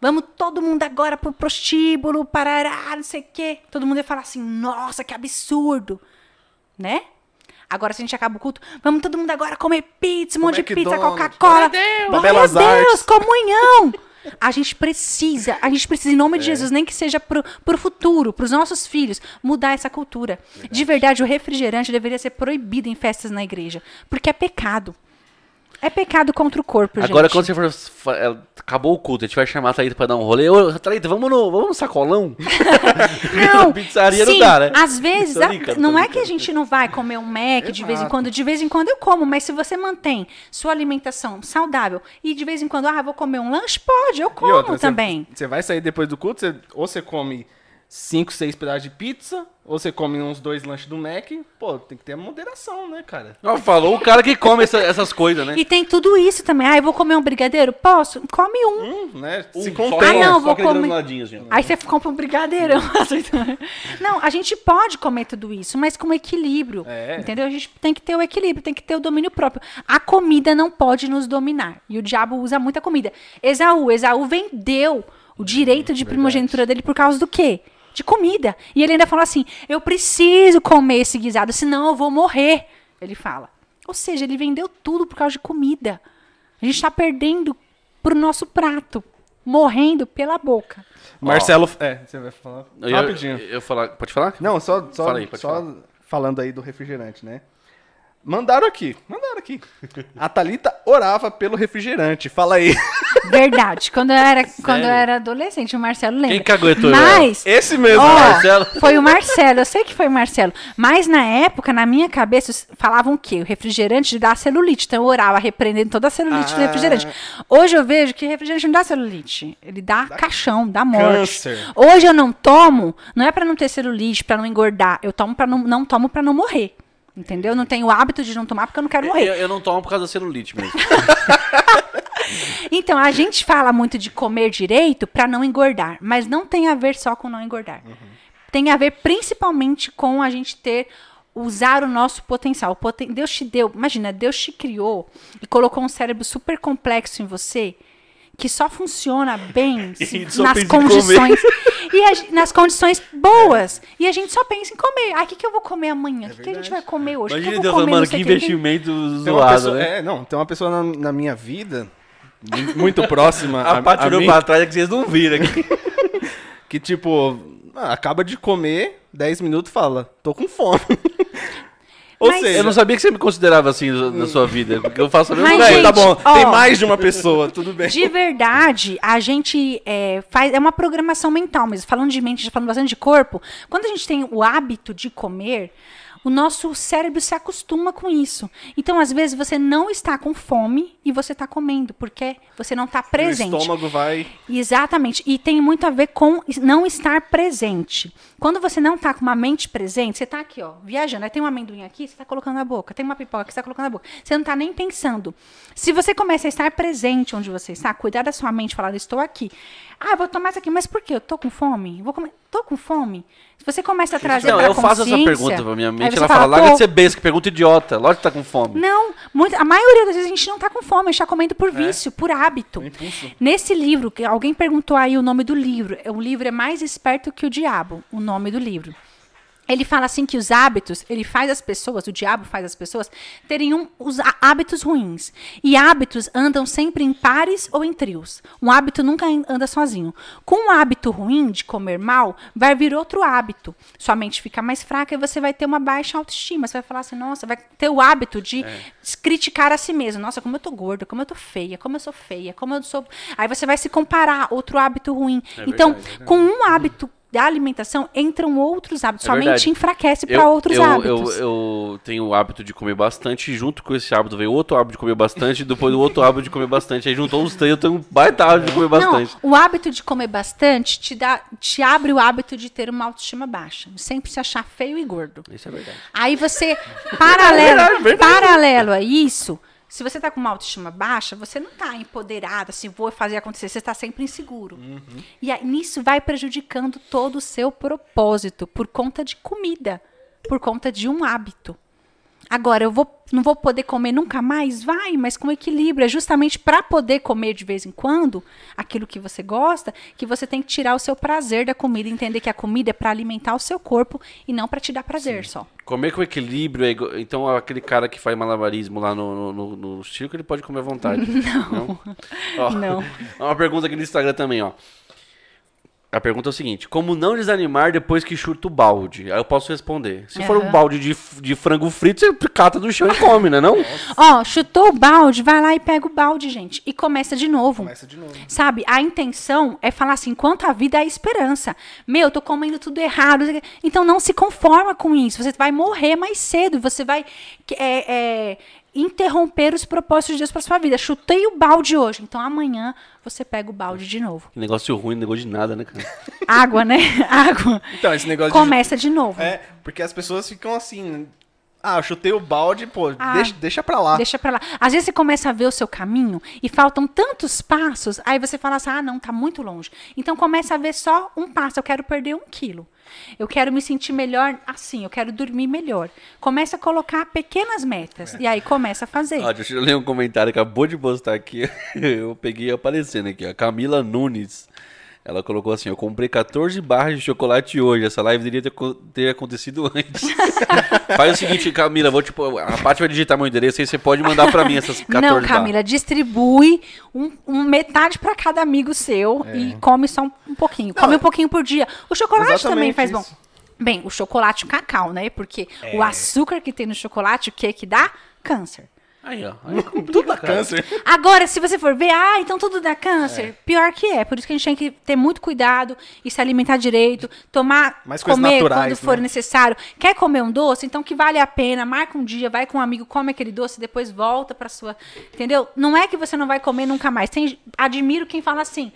Vamos todo mundo agora pro prostíbulo, parará, não sei o quê. Todo mundo ia falar assim, nossa, que absurdo. Né? Agora, se a gente acaba o culto, vamos todo mundo agora comer pizza, um monte de pizza, McDonald's. Coca-Cola. Belas Deus, comunhão. A gente precisa, a gente precisa, em nome de Jesus, nem que seja pro, pro futuro, pros nossos filhos, mudar essa cultura. De verdade, o refrigerante deveria ser proibido em festas na igreja, porque é pecado. É pecado contra o corpo, Agora, gente. quando você for. é, Acabou o culto, a gente vai chamar a Thalita pra dar um rolê. Ô, Thalita, vamos no, vamos no sacolão? Não, Pizzaria não sim, dá, né? Às vezes, a- brincando, não é que a gente não vai comer um Mac de vez em quando. De vez em quando eu como, mas se você mantém sua alimentação saudável e de vez em quando, ah, vou comer um lanche, pode, eu como outra, você- também. Você vai sair depois do culto, você- ou você come 5, 6 pedaços de pizza, ou você come uns dois lanches do Mac. Pô, tem que ter moderação, né, cara? Ó, falou o cara que come essa- essas coisas, né? E tem tudo isso também. Ah, eu vou comer um brigadeiro? Posso? Come um. Hum, né? Um Se só- contém. Ah, não, só vou comer- assim. Aí você compra um brigadeirão. Não, a gente pode comer tudo isso, mas com equilíbrio. É. Entendeu? A gente tem que ter o equilíbrio, tem que ter o domínio próprio. A comida não pode nos dominar. E o diabo usa muita comida. Esaú, Esaú vendeu o direito de primogenitura dele por causa do quê? De comida. E ele ainda fala assim: eu preciso comer esse guisado, senão eu vou morrer. Ele fala. Ou seja, ele vendeu tudo por causa de comida. A gente está perdendo pro nosso prato, morrendo pela boca. Marcelo. É, você vai falar. Eu, Rapidinho. eu, falar, pode falar? Não, só, só, Fala aí, pode só falar. falando aí do refrigerante, né? Mandaram aqui, mandaram aqui. A Thalita orava pelo refrigerante. Fala aí. Verdade. Quando eu era, quando eu era adolescente, o Marcelo lembra. Quem caguetou Mas, Esse mesmo. ó, Marcelo? foi o Marcelo. Eu sei que foi o Marcelo. Mas na época, na minha cabeça, falavam o quê? O refrigerante dá celulite. Então eu orava repreendendo toda a celulite do Ah. refrigerante. Hoje eu vejo que refrigerante não dá celulite. Ele dá, caixão, dá morte. câncer. Hoje eu não tomo, não é pra não ter celulite, pra não engordar. Eu tomo para não, não tomo para não morrer. Entendeu? Eu não tenho o hábito de não tomar porque eu não quero morrer. Eu, eu não tomo por causa da celulite mesmo. Então, a gente fala muito de comer direito para não engordar, mas não tem a ver só com não engordar. Tem a ver principalmente com a gente ter usar o nosso potencial. O poten- Deus te deu, imagina, Deus te criou e colocou um cérebro super complexo em você que só funciona bem se- só nas condições e a nas condições boas. E a gente só pensa em comer. Ah, o que, que eu vou comer amanhã? O que, que a gente vai comer hoje? O que Imagina que eu Deus comer? mano, que investimento Tem uma zoado, pessoa, né? é, não, tem uma pessoa na, na minha vida, muito próxima A, Paty olhou mim, pra trás é que vocês não viram aqui. que tipo, ah, acaba de comer, 10 minutos fala, tô com fome. Ou Mas- seja, Eu não sabia que você me considerava assim na sua vida, porque eu faço a mesma coisa. Tá bom, tem ó. mais de uma pessoa, tudo bem. De verdade, a gente é, faz. É uma programação mental mesmo. Falando de mente, falando bastante de corpo. Quando a gente tem o hábito de comer, o nosso cérebro se acostuma com isso. Então, às vezes, você não está com fome e você está comendo, porque você não está O presente. estômago vai... Exatamente. E tem muito a ver com não estar presente. Quando você não está com uma mente presente, você está aqui, ó, viajando. Aí tem um amendoim aqui, você está colocando na boca. Tem uma pipoca que você está colocando na boca. Você não está nem pensando. Se você começa a estar presente onde você está, cuidar da sua mente, falar, estou aqui. Ah, eu vou tomar isso aqui, mas por quê? Eu tô com fome? Vou comer. Tô com fome? Se você começa a trazer Não, eu faço essa pergunta pra minha mente, ela fala, fala, larga de ser besta, que pergunta idiota. Lógico que tá com fome. Não, muito, a maioria das vezes a gente não tá com fome, a gente tá comendo por vício, por hábito. Nesse livro, que alguém perguntou aí o nome do livro. O livro é Mais Esperto que o Diabo, o nome do livro. Ele fala assim que os hábitos, ele faz as pessoas, o diabo faz as pessoas terem um, os há- hábitos ruins. E hábitos andam sempre em pares ou em trios. Um hábito nunca an- anda sozinho. Com um hábito ruim de comer mal, vai vir outro hábito. Sua mente fica mais fraca e você vai ter uma baixa autoestima. Você vai falar assim, nossa, vai ter o hábito de criticar a si mesmo. Nossa, como eu tô gorda, como eu tô feia, como eu sou feia, como eu sou. Aí você vai se comparar, outro hábito ruim. então, verdade, é com um hábito da alimentação entram outros hábitos. É Sua verdade. mente enfraquece para outros eu, hábitos. Eu, eu tenho o hábito de comer bastante, e junto com esse hábito veio outro hábito de comer bastante, e depois o outro hábito de comer bastante. Aí juntou os três, eu tenho um baita hábito de comer bastante. Não, o hábito de comer bastante te, dá, te abre o hábito de ter uma autoestima baixa. Sempre se achar feio e gordo. Isso é verdade. Aí você, paralelo, verdade, verdade. paralelo a isso, se você tá com uma autoestima baixa, você não tá empoderada, assim, vou fazer acontecer, você está sempre inseguro. E aí, nisso vai prejudicando todo o seu propósito por conta de comida, por conta de um hábito. Agora, eu vou, não vou poder comer nunca mais? Vai, mas com equilíbrio. É justamente para poder comer de vez em quando aquilo que você gosta, que você tem que tirar o seu prazer da comida, entender que a comida é para alimentar o seu corpo e não para te dar prazer só. Comer com equilíbrio, é igual- então aquele cara que faz malabarismo lá no, no, no, no circo, ele pode comer à vontade. Não. Ó, Não. Uma pergunta aqui no Instagram também, ó. A pergunta é o seguinte: como não desanimar depois que chuta o balde? Aí eu posso responder. Se for um balde de, de frango frito, você cata do chão e come, né? Não? Ó, chutou o balde, vai lá e pega o balde, gente, e começa de novo. Começa de novo. Sabe, a intenção é falar assim, enquanto a vida é a esperança. Meu, eu tô comendo tudo errado. Então não se conforma com isso. Você vai morrer mais cedo. Você vai é, é, interromper os propósitos de Deus para sua vida. Chutei o balde hoje. Então amanhã você pega o balde de novo. Que negócio ruim, negócio de nada, né, cara? Água, né? Água. Então, esse negócio de Começa de novo. É, porque as pessoas ficam assim. Ah, eu chutei o balde, pô, Ah, deixa, deixa pra lá. Deixa pra lá. Às vezes você começa a ver o seu caminho e faltam tantos passos, aí você fala assim: ah, não, tá muito longe. Então começa a ver só um passo. Eu quero perder um quilo. Eu quero me sentir melhor assim, eu quero dormir melhor. Começa a colocar pequenas metas. E aí começa a fazer. Ó, deixa eu ler um comentário que acabou de postar aqui. Eu peguei aparecendo aqui, ó. Camila Nunes. Ela colocou assim: Eu comprei 14 barras de chocolate hoje. Essa live deveria ter, ter acontecido antes. Faz o seguinte, Camila, vou tipo, a Paty vai digitar meu endereço aí você pode mandar pra mim essas 14 Não, barras. Camila, distribui um, um metade pra cada amigo seu É. e come só um, um pouquinho. Come um pouquinho por dia. O chocolate também faz bom. isso. Bem, o chocolate e o cacau, né? Porque É. o açúcar que tem no chocolate, o que que dá? Câncer. Aí, ó. Aí Tudo dá câncer. Agora, se você for ver, ah, então tudo dá câncer. Pior que é. Por isso que a gente tem que ter muito cuidado e se alimentar direito, tomar, Mais comer naturais, quando for né? necessário. Quer comer um doce? Então que vale a pena. Marca um dia, vai com um amigo, come aquele doce, depois volta pra sua. Entendeu? Não é que você não vai comer nunca mais. Tem, admiro quem fala assim.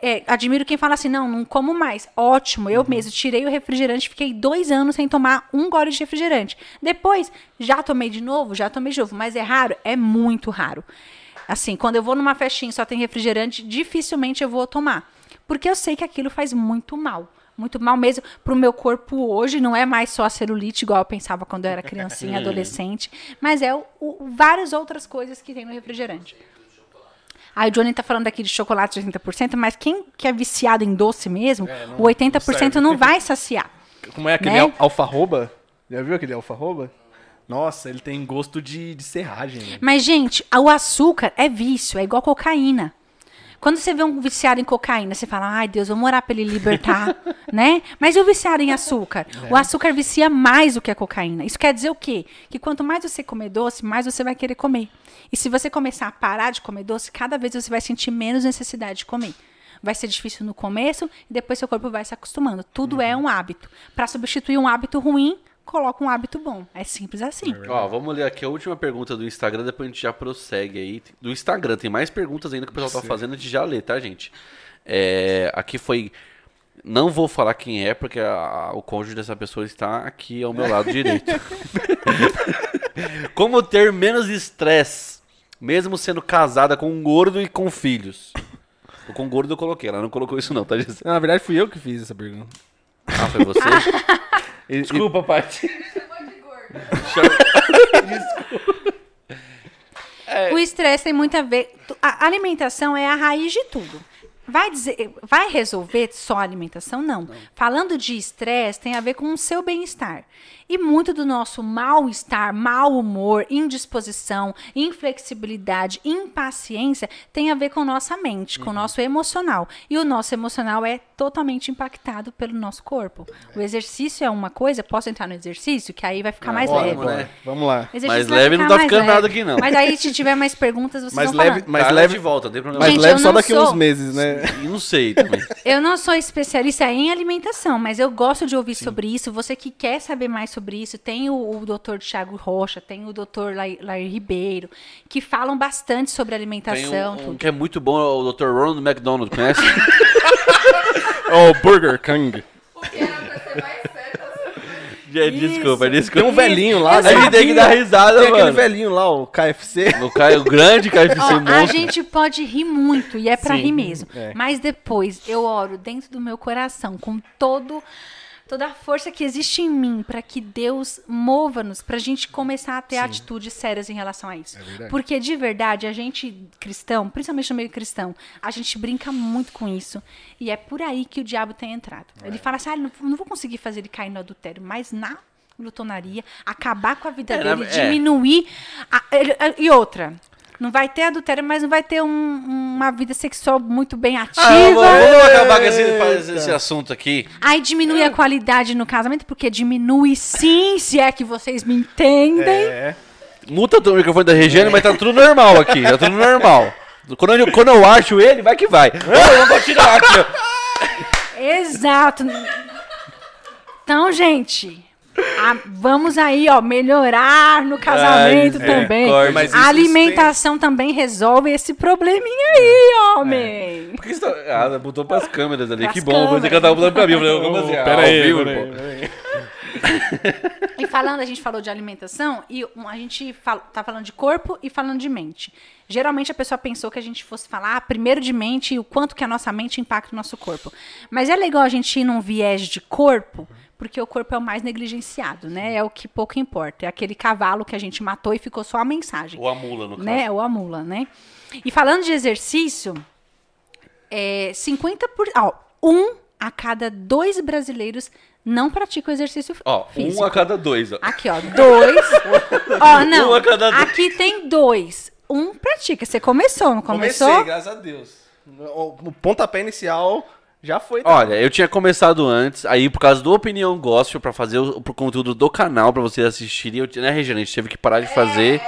É, admiro quem fala assim, não, não como mais. Ótimo, Uhum. eu mesmo tirei o refrigerante, fiquei dois anos sem tomar um gole de refrigerante. Depois, já tomei de novo, já tomei de novo, mas é raro? É muito raro. Assim, quando eu vou numa festinha e só tem refrigerante, dificilmente eu vou tomar. Porque eu sei que aquilo faz muito mal. Muito mal mesmo pro meu corpo hoje. Não é mais só a celulite, igual eu pensava quando eu era criancinha, adolescente. Mas é o, o- várias outras coisas que tem no refrigerante. Aí o Johnny tá falando aqui de chocolate de 80%, mas quem que é viciado em doce mesmo, o 80% não, vai saciar. Como é aquele Né? al- alfarroba? Já viu aquele alfarroba? Nossa, ele tem gosto de, de serragem. né? Mas, gente, o açúcar é vício, é igual cocaína. Quando você vê um viciado em cocaína, você fala, ai Deus, vamos orar pra ele libertar, né? Mas e o viciado em açúcar? O açúcar vicia mais do que a cocaína. Isso quer dizer o quê? Que quanto mais você comer doce, mais você vai querer comer. E se você começar a parar de comer doce, cada vez você vai sentir menos necessidade de comer. Vai ser difícil no começo e depois seu corpo vai se acostumando. Tudo é um hábito. Para substituir um hábito ruim, coloca um hábito bom. É simples assim. Ó, vamos ler aqui a última pergunta do Instagram, depois a gente já prossegue aí. Do Instagram, tem mais perguntas ainda que o pessoal tá fazendo, a gente já lê, tá, gente? É, aqui foi. Não vou falar quem é, porque a- o cônjuge dessa pessoa está aqui ao meu lado direito. Como ter menos estresse, mesmo sendo casada com um gordo e com filhos? O com gordo eu coloquei, ela não colocou isso não, tá, gente? Na verdade, fui eu que fiz essa pergunta. Ah, foi você? E- Desculpa, Paty. O estresse tem muito a ver. A alimentação é a raiz de tudo. Vai, dizer, vai resolver só a alimentação? Não. Falando de estresse, tem a ver com o seu bem-estar. E muito do nosso mal-estar, mau humor, indisposição, inflexibilidade, impaciência tem a ver com nossa mente, com o nosso emocional. E o nosso emocional é totalmente impactado pelo nosso corpo. O exercício é uma coisa, posso entrar no exercício, que aí vai ficar mais Bora, leve. né? Vamos lá. Mais leve não tá mais ficando leve. nada aqui, não. Mas aí, se tiver mais perguntas, vocês Mais vão leve, falando. mais leve, de volta, não tem problema. mais Gente, leve eu só não daqui sou- uns meses, né? E não sei também. Eu não sou especialista em alimentação, mas eu gosto de ouvir sobre isso. Você que quer saber mais sobre isso, tem o, o Dr. Thiago Rocha, tem o Dr. Lai- Lair Ribeiro, que falam bastante sobre Tem alimentação. um, um tudo. que é muito bom, é o Dr. Ronald McDonald, conhece? Oh, Burger King. Gente, desculpa, Tem desculpa. um velhinho lá, A né? gente tem que dar risada, Tem aquele mano. velhinho lá, o KFC. O, Caio, o grande KFC Ó, a monstro. gente pode rir muito, e é pra Sim, rir mesmo. é. Mas depois eu oro dentro do meu coração, com todo toda a força que existe em mim para que Deus mova-nos, para a gente começar a ter atitudes sérias em relação a isso. É. Porque de verdade, a gente cristão, principalmente no meio cristão, a gente brinca muito com isso. E é por aí que o diabo tem entrado. É. Ele fala assim: ah, não, não vou conseguir fazer ele cair no adultério, mas na glutonaria, acabar com a vida É, dele, é. diminuir. a- e outra. Não vai ter adultério, mas não vai ter um- uma vida sexual muito bem ativa. Ah, vamos, acabar com esse, esse assunto aqui. Aí diminui a qualidade no casamento, porque diminui sim, se é que vocês me entendem. É. Muta o microfone da Regiane, mas tá tudo normal aqui. Tá tudo normal. Quando eu, quando eu acho ele, vai que vai. Eu vou tirar aqui. Exato. Então, gente, a- vamos aí, ó, melhorar no casamento Ai, também. é, mas a alimentação também resolve esse probleminha aí, homem. Por que você tá... Ah, botou pras câmeras ali. Pras que bom. Você que câmeras. tava falando pra mim. Eu falei, como assim? Ah, Pera ao aí, vivo, pera aí, pera aí. E falando, a gente falou de alimentação e um, a gente fala, tá falando de corpo e falando de mente. Geralmente a pessoa pensou que a gente fosse falar primeiro de mente e o quanto que a nossa mente impacta o nosso corpo. Mas é legal a gente ir num viés de corpo, porque o corpo é o mais negligenciado, né? É o que pouco importa. É aquele cavalo que a gente matou e ficou só a mensagem Ou a mula, no caso. né? Ou a mula, né? E falando de exercício, é 50 por, ó, um a cada dois brasileiros não pratica o exercício Ó, físico. um a cada dois, ó. Aqui, ó, dois. ó, não. Um a cada dois. Aqui tem dois. Um pratica. Você começou, não começou? Comecei, graças a Deus. O pontapé inicial já foi. Olha, eu tinha começado antes, aí por causa do Opinião Gospel, pra fazer o, pro conteúdo do canal, pra vocês assistirem, eu, tinha- né, Regina? A gente teve que parar de fazer.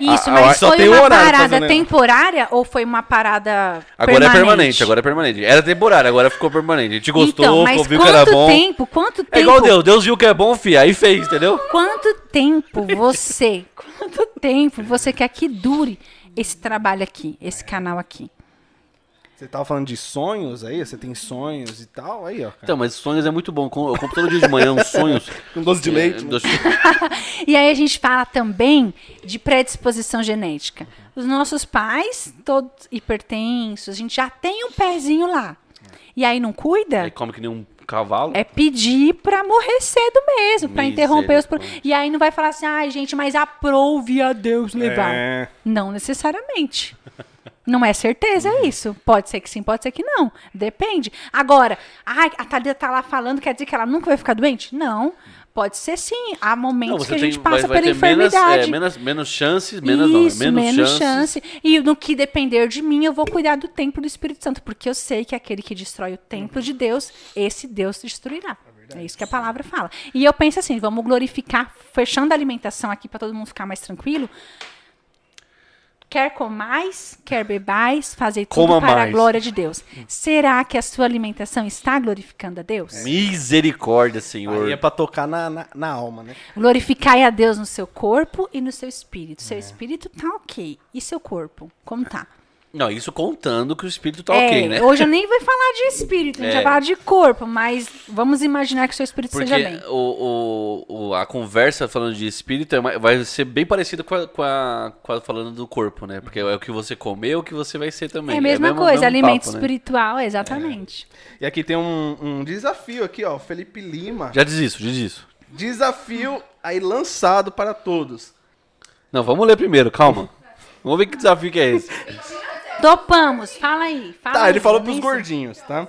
Isso, Ah, mas só foi tem um uma parada fazendo- temporária ou foi uma parada Agora é permanente, agora é permanente. Era temporário, agora ficou permanente. A gente gostou, então, mas viu quanto que era bom. tempo, quanto tempo É igual Deus, Deus viu que é bom, fi, aí fez, entendeu? Quanto tempo você, quanto tempo você quer que dure esse trabalho aqui, esse canal aqui? Você tava falando de sonhos aí? Você tem sonhos e tal? Aí, ó. cara. Então, mas sonhos é muito bom. Eu compro todo dia de manhã uns sonhos. Com doce de leite. É, né? doce- E aí a gente fala também de predisposição genética. Os nossos pais, todos hipertensos, a gente já tem um pezinho lá. E aí não cuida? Aí come que nem um cavalo. É pedir pra morrer cedo mesmo, pra interromper os. E aí não vai falar assim, ai gente, mas aprove a Deus levar. É. Não necessariamente. Não é certeza isso. Pode ser que sim, pode ser que não. Depende. Agora, ai, a Thalita tá lá falando, quer dizer que ela nunca vai ficar doente? Não. Pode ser sim. Há momentos que a gente passa vai, vai pela ter menos, enfermidade. é, menos, menos chances, menos, não, é Isso, menos, menos, chances. chance. E no que depender de mim, eu vou cuidar do templo do Espírito Santo, porque eu sei que aquele que destrói o templo de Deus, esse Deus destruirá. É isso que a palavra fala. E eu penso assim, vamos glorificar, fechando a alimentação aqui para todo mundo ficar mais tranquilo. Quer comais, quer bebais, fazer tudo Coma para a mais. glória de Deus. Será que a sua alimentação está glorificando a Deus? Misericórdia, Senhor. Aí é pra tocar na, na, na alma, né? Glorificai a Deus no seu corpo e no seu espírito. Seu espírito tá ok. E seu corpo? Como tá? Não, isso contando que o espírito tá É, ok, né? Hoje eu nem vou falar de espírito, a gente É. vai falar de corpo, mas vamos imaginar que seu espírito Porque seja bem. o, o, o- a conversa falando de espírito é vai ser bem parecida com a, com, a, com a falando do corpo, né? Porque é o que você comer, o que você vai ser também. É a mesma mesmo- coisa, mesmo alimento papo, né? espiritual, exatamente. E aqui tem um, um desafio aqui, ó. Felipe Lima. Já diz isso, diz isso. Desafio aí lançado para todos. Não, vamos ler primeiro, calma. Vamos ver que desafio que é esse. Topamos, fala aí. Fala Tá, aí, ele falou eu pros gordinhos, tá?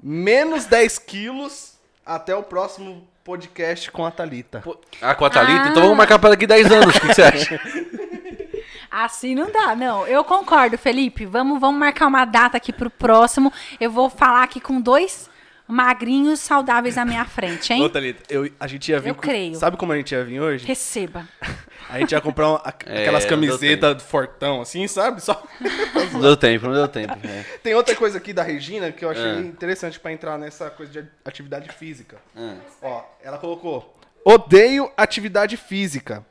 Menos 10 quilos até o próximo podcast com a Thalita. Pô, Ah, com a Thalita? Ah. Então vamos marcar pra daqui 10 anos, o que que você acha? Assim não dá, não. Eu concordo, Felipe. Vamos, vamos marcar uma data aqui pro próximo. Eu vou falar aqui com dois magrinhos saudáveis na minha frente, hein? Ô, Thalita, eu, a gente ia vir. Eu com- creio. Sabe como a gente ia vir hoje? Receba. A gente ia comprar uma- É, aquelas deu camisetas fortão, assim, sabe? Só... Não deu tempo, não deu tempo. é. Tem outra coisa aqui da Regina que eu achei Ah. interessante pra entrar nessa coisa de atividade física. Ah. Ó, ela colocou: Odeio atividade física.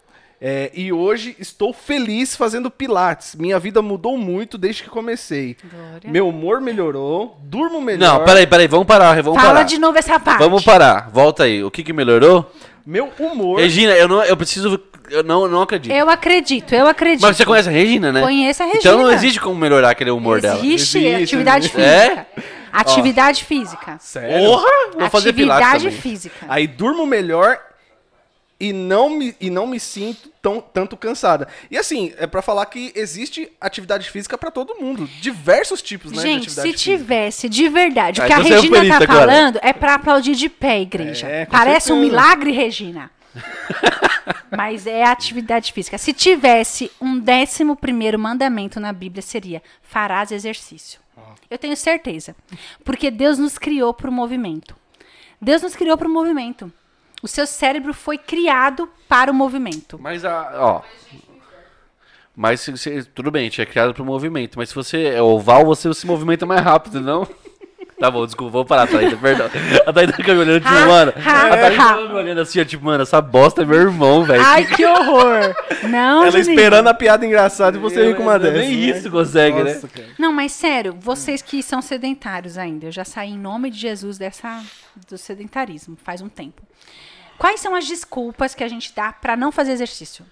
É, e hoje estou feliz fazendo pilates. Minha vida mudou muito desde que comecei. Glória. Meu humor melhorou, durmo melhor. Não, peraí, peraí, vamos parar, vamos Fala parar. de novo essa parte. Vamos parar, volta aí. O que que melhorou? Meu humor. Regina, eu, não, eu preciso. Eu não, não acredito. Eu acredito, eu acredito. Mas você conhece a Regina, né? Conheço a Então não Regina. existe como melhorar aquele humor dela. Existe, Existe, atividade existe. física. Atividade física. Sério? Porra! Vou fazer pilates Atividade também. física. Aí durmo melhor e não me, e não me sinto tão, tanto cansada. E assim, é pra falar que existe atividade física pra todo mundo. Diversos tipos, né, de Gente, se física. tivesse de verdade o que a é um Regina tá perito agora. falando, é pra aplaudir de pé, igreja. É, Parece um certeza. milagre, Regina. Mas é atividade física. Se tivesse um décimo primeiro mandamento na Bíblia, seria farás exercício. Eu tenho certeza. Porque Deus nos criou para o movimento. Deus nos criou para o movimento. O seu cérebro foi criado para o movimento. Mas a. Ó. Mas se, se- tudo bem, a gente é criado pro movimento, mas se você é oval, você se movimenta mais rápido, não? Tá bom, desculpa, vou parar, Thaíta, perdão. A Thaíta fica me olhando, tipo, Ha, mano. ha, A fica me olhando assim, ó, tipo, mano, essa bosta é meu irmão, velho. Ai, que horror! Não, Ela Juninho. esperando a piada engraçada e você vem com uma dessa. Nem né? isso consegue, Nossa, né? cara. Não, mas sério, vocês que são sedentários ainda, eu já saí em nome de Jesus dessa do sedentarismo faz um tempo. Quais são as desculpas que a gente dá pra não fazer exercício?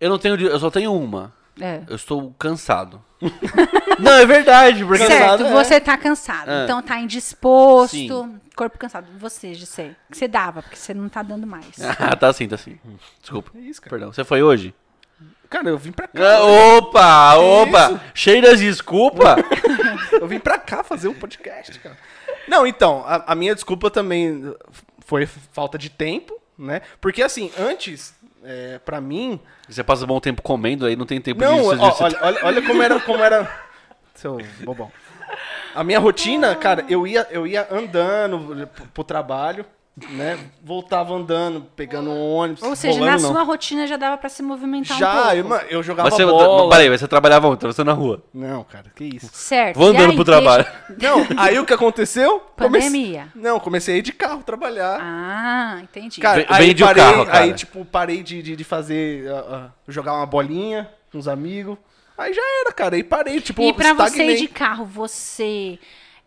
Eu não tenho. Eu só tenho uma. É. Eu estou cansado. não, é verdade, porque. Certo, é. você tá cansado, É. então tá indisposto, Sim. corpo cansado. Você, Gisele, que você dava, porque você não tá dando mais. Ah, tá sim, tá sim. Desculpa. É isso, cara. Perdão. Você foi hoje? Cara, eu vim pra cá. Ah, opa, opa! Cheio das desculpa! Eu vim pra cá fazer um podcast, cara. Não, então, a, a minha desculpa também foi falta de tempo, né? Porque assim, antes, é, pra mim. Você passa um bom tempo comendo, aí não tem tempo Não, ó, exercitar. olha, olha, olha como era. Como era seu bobão. A minha rotina, cara, eu ia, eu ia andando pro, pro trabalho, né? Voltava andando, pegando um ônibus. Ou seja, rolando, na não. sua rotina já dava pra se movimentar um Já, pouco. eu, mano, eu jogava Mas você, bola. peraí, mas você trabalhava onde? Você na rua. Não, cara, que isso. Certo. Vou andando aí, pro deixa- trabalho. Não, aí o que aconteceu? Pandemia. Não, comecei a ir de carro trabalhar. Ah, entendi. Cara, Ve- aí parei, carro, cara. Aí, tipo, parei de, de, de fazer. ah, ah, jogar uma bolinha com os amigos. Aí já era, cara. Aí parei, tipo, e pra você estagnei. ir de carro, você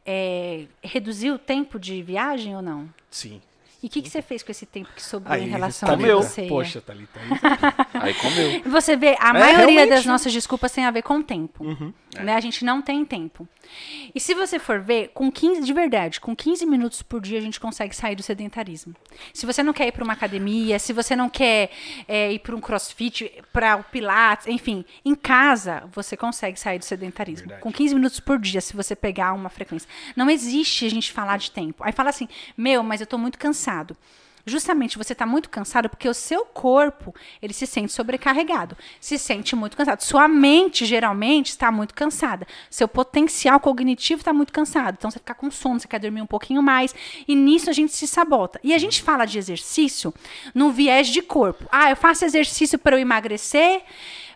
é, reduziu o tempo de viagem ou não? Sim. E o que, que você fez com esse tempo que sobrou Aí, em relação Thalita, a você? Poxa, Thalita. aí- Aí comeu. Você vê, a É, maioria realmente. das nossas desculpas tem a ver com tempo. Uhum. Né? A gente não tem tempo. E se você for ver, com 15, de verdade, com 15 minutos por dia a gente consegue sair do sedentarismo. Se você não quer ir para uma academia, se você não quer é, ir para um crossfit, para o pilates, enfim, em casa você consegue sair do sedentarismo. Verdade. Com 15 minutos por dia, se você pegar uma frequência. Não existe a gente falar de tempo. Aí fala assim, meu, mas eu tô muito cansado. Justamente você está muito cansado porque o seu corpo ele se sente sobrecarregado, se sente muito cansado. Sua mente geralmente está muito cansada, seu potencial cognitivo está muito cansado. Então você fica com sono, você quer dormir um pouquinho mais e nisso a gente se sabota. E a gente fala de exercício no viés de corpo. Ah, eu faço exercício para eu emagrecer,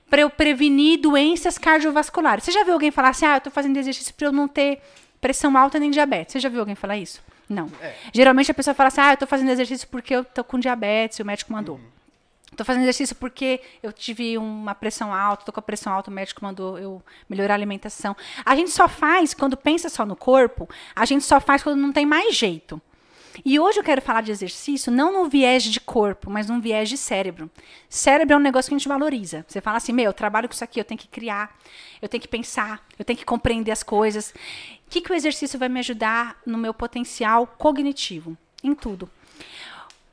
para eu prevenir doenças cardiovasculares. Você já viu alguém falar assim: "Ah, eu estou fazendo exercício para eu não ter pressão alta nem diabetes"? Você já viu alguém falar isso? Não. Geralmente a pessoa fala assim: ah, eu tô fazendo exercício porque eu tô com diabetes, o médico mandou. Tô fazendo exercício porque eu tive uma pressão alta, tô com a pressão alta, o médico mandou eu melhorar a alimentação. A gente só faz, quando pensa só no corpo, a gente só faz quando não tem mais jeito. E hoje eu quero falar de exercício não no viés de corpo, mas num viés de cérebro. Cérebro é um negócio que a gente valoriza. Você fala assim, meu, eu trabalho com isso aqui, eu tenho que criar, eu tenho que pensar, eu tenho que compreender as coisas. O que, que o exercício vai me ajudar no meu potencial cognitivo? Em tudo.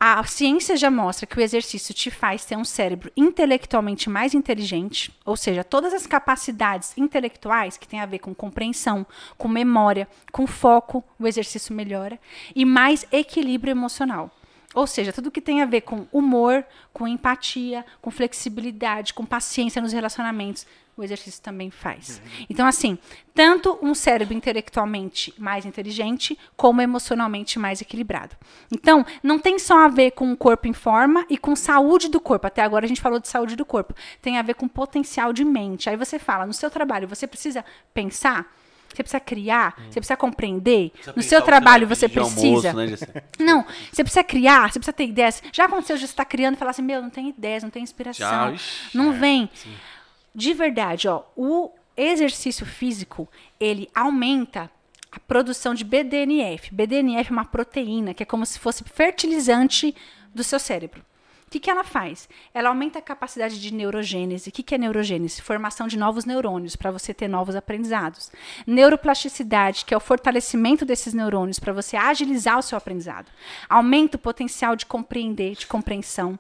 A ciência já mostra que o exercício te faz ter um cérebro intelectualmente mais inteligente, ou seja, todas as capacidades intelectuais que têm a ver com compreensão, com memória, com foco, o exercício melhora, e mais equilíbrio emocional. Ou seja, tudo que tem a ver com humor, com empatia, com flexibilidade, com paciência nos relacionamentos, o exercício também faz. Então, assim, tanto um cérebro intelectualmente mais inteligente, como emocionalmente mais equilibrado. Então, não tem só a ver com o corpo em forma e com saúde do corpo. Até agora a gente falou de saúde do corpo. Tem a ver com potencial de mente. Aí você fala, no seu trabalho, você precisa pensar, você precisa criar, você precisa compreender. no seu trabalho você precisa. Almoço, né, Não, você precisa criar, você precisa ter ideias. Já aconteceu de você estar criando e falar assim, meu, não tem ideias, não tem inspiração. Já, não vem. De verdade, ó, o exercício físico, ele aumenta a produção de BDNF. BDNF é uma proteína que é como se fosse fertilizante do seu cérebro. que, que ela faz? Ela aumenta a capacidade de neurogênese. O que, que é neurogênese? Formação de novos neurônios para você ter novos aprendizados. Neuroplasticidade, que é o fortalecimento desses neurônios para você agilizar o seu aprendizado. Aumenta o potencial de compreender, de compreensão.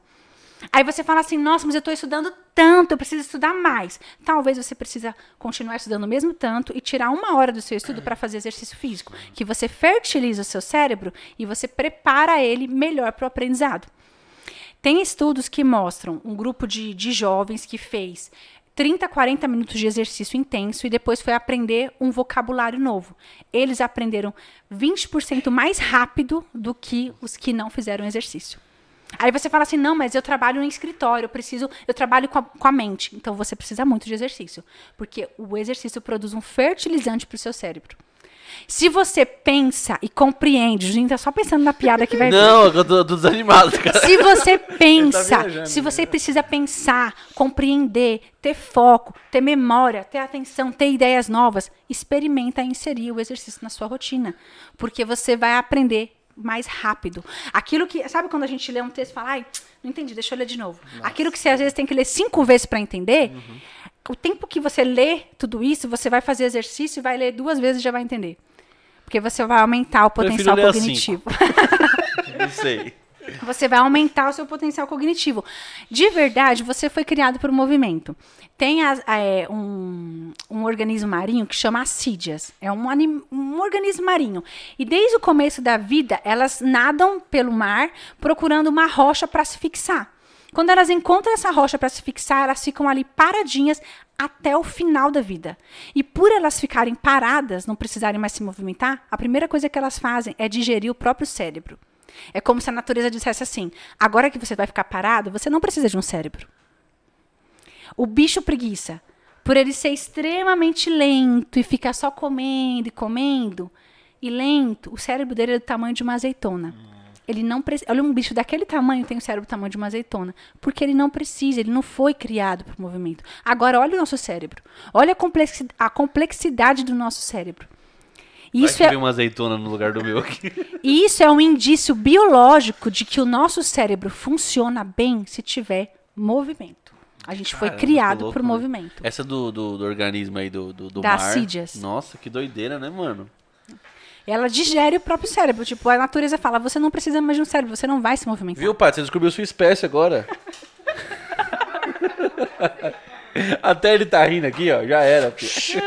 Aí você fala assim, nossa, mas eu estou estudando tanto, eu preciso estudar mais. Talvez você precisa continuar estudando o mesmo tanto e tirar uma hora do seu estudo para fazer exercício físico, que você fertiliza o seu cérebro e você prepara ele melhor para o aprendizado. Tem estudos que mostram um grupo de, de jovens que fez 30, 40 minutos de exercício intenso e depois foi aprender um vocabulário novo. Eles aprenderam 20% mais rápido do que os que não fizeram exercício. Aí você fala assim: não, mas eu trabalho no escritório, eu preciso, eu trabalho com a, com a mente. Então você precisa muito de exercício. Porque o exercício produz um fertilizante para o seu cérebro. Se você pensa e compreende, a gente tá só pensando na piada que vai vir. Não, eu tô, tô desanimado, cara. Se você pensa, viajando, se você precisa pensar, compreender, ter foco, ter memória, ter atenção, ter ideias novas, experimenta inserir o exercício na sua rotina, porque você vai aprender mais rápido. Aquilo que, sabe quando a gente lê um texto e fala, ai, não entendi, deixa eu ler de novo. Aquilo que você às vezes tem que ler cinco vezes para entender, o tempo que você lê tudo isso, você vai fazer exercício e vai ler duas vezes e já vai entender. Porque você vai aumentar o potencial cognitivo. Não sei. Você vai aumentar o seu potencial cognitivo. De verdade, você foi criado por um movimento. Tem as- é, um, um organismo marinho que chama assídias. É um, um organismo marinho. E desde o começo da vida, elas nadam pelo mar procurando uma rocha para se fixar. Quando elas encontram essa rocha para se fixar, elas ficam ali paradinhas até o final da vida. E por elas ficarem paradas, não precisarem mais se movimentar, a primeira coisa que elas fazem é digerir o próprio cérebro. É como se a natureza dissesse assim: agora que você vai ficar parado, você não precisa de um cérebro. O bicho preguiça, por ele ser extremamente lento e ficar só comendo e comendo, e lento, o cérebro dele é do tamanho de uma azeitona. Ele não precisa. Olha, um bicho daquele tamanho tem o cérebro do tamanho de uma azeitona. Porque ele não precisa, ele não foi criado para o movimento. Agora, olha o nosso cérebro. Olha a complexi- a complexidade do nosso cérebro. Isso Vai é, uma azeitona no lugar do meu aqui. e isso é um indício biológico de que o nosso cérebro funciona bem se tiver movimento. A gente foi Caramba, que criado louco, por né? movimento. Essa do, do, do organismo aí do, do, do Da mar. Nossa, que doideira, né, mano? Ela digere o próprio cérebro. Tipo, a natureza fala: você não precisa mais de um cérebro, você não vai se movimentar. Viu, pai? Você descobriu sua espécie agora. Até ele tá rindo aqui, ó. Já era. filho.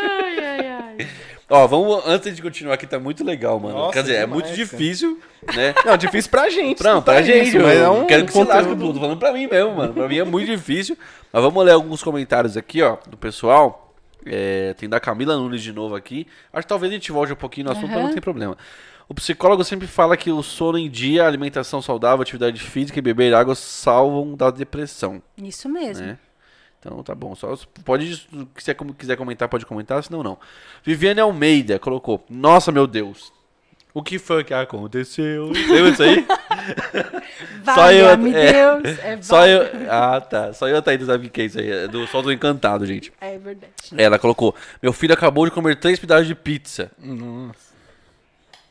Ó, vamos, antes de continuar aqui, tá muito legal, mano. Nossa, Quer dizer, é demais, muito cara. difícil, né? Não, difícil pra gente. Não, escutar pra gente, isso, mas é um quero que se lasque conteúdo- tudo. Tô falando pra mim mesmo, mano. Pra mim é muito difícil. Mas vamos ler alguns comentários aqui, ó, do pessoal. É, tem da Camila Nunes de novo aqui. Acho que talvez a gente volte um pouquinho no assunto, mas não tem problema. O psicólogo sempre fala que o sono em dia, alimentação saudável, atividade física e beber água salvam da depressão, Isso mesmo. né? Então tá bom. Só pode, se você como quiser comentar, pode comentar, senão não. Viviane Almeida colocou: Nossa, meu Deus. O que foi que aconteceu? Lembra disso aí? Só eu- Valha-me é. Deus. É, Só eu. Ah, tá. Só eu, Thaís, sabe o que é isso aí? É do Sol do Encantado, gente. é verdade. Ela colocou: Meu filho acabou de comer três pedaços de pizza.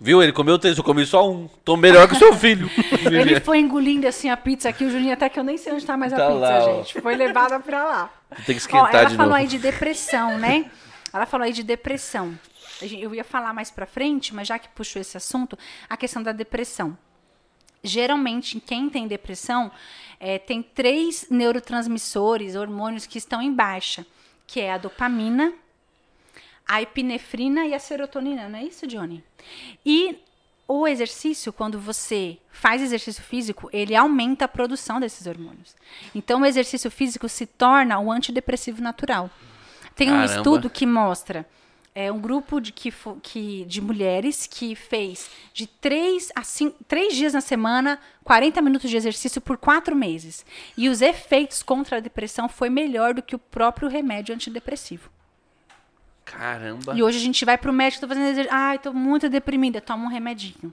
Viu? Ele comeu três, eu comi só um. Tô melhor que o seu filho. Ele foi engolindo assim a pizza aqui, o Juninho, até que eu nem sei onde tá mais a Tá pizza, lá, ó. gente. Foi levada pra lá. Tem que Ó, esquentar ela de falou novo. aí de depressão, né? Ela falou aí de depressão. A Eu ia falar mais pra frente, mas já que puxou esse assunto, a questão da depressão. Geralmente, quem tem depressão é, tem três neurotransmissores, hormônios que estão em baixa, que é a dopamina, a epinefrina e a serotonina, não é isso, Johnny? E o exercício, quando você faz exercício físico, ele aumenta a produção desses hormônios. Então, o exercício físico se torna um antidepressivo natural. Tem um Caramba. estudo que mostra é, um grupo de, que, que- de mulheres que fez de três a cinco, três dias na semana 40 minutos de exercício por quatro meses. E os efeitos contra a depressão foi melhor do que o próprio remédio antidepressivo. Caramba. E hoje a gente vai pro médico, tô fazendo exercício. Ai, tô muito deprimida, toma um remedinho.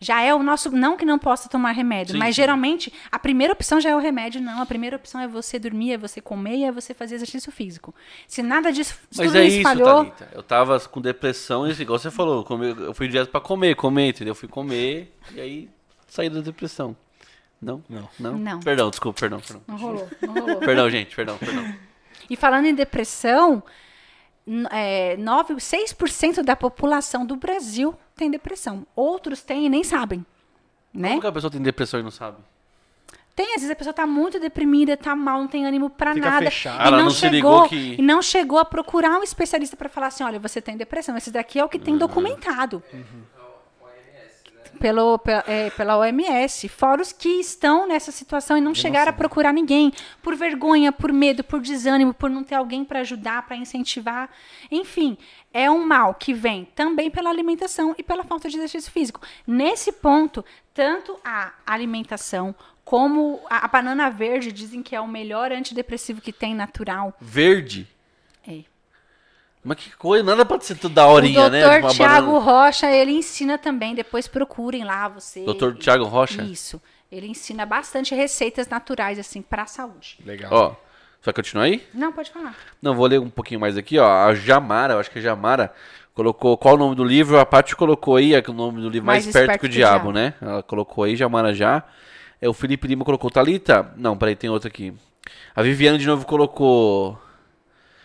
Já é o nosso. Não que não possa tomar remédio, Sim, mas sim. geralmente a primeira opção já é o remédio, não. A primeira opção é você dormir, é você comer e é você fazer exercício físico. Se nada disso, se Mas tudo é isso falhou. Thalita. Eu tava com depressão e, igual você falou, eu fui direto pra comer, comer, entendeu? Eu fui comer e aí saí da depressão. Não? Não. Não? Não. Perdão, desculpa, perdão, perdão. Não rolou, não rolou. Perdão, gente, perdão, perdão. E falando em depressão, é, 9, 6% da população do Brasil tem depressão. Outros têm e nem sabem. Né? Como que a pessoa tem depressão e não sabe? Tem, às vezes a pessoa tá muito deprimida, tá mal, não tem ânimo pra Fica nada. fechada. E Ela não, não se chegou, ligou que- e não chegou a procurar um especialista pra falar assim, olha, você tem depressão. Esse daqui é o que Uhum. tem documentado. Pelo, pe- é, pela OMS. Fora os que estão nessa situação e não chegaram a procurar ninguém. Por vergonha, por medo, por desânimo, por não ter alguém pra ajudar, pra incentivar. Enfim, é um mal que vem também pela alimentação e pela falta de exercício físico. Nesse ponto, tanto a alimentação como a, a banana verde dizem que é o melhor antidepressivo que tem natural. Verde. É. Mas que coisa, nada pode ser tudo da horinha, o né? doutor Tiago banana- Rocha, ele ensina também, depois procurem lá você. Doutor Tiago Rocha? Isso. Ele ensina bastante receitas naturais, assim, pra saúde. Legal. Ó, só continuar aí? Não, pode falar. Não, vou ler um pouquinho mais aqui, ó. A Jamara, eu acho que é Jamara, colocou qual o nome do livro. A Paty colocou aí é o nome do livro mais, Mais esperto Esperto que o que o diabo, Diabo. né? Ela colocou aí, Jamara já. É, o Felipe Lima colocou Talita. Não, peraí, tem outro aqui. A Viviane de novo colocou.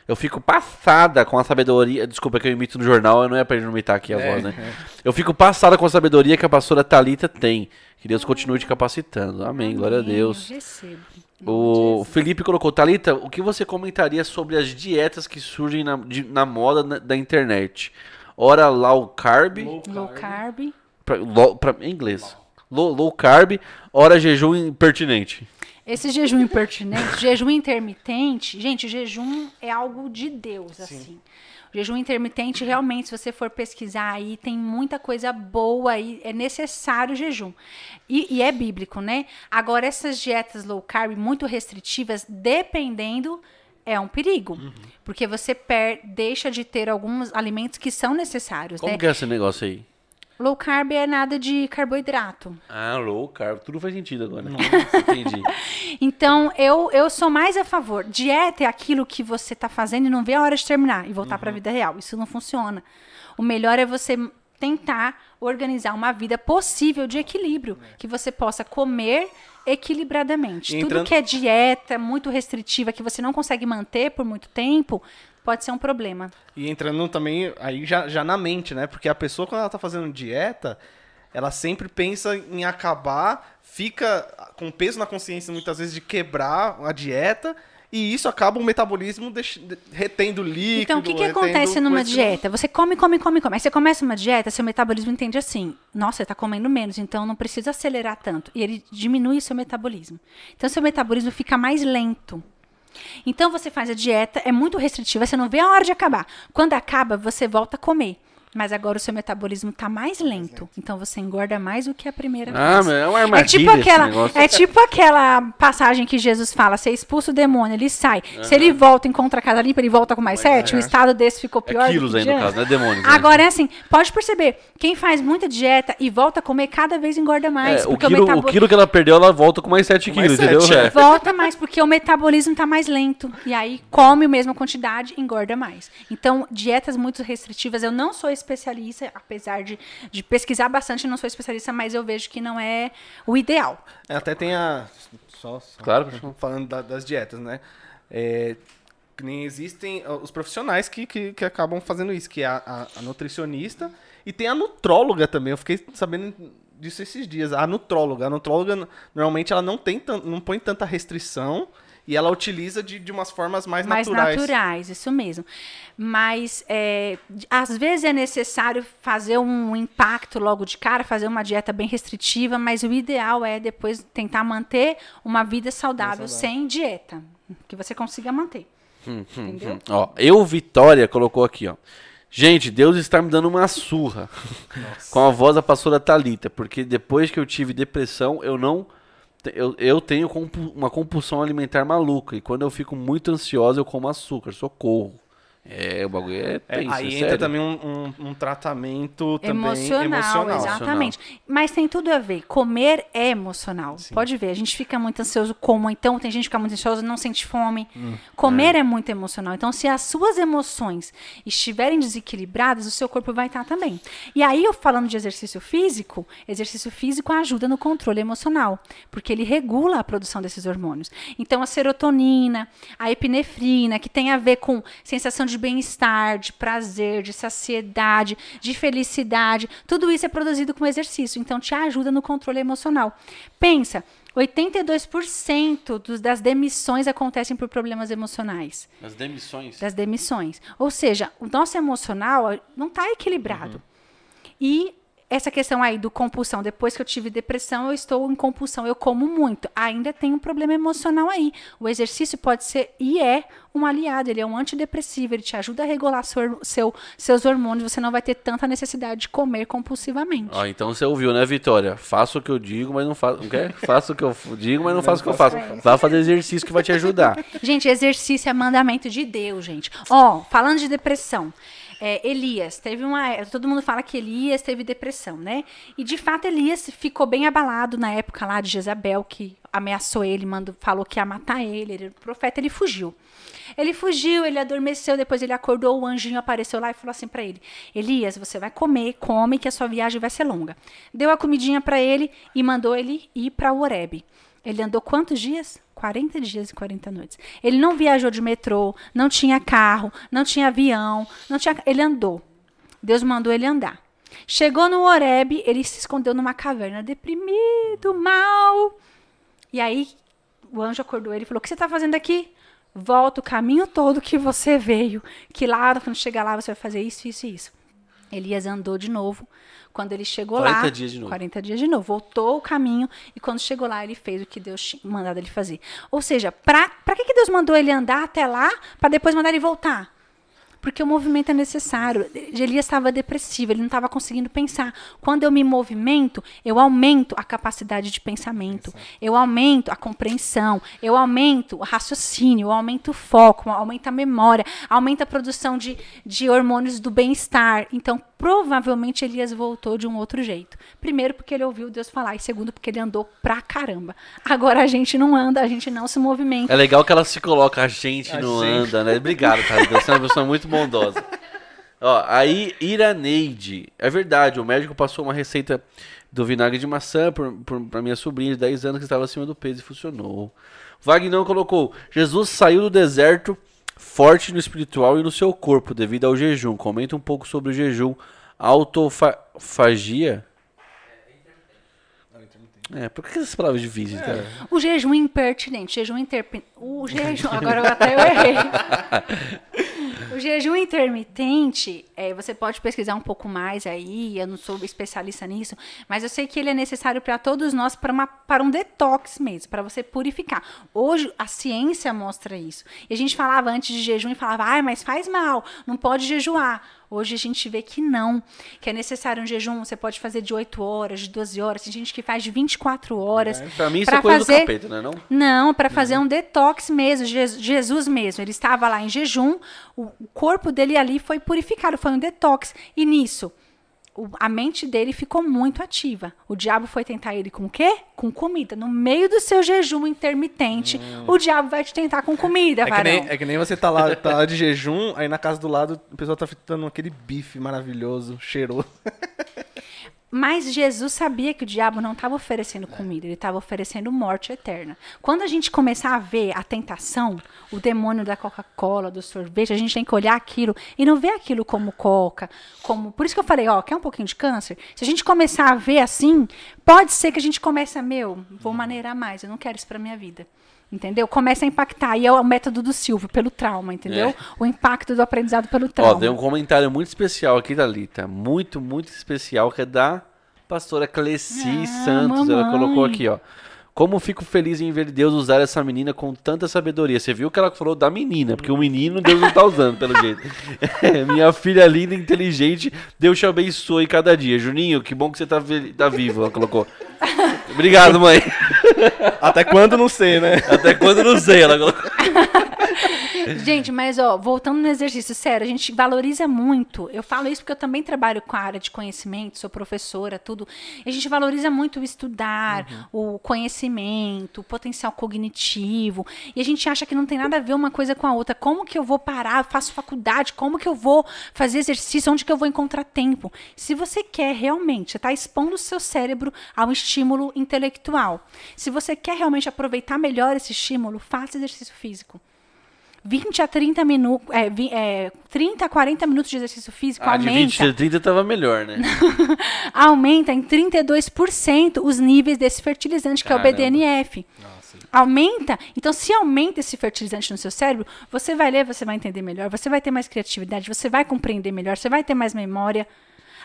Eu fico passada com a sabedoria. Desculpa que eu imito no jornal, eu não ia pra ele não imitar aqui a É, voz, né? Eu fico passada com a sabedoria que a pastora Talita tem. Que Deus continue te capacitando. Amém, glória a Amém, Deus. Eu recebo. O. Felipe colocou, Thalita, o que você comentaria sobre as dietas que surgem na, de- na moda na- da internet? Ora low carb, Low carb. pra, low- pra- em inglês, low, low carb, ora jejum impertinente. Esse jejum impertinente, jejum intermitente, gente, jejum é algo de Deus, assim. O jejum intermitente, realmente, se você for pesquisar aí, tem muita coisa boa aí, é necessário o jejum. E, e é bíblico, né? Agora, essas dietas low carb, muito restritivas, dependendo, é um perigo. Porque você per deixa de ter alguns alimentos que são necessários, Como né? que é esse negócio aí? Low carb é nada de carboidrato. Ah, low carb, tudo faz sentido agora. Entendi. Então, eu, eu sou mais a favor. Dieta é aquilo que você está fazendo e não vê a hora de terminar e voltar para a vida real. Isso não funciona. O melhor é você tentar organizar uma vida possível de equilíbrio, que você possa comer equilibradamente. E Tudo entrando- que é dieta muito restritiva, que você não consegue manter por muito tempo, pode ser um problema. E entrando também aí já, já na mente, né? Porque a pessoa, quando ela tá fazendo dieta, ela sempre pensa em acabar, fica com peso na consciência muitas vezes de quebrar a dieta. E isso acaba o metabolismo de- retendo líquido. Então, o que, que acontece numa dieta? Você come, come, come, come. Aí você começa uma dieta, seu metabolismo entende assim: nossa, você está comendo menos, então não precisa acelerar tanto. E ele diminui o seu metabolismo. Então, seu metabolismo fica mais lento. Então, você faz a dieta, é muito restritiva, você não vê a hora de acabar. Quando acaba, você volta a comer. Mas agora o seu metabolismo está mais lento. Então, você engorda mais do que a primeira Ah, vez. mas é uma É armadilha tipo, esse aquela, é tipo aquela passagem que Jesus fala: você expulsa o demônio, ele sai. Se ele volta e encontra a casa limpa, ele volta com mais sete. O estado desse ficou pior. É quilos aí no caso, não é demônios. né? Agora é assim, pode perceber, quem faz muita dieta e volta a comer, cada vez engorda mais. É, o, porque quilo, o metabo- quilo que ela perdeu, ela volta com mais 7 Com mais quilos, entendeu? sete, É. Volta mais, porque o metabolismo está mais lento. E aí come a mesma quantidade, engorda mais. Então, dietas muito restritivas, eu não sou especialista, apesar de, de pesquisar bastante, não sou especialista, mas eu vejo que não é o ideal. É, Até tem a. Só, só Claro, falando da- das dietas, né? É, que nem existem os profissionais que, que, que acabam fazendo isso, que é a, a- a nutricionista e tem a nutróloga também. Eu fiquei sabendo disso esses dias. A nutróloga. A nutróloga, normalmente, ela não, tem não põe tanta restrição e ela utiliza de, de umas formas mais, mais naturais. naturais, isso mesmo. Mas é, às vezes é necessário fazer um impacto logo de cara, fazer uma dieta bem restritiva, mas o ideal é depois tentar manter uma vida saudável, sem dieta, que você consiga manter. Entendeu? Ó, eu, Vitória, colocou aqui, ó. Gente, Deus está me dando uma surra com a voz da pastora Talita, porque depois que eu tive depressão, eu não eu, eu tenho uma compulsão alimentar maluca e quando eu fico muito ansiosa eu como açúcar, socorro. É, o bagulho é É, tenso, aí é entra sério. também um, um- um tratamento também emocional, emocional. exatamente. Mas tem tudo a ver. Comer é emocional. Pode ver, a gente fica muito ansioso como, então tem gente que fica muito ansiosa, não sente fome. Hum, Comer é. muito emocional. Então, se as suas emoções estiverem desequilibradas, o seu corpo vai estar também. E aí, eu falando de exercício físico, exercício físico ajuda no controle emocional, porque ele regula a produção desses hormônios. Então, a serotonina, a epinefrina, que tem a ver com sensação de bem-estar, de prazer, de saciedade, de felicidade, tudo isso é produzido com exercício. Então, te ajuda no controle emocional. Pensa, 82% dos, das demissões acontecem por problemas emocionais As demissões. das demissões. Ou seja, o nosso emocional não está equilibrado. E essa questão aí do compulsão, depois que eu tive depressão, eu estou em compulsão, eu como muito. Ainda tem um problema emocional aí. O exercício pode ser e é um aliado, ele é um antidepressivo, ele te ajuda a regular seu, seu- seus hormônios, você não vai ter tanta necessidade de comer compulsivamente. Ó, então você ouviu, né, Vitória? Faça o que eu digo, mas não faço. Não quer? Faça o que eu digo, mas não faça o que eu faço. Vá fazer exercício que vai te ajudar. Gente, exercício é mandamento de Deus, gente. Ó, falando de depressão. É, Elias, teve uma. Todo mundo fala que Elias teve depressão, né? E de fato, Elias ficou bem abalado na época lá de Jezabel, que ameaçou ele, mandou, falou que ia matar ele. Ele era o profeta, ele fugiu. Ele fugiu, ele adormeceu, depois ele acordou, o anjinho apareceu lá e falou assim pra ele: Elias, você vai comer, come, que a sua viagem vai ser longa. Deu a comidinha pra ele e mandou ele ir pra Oreb. Ele andou quantos dias? 40 dias e 40 noites. Ele não viajou de metrô, não tinha carro, não tinha avião, não tinha, ele andou. Deus mandou ele andar. Chegou no Oreb, ele se escondeu numa caverna, deprimido, mal. E aí o anjo acordou ele e falou: "O que você está fazendo aqui? Volta o caminho todo que você veio, que lá quando chegar lá você vai fazer isso, isso e isso." Elias andou de novo. Quando ele chegou 40 lá, dias de novo. 40 dias de novo, voltou o caminho e quando chegou lá ele fez o que Deus tinha mandado ele fazer. Ou seja, para que que Deus mandou ele andar até lá para depois mandar ele voltar? Porque o movimento é necessário. Elias estava depressivo, ele não estava conseguindo pensar. Quando eu me movimento, eu aumento a capacidade de pensamento, eu aumento a compreensão, eu aumento o raciocínio, eu aumento o foco, eu aumento a memória, aumenta a produção de, de hormônios do bem-estar. Então, provavelmente Elias voltou de um outro jeito. Primeiro, porque ele ouviu Deus falar, e segundo, porque ele andou pra caramba. Agora a gente não anda, a gente não se movimenta. É legal que ela se coloca, a gente A não gente. anda, né? Obrigado, cara. Você é uma pessoa muito bondosa. Ó, aí, Iraneide. É verdade, o médico passou uma receita do vinagre de maçã pra minha sobrinha de 10 anos que estava acima do peso e funcionou. Wagner colocou: Jesus saiu do deserto forte no espiritual e no seu corpo devido ao jejum. Comenta um pouco sobre o jejum. Autofagia. É, por que essas palavras difíceis, cara? O jejum impertinente, jejum interpi... O jejum, agora eu até eu errei. O jejum intermitente, é, você pode pesquisar um pouco mais aí, eu não sou especialista nisso, mas eu sei que ele é necessário para todos nós para, um detox mesmo, para você purificar. Hoje a ciência mostra isso. E a gente falava antes de jejum e falava, ai, mas faz mal, não pode jejuar. Hoje a gente vê que não, que é necessário um jejum, você pode fazer de 8 horas, de 12 horas, tem gente que faz de 24 horas. Pra mim isso pra é coisa fazer- do capeta, né? Não? não, para fazer um detox mesmo, Je- Jesus mesmo. Ele estava lá em jejum, o corpo dele ali foi purificado, foi um detox. E nisso, o- a mente dele ficou muito ativa. O diabo foi tentar ele com o quê? Com comida. No meio do seu jejum intermitente, o diabo vai te tentar com comida, É que, nem, é que nem você tá lá, tá lá de jejum, aí na casa do lado o pessoal tá fritando aquele bife maravilhoso, cheiroso. Mas Jesus sabia que o diabo não estava oferecendo comida, ele estava oferecendo morte eterna. Quando a gente começar a ver a tentação, o demônio da Coca-Cola, do sorvete, a gente tem que olhar aquilo e não ver aquilo como coca, como. Por isso que eu falei, ó, quer um pouquinho de câncer? Se a gente começar a ver assim, pode ser que a gente comece a, meu, vou maneirar mais, eu não quero isso pra minha vida. Entendeu? Começa a impactar. E é o método do Silvio, pelo trauma, entendeu? É. O impacto do aprendizado pelo Ó, trauma. tem um comentário muito especial aqui, Thalita. Muito, muito especial, que é da pastora Cleci Ah, Santos. Ela mamãe. colocou aqui, ó. Como fico feliz em ver Deus usar essa menina com tanta sabedoria. Você viu que ela falou da menina, porque o menino Deus não tá usando, pelo jeito. É, minha filha linda, inteligente, Deus te abençoe cada dia. Juninho, que bom que você tá, tá vivo, ela colocou. Obrigado, mãe. Até quando não sei, né? Até quando não sei, ela colocou. Gente, mas ó, voltando no exercício, sério, a gente valoriza muito. Eu falo isso porque eu também trabalho com a área de conhecimento, sou professora, tudo. E a gente valoriza muito o estudar, o conhecimento, o potencial cognitivo. E a gente acha que não tem nada a ver uma coisa com a outra. Como que eu vou parar? Eu faço faculdade, como que eu vou fazer exercício? Onde que eu vou encontrar tempo? Se você quer realmente, está expondo o seu cérebro ao estímulo intelectual. Se você quer realmente aproveitar melhor esse estímulo, faça exercício físico. 20 a 30 minutos, é, é, 30 a 40 minutos de exercício físico Ah, de aumenta, 20 a 30 tava melhor, né? aumenta em 32% os níveis desse fertilizante, que é o Caramba. BDNF. Aumenta. Então, se aumenta esse fertilizante no seu cérebro, você vai ler, você vai entender melhor, você vai ter mais criatividade, você vai compreender melhor, você vai ter mais memória.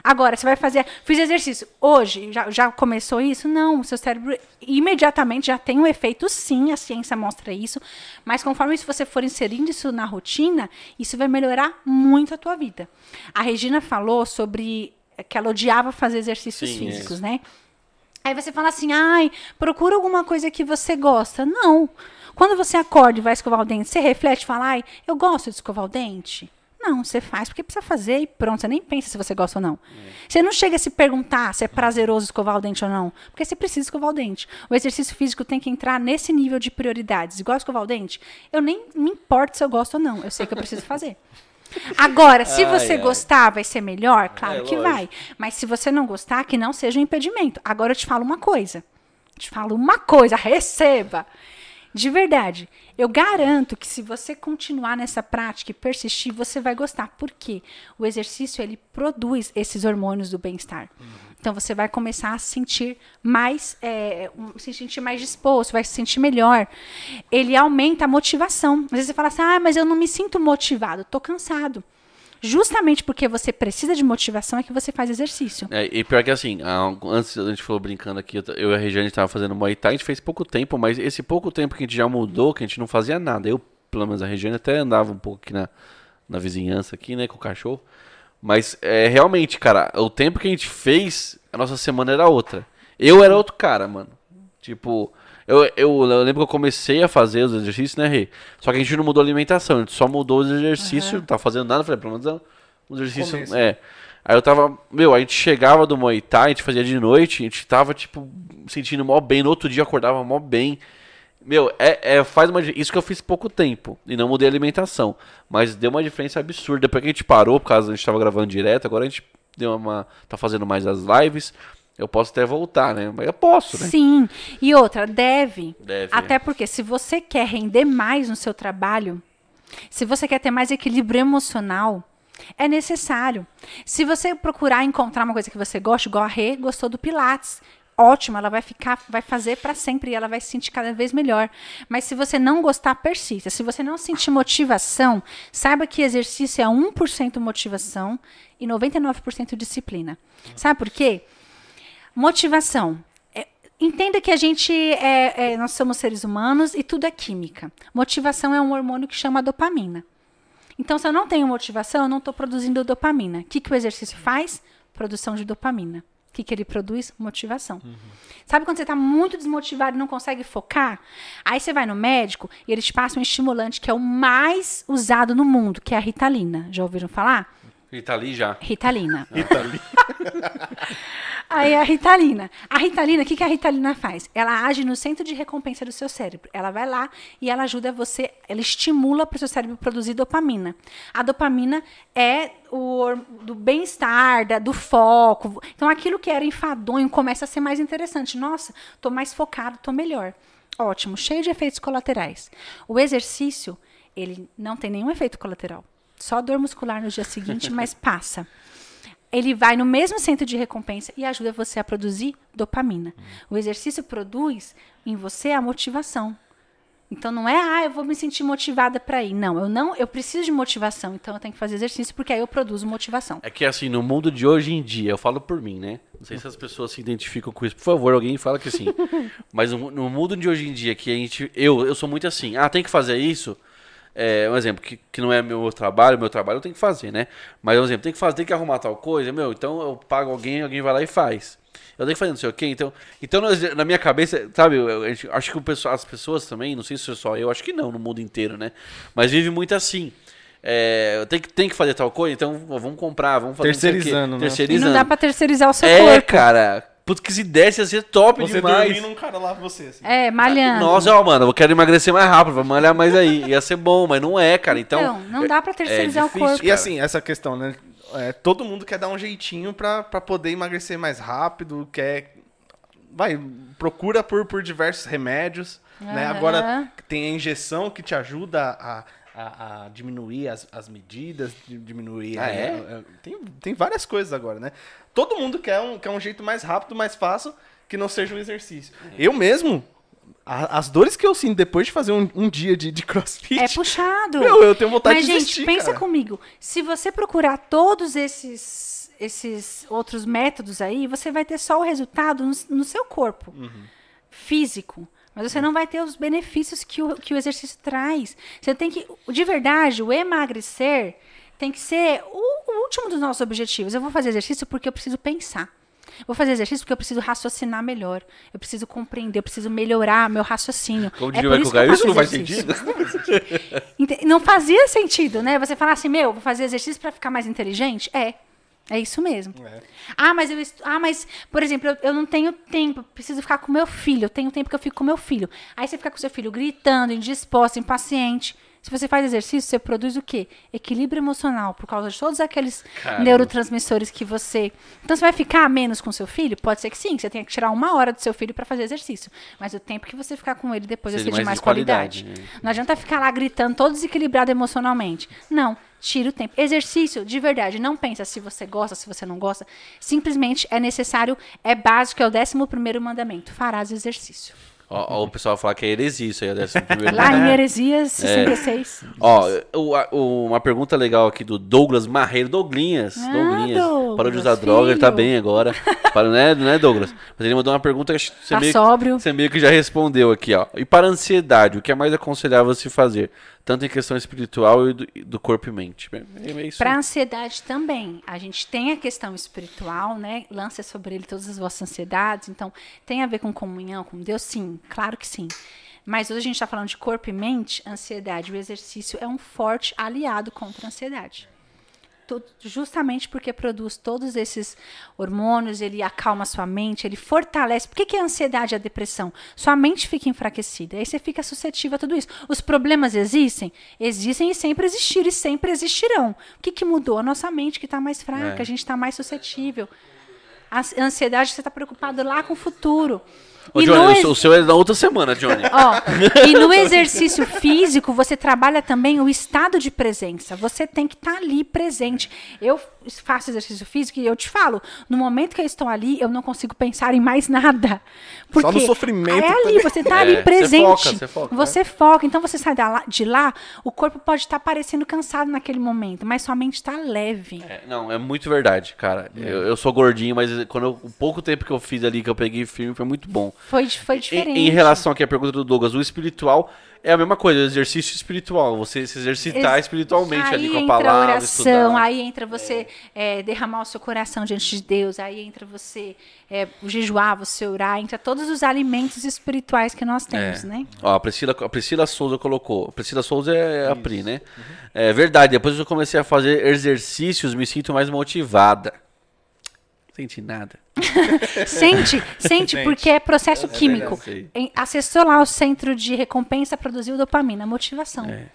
Agora, você vai fazer. Fiz exercício. Hoje, já, já começou isso? Não. O seu cérebro imediatamente já tem um efeito, sim, a ciência mostra isso. Mas conforme se você for inserindo isso na rotina, isso vai melhorar muito a tua vida. A Regina falou sobre que ela odiava fazer exercícios Sim, é físicos, né? Aí você fala assim, ai, procura alguma coisa que você gosta. Não. Quando você acorda e vai escovar o dente, você reflete e fala, ai, eu gosto de escovar o dente. Não, você faz porque precisa fazer e pronto. Você nem pensa se você gosta ou não. Você não chega a se perguntar se é prazeroso escovar o dente ou não. Porque você precisa escovar o dente. O exercício físico tem que entrar nesse nível de prioridades. Igual escovar o dente, eu nem me importo se eu gosto ou não. Eu sei que eu preciso fazer. Agora, se Ai, você ai. gostar, vai ser melhor? Claro É, que lógico. vai. Mas se você não gostar, que não seja um impedimento. Agora eu te falo uma coisa. Te falo uma coisa, receba. De verdade, eu garanto que se você continuar nessa prática e persistir, você vai gostar. Por quê? O exercício ele produz esses hormônios do bem-estar. Então você vai começar a se sentir mais, é, um- se sentir mais disposto, vai se sentir melhor. Ele aumenta a motivação. Às vezes você fala assim, ah, mas eu não me sinto motivado, estou cansado. Justamente porque você precisa de motivação é que você faz exercício. É, e pior que assim, antes a gente falou brincando aqui, eu e a Regiane tava fazendo Muay Thai, a gente fez pouco tempo, mas esse pouco tempo que a gente já mudou, que a gente não fazia nada. Eu, pelo menos a Regiane, até andava um pouco aqui na, na vizinhança aqui, né, com o cachorro. Mas é realmente, cara, o tempo que a gente fez, a nossa semana era outra. Eu era outro cara, mano. Tipo, eu, eu, eu lembro que eu comecei a fazer os exercícios, né, Rê? Só que a gente não mudou a alimentação, a gente só mudou os exercícios, não tava fazendo nada, falei, pelo menos é um exercício. Começo. É. Aí eu tava, meu, a gente chegava do Muay Thai, a gente fazia de noite, a gente tava, tipo, sentindo mó bem, no outro dia acordava mó bem. Meu, é, é, faz uma. Isso que eu fiz pouco tempo. E não mudei a alimentação. Mas deu uma diferença absurda. Depois que a gente parou, por causa a gente tava gravando direto, agora a gente deu uma. tá fazendo mais as lives. Eu posso até voltar, né? Mas eu posso, né? Sim. E outra, deve. Deve, Até é. porque se você quer render mais no seu trabalho, se você quer ter mais equilíbrio emocional, é necessário. Se você procurar encontrar uma coisa que você gosta, igual a Rê gostou do Pilates, ótimo, ela vai ficar, vai fazer para sempre e ela vai se sentir cada vez melhor. Mas se você não gostar, persista. Se você não sentir motivação, saiba que exercício é 1% motivação e 99% disciplina. Sabe por quê? Motivação. É, entenda que a gente é, é- nós somos seres humanos e tudo é química. Motivação é um hormônio que chama dopamina. Então, se eu não tenho motivação, eu não estou produzindo dopamina. O que, que o exercício faz? Produção de dopamina. O que, que ele produz? Motivação. Sabe quando você está muito desmotivado e não consegue focar? Aí você vai no médico e eles te passam um estimulante que é o mais usado no mundo, que é a Ritalina. Já ouviram falar? Ele ali já. Ritalina. Itali. Aí a Ritalina. A Ritalina, o que, que a Ritalina faz? Ela age no centro de recompensa do seu cérebro. Ela vai lá e ela ajuda você, ela estimula para o seu cérebro produzir dopamina. A dopamina é o do bem-estar, do foco. Então aquilo que era enfadonho começa a ser mais interessante. Nossa, tô mais focado, tô melhor. Ótimo, cheio de efeitos colaterais. O exercício, ele não tem nenhum efeito colateral. Só dor muscular no dia seguinte, mas passa ele vai no mesmo centro de recompensa e ajuda você a produzir dopamina. O exercício produz em você a motivação. Então não é, ah, eu vou me sentir motivada para ir. Não, eu não, eu preciso de motivação, então eu tenho que fazer exercício porque aí eu produzo motivação. É que assim, no mundo de hoje em dia, eu falo por mim, né? Não sei se as pessoas se identificam com isso. Por favor, alguém fala que sim. Mas no, no mundo de hoje em dia, que a gente. Eu, eu sou muito assim, ah, tem que fazer isso. É, um exemplo, que, que não é meu trabalho, meu trabalho eu tenho que fazer, né? Mas um exemplo, tem que fazer, tem que arrumar tal coisa, meu, então eu pago alguém, alguém vai lá e faz. eu tenho que fazer não sei o quê. Então, então na- minha cabeça, sabe, eu, eu acho que o pessoal, as pessoas também, não sei se é só eu, acho que não, no mundo inteiro, né? Mas vive muito assim. É, eu tenho que, tenho que fazer tal coisa, então vamos comprar, vamos fazer não sei o quê. Terceirizando, né? E Terceirizando. não dá pra terceirizar o seu É, corpo. cara. Putz, que se desse ia ser top Você demais. dormindo, um cara lá você, assim. É, malhando. Nossa, ó, mano, eu quero emagrecer mais rápido, vou malhar mais aí. Ia ser bom, mas não é, cara. Então, Então, não dá pra terceirizar o difícil, corpo. E assim, essa questão, né? É, todo mundo quer dar um jeitinho pra, pra poder emagrecer mais rápido, quer. Vai, procura por, por diversos remédios. Né? Aham. Agora tem a injeção que te ajuda a, a, a diminuir as, as medidas, di- diminuir. Ah, a- é? a- tem, tem várias coisas agora, né? Todo mundo quer um, quer um jeito mais rápido, mais fácil, que não seja o exercício. Eu mesmo, as dores que eu sinto depois de fazer um, um dia de, de crossfit. É puxado. Meu, eu tenho vontade Mas, de gente, desistir, pensa cara. comigo. Se você procurar todos esses, esses outros métodos aí, você vai ter só o resultado no, no seu corpo Uhum. físico. Mas você não vai ter os benefícios que o, que o exercício traz. Você tem que. De verdade, o emagrecer tem que ser o, o último dos nossos objetivos. Eu vou fazer exercício porque eu preciso pensar. Vou fazer exercício porque eu preciso raciocinar melhor. Eu preciso compreender, eu preciso melhorar meu raciocínio. como É por isso que eu não faz sentido. Não fazia sentido, né? Você falar assim, meu, vou fazer exercício pra ficar mais inteligente? É. É isso mesmo. É. Ah, mas eu estu... Ah, mas, por exemplo, eu, eu não tenho tempo, preciso ficar com meu filho. Eu tenho tempo que eu fico com meu filho. Aí você fica com seu filho gritando, indisposto, impaciente. Se você faz exercício, você produz o quê? Equilíbrio emocional, por causa de todos aqueles Caramba. neurotransmissores que você. Então você vai ficar menos com seu filho? Pode ser que sim, que você tenha que tirar uma hora do seu filho pra fazer exercício. Mas o tempo que você ficar com ele depois vai ser de mais mais de qualidade, qualidade. né? Não adianta ficar lá gritando, todo desequilibrado emocionalmente. Não, tira o tempo. Exercício, de verdade, não pensa se você gosta, se você não gosta. Simplesmente é necessário, é básico, é o décimo primeiro mandamento. Farás exercício. Ó, ó, o pessoal fala que é heresia isso aí, é décimo primeiro Lá em. Heresias 66. Ó, o- o- uma pergunta legal aqui do Douglas Marreiro. Douglinhas. Ah, Douglinhas. Parou de Douglas, usar droga, ele tá filho. bem agora. Para, né, né, Douglas? Mas ele mandou uma pergunta que você, Tá meio, sóbrio. você meio que já respondeu aqui, ó. E para a ansiedade, o que é mais aconselhável se fazer? Tanto em questão espiritual e do, do corpo e mente. É, é isso. Para ansiedade também. A gente tem a questão espiritual, né? Lança sobre ele todas as vossas ansiedades. Então, tem a ver com comunhão com Deus? Sim, claro que sim. Mas hoje a gente está falando de corpo e mente, ansiedade. O exercício é um forte aliado contra a ansiedade. Justamente porque produz todos esses hormônios, ele acalma sua mente, ele fortalece. Por que, que a ansiedade e a depressão? Sua mente fica enfraquecida, aí você fica suscetível a tudo isso. Os problemas existem? Existem e sempre existiram e sempre existirão. O que, que mudou? A nossa mente que está mais fraca, É. a gente está mais suscetível. A a ansiedade, você está preocupado lá com o futuro. Ô, E Johnny, ex- seu- o seu é na outra semana, Johnny. Ó, e no exercício físico, você trabalha também o estado de presença. Você tem que estar ali presente. Eu faço exercício físico e eu te falo, no momento que eu estou ali, eu não consigo pensar em mais nada. Porque no sofrimento É ali, você está É, ali você presente. foca, você foca, né? Você foca. Então você sai da lá- de lá, o corpo pode estar parecendo cansado naquele momento, mas sua mente está leve. É, não, é muito verdade, cara. Eu, eu sou gordinho, mas quando eu- o pouco tempo que eu fiz ali, que eu peguei firme, foi muito bom. Foi, foi Em, diferente. em relação aqui à pergunta do Douglas, o espiritual é a mesma coisa, o exercício espiritual, você se exercitar Ex- espiritualmente ali aí com a entra palavra, a oração, estudar. aí entra você é, derramar o seu coração diante de Deus, aí entra você é, jejuar, você orar, entra todos os alimentos espirituais que nós temos, É. né? Ó, a Priscila, a Priscila Souza colocou. A Priscila Souza é a Pri, né? É verdade, depois que eu comecei a fazer exercícios, me sinto mais motivada. Não senti nada. Sente, sente, porque é processo químico. sei. Em- Acessou lá o centro de recompensa, produziu dopamina, motivação. É.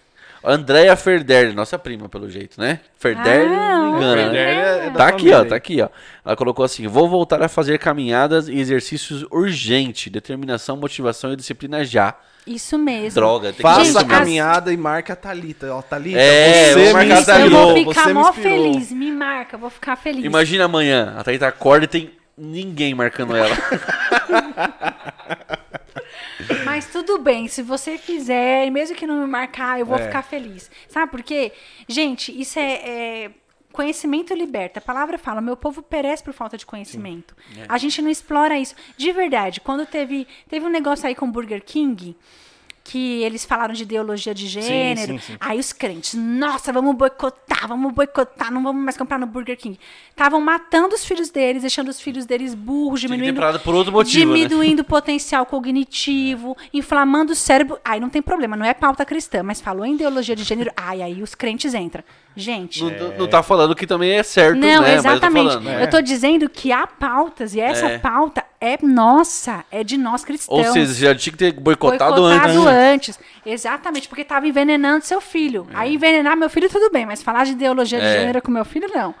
Andréia Ferder, nossa prima, pelo jeito, né? Ferder, Ah, não me engana, Ferder né? é- é da Tá aqui, ó, aí. tá aqui, ó. Ela colocou assim: vou voltar a fazer caminhadas e exercícios urgente. Determinação, motivação e disciplina já. Isso mesmo. Droga, tem que Faça Gente, a as- caminhada e marca a Thalita. Ó, Thalita, É, você vou me marcar a Eu Thalita. inspirou, vou ficar mó inspirou. feliz, me marca, vou ficar feliz. Imagina amanhã, a Thaíta acorda e tem ninguém marcando ela. Mas tudo bem, se você fizer, mesmo que não me marcar, eu vou É. ficar feliz. Sabe por quê? Gente, isso é, é- Conhecimento liberta. A palavra fala, meu povo perece por falta de conhecimento. A gente não explora isso. De verdade, quando teve, teve um negócio aí com o Burger King, que eles falaram de ideologia de gênero. sim, sim. Aí os crentes, nossa, vamos boicotar, vamos boicotar, não vamos mais comprar no Burger King. Estavam matando os filhos deles, deixando os filhos deles burros, diminuindo, por outro motivo, né? diminuindo o potencial cognitivo, inflamando o cérebro. Aí não tem problema, não é pauta cristã, mas falou em ideologia de gênero, ai, aí os crentes entram. Gente, Não, não- não tá falando que também é certo, não, né? exatamente. Mas eu tô falando. Eu tô dizendo que há pautas, e essa É. pauta é nossa, é de nós cristãos. Ou seja, você já tinha que ter boicotado, antes. Boicotado né? antes. Exatamente, porque tava envenenando seu filho. Aí envenenar meu filho, tudo bem, mas falar de ideologia de É. gênero com meu filho, não.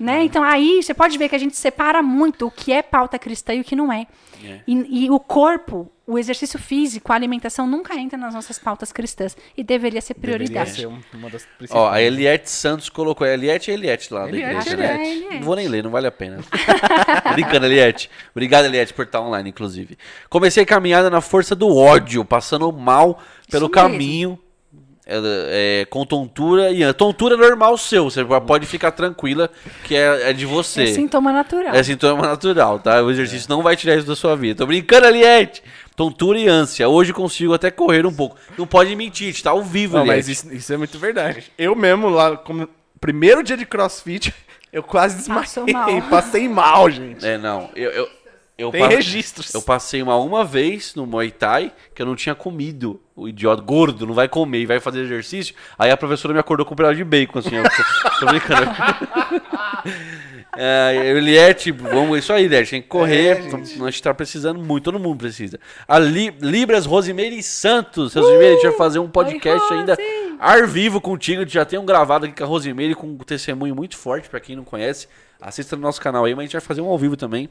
Né? Então aí você pode ver que a gente separa muito o que é pauta cristã e o que não é. É. E, e o corpo, o exercício físico, a alimentação nunca entra nas nossas pautas cristãs. E deveria ser Deveria prioridade. ser um- uma das principais. Ó, a Eliette Santos colocou. É Eliette e Eliette lá da Eliette, igreja, né? Eliette. Eliette. Não vou nem ler, não vale a pena. Brincando, Eliette. Obrigado, Eliette, por estar online, inclusive. Comecei a caminhada na força do ódio, passando mal pelo Isso mesmo. caminho. é, é, com tontura e tontura normal seu, você pode ficar tranquila que é, é de você. É sintoma natural. É sintoma natural, tá? O exercício não vai tirar isso da sua vida. Tô brincando, Eliette. Tontura e ânsia. Hoje consigo até correr um pouco. Não pode mentir, a gente tá ao vivo, Não, mas isso, isso é muito verdade. Eu mesmo, lá, como primeiro dia de crossfit, eu quase desmaiei. Mal. Passei mal, gente. É, não. Eu, eu, eu Tem pa- registros. Eu passei uma uma vez no Muay Thai que eu não tinha comido. O idiota gordo não vai comer e vai fazer exercício. Aí a professora me acordou com um pedaço de bacon, assim. Eu tô, tô brincando. É, Eliette, vamos, isso aí, Eliette, tem que correr. É, gente. a gente tá precisando muito, todo mundo precisa. A Li- Libras Rosimeire Santos. Rosimeire, a gente vai fazer um podcast Oi, ainda ar vivo contigo. A gente já tem um gravado aqui com a Rosimeire com um testemunho muito forte, pra quem não conhece. Assista no nosso canal aí, mas a gente vai fazer um ao vivo também.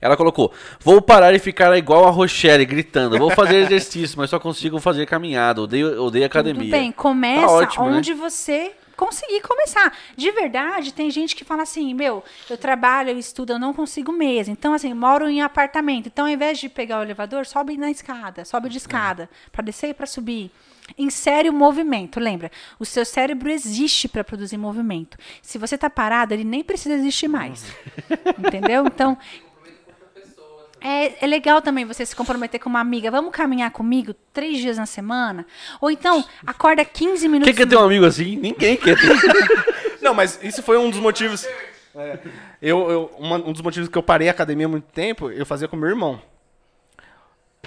Ela colocou: Vou parar e ficar igual a Rochelle, gritando. Vou fazer exercício, mas só consigo fazer caminhada. Odeio, odeio academia. Tudo bem, começa Tá ótimo, né? onde você conseguir começar. De verdade, tem gente que fala assim, meu, eu trabalho, eu estudo, eu não consigo mesmo. Então, assim, moro em apartamento. Então, ao invés de pegar o elevador, sobe na escada, sobe de escada, para descer e para subir. Insere o movimento, lembra? O seu cérebro existe para produzir movimento. Se você tá parado, ele nem precisa existir mais. Entendeu? Então, é, é legal também você se comprometer com uma amiga. Vamos caminhar comigo três dias na semana? Ou então, acorda 15 minutos. Quem quer ter um amigo assim? Ninguém quer ter. Não, mas isso foi um dos motivos. É, eu, eu- uma- um dos motivos que eu parei a academia há muito tempo, eu fazia com meu irmão.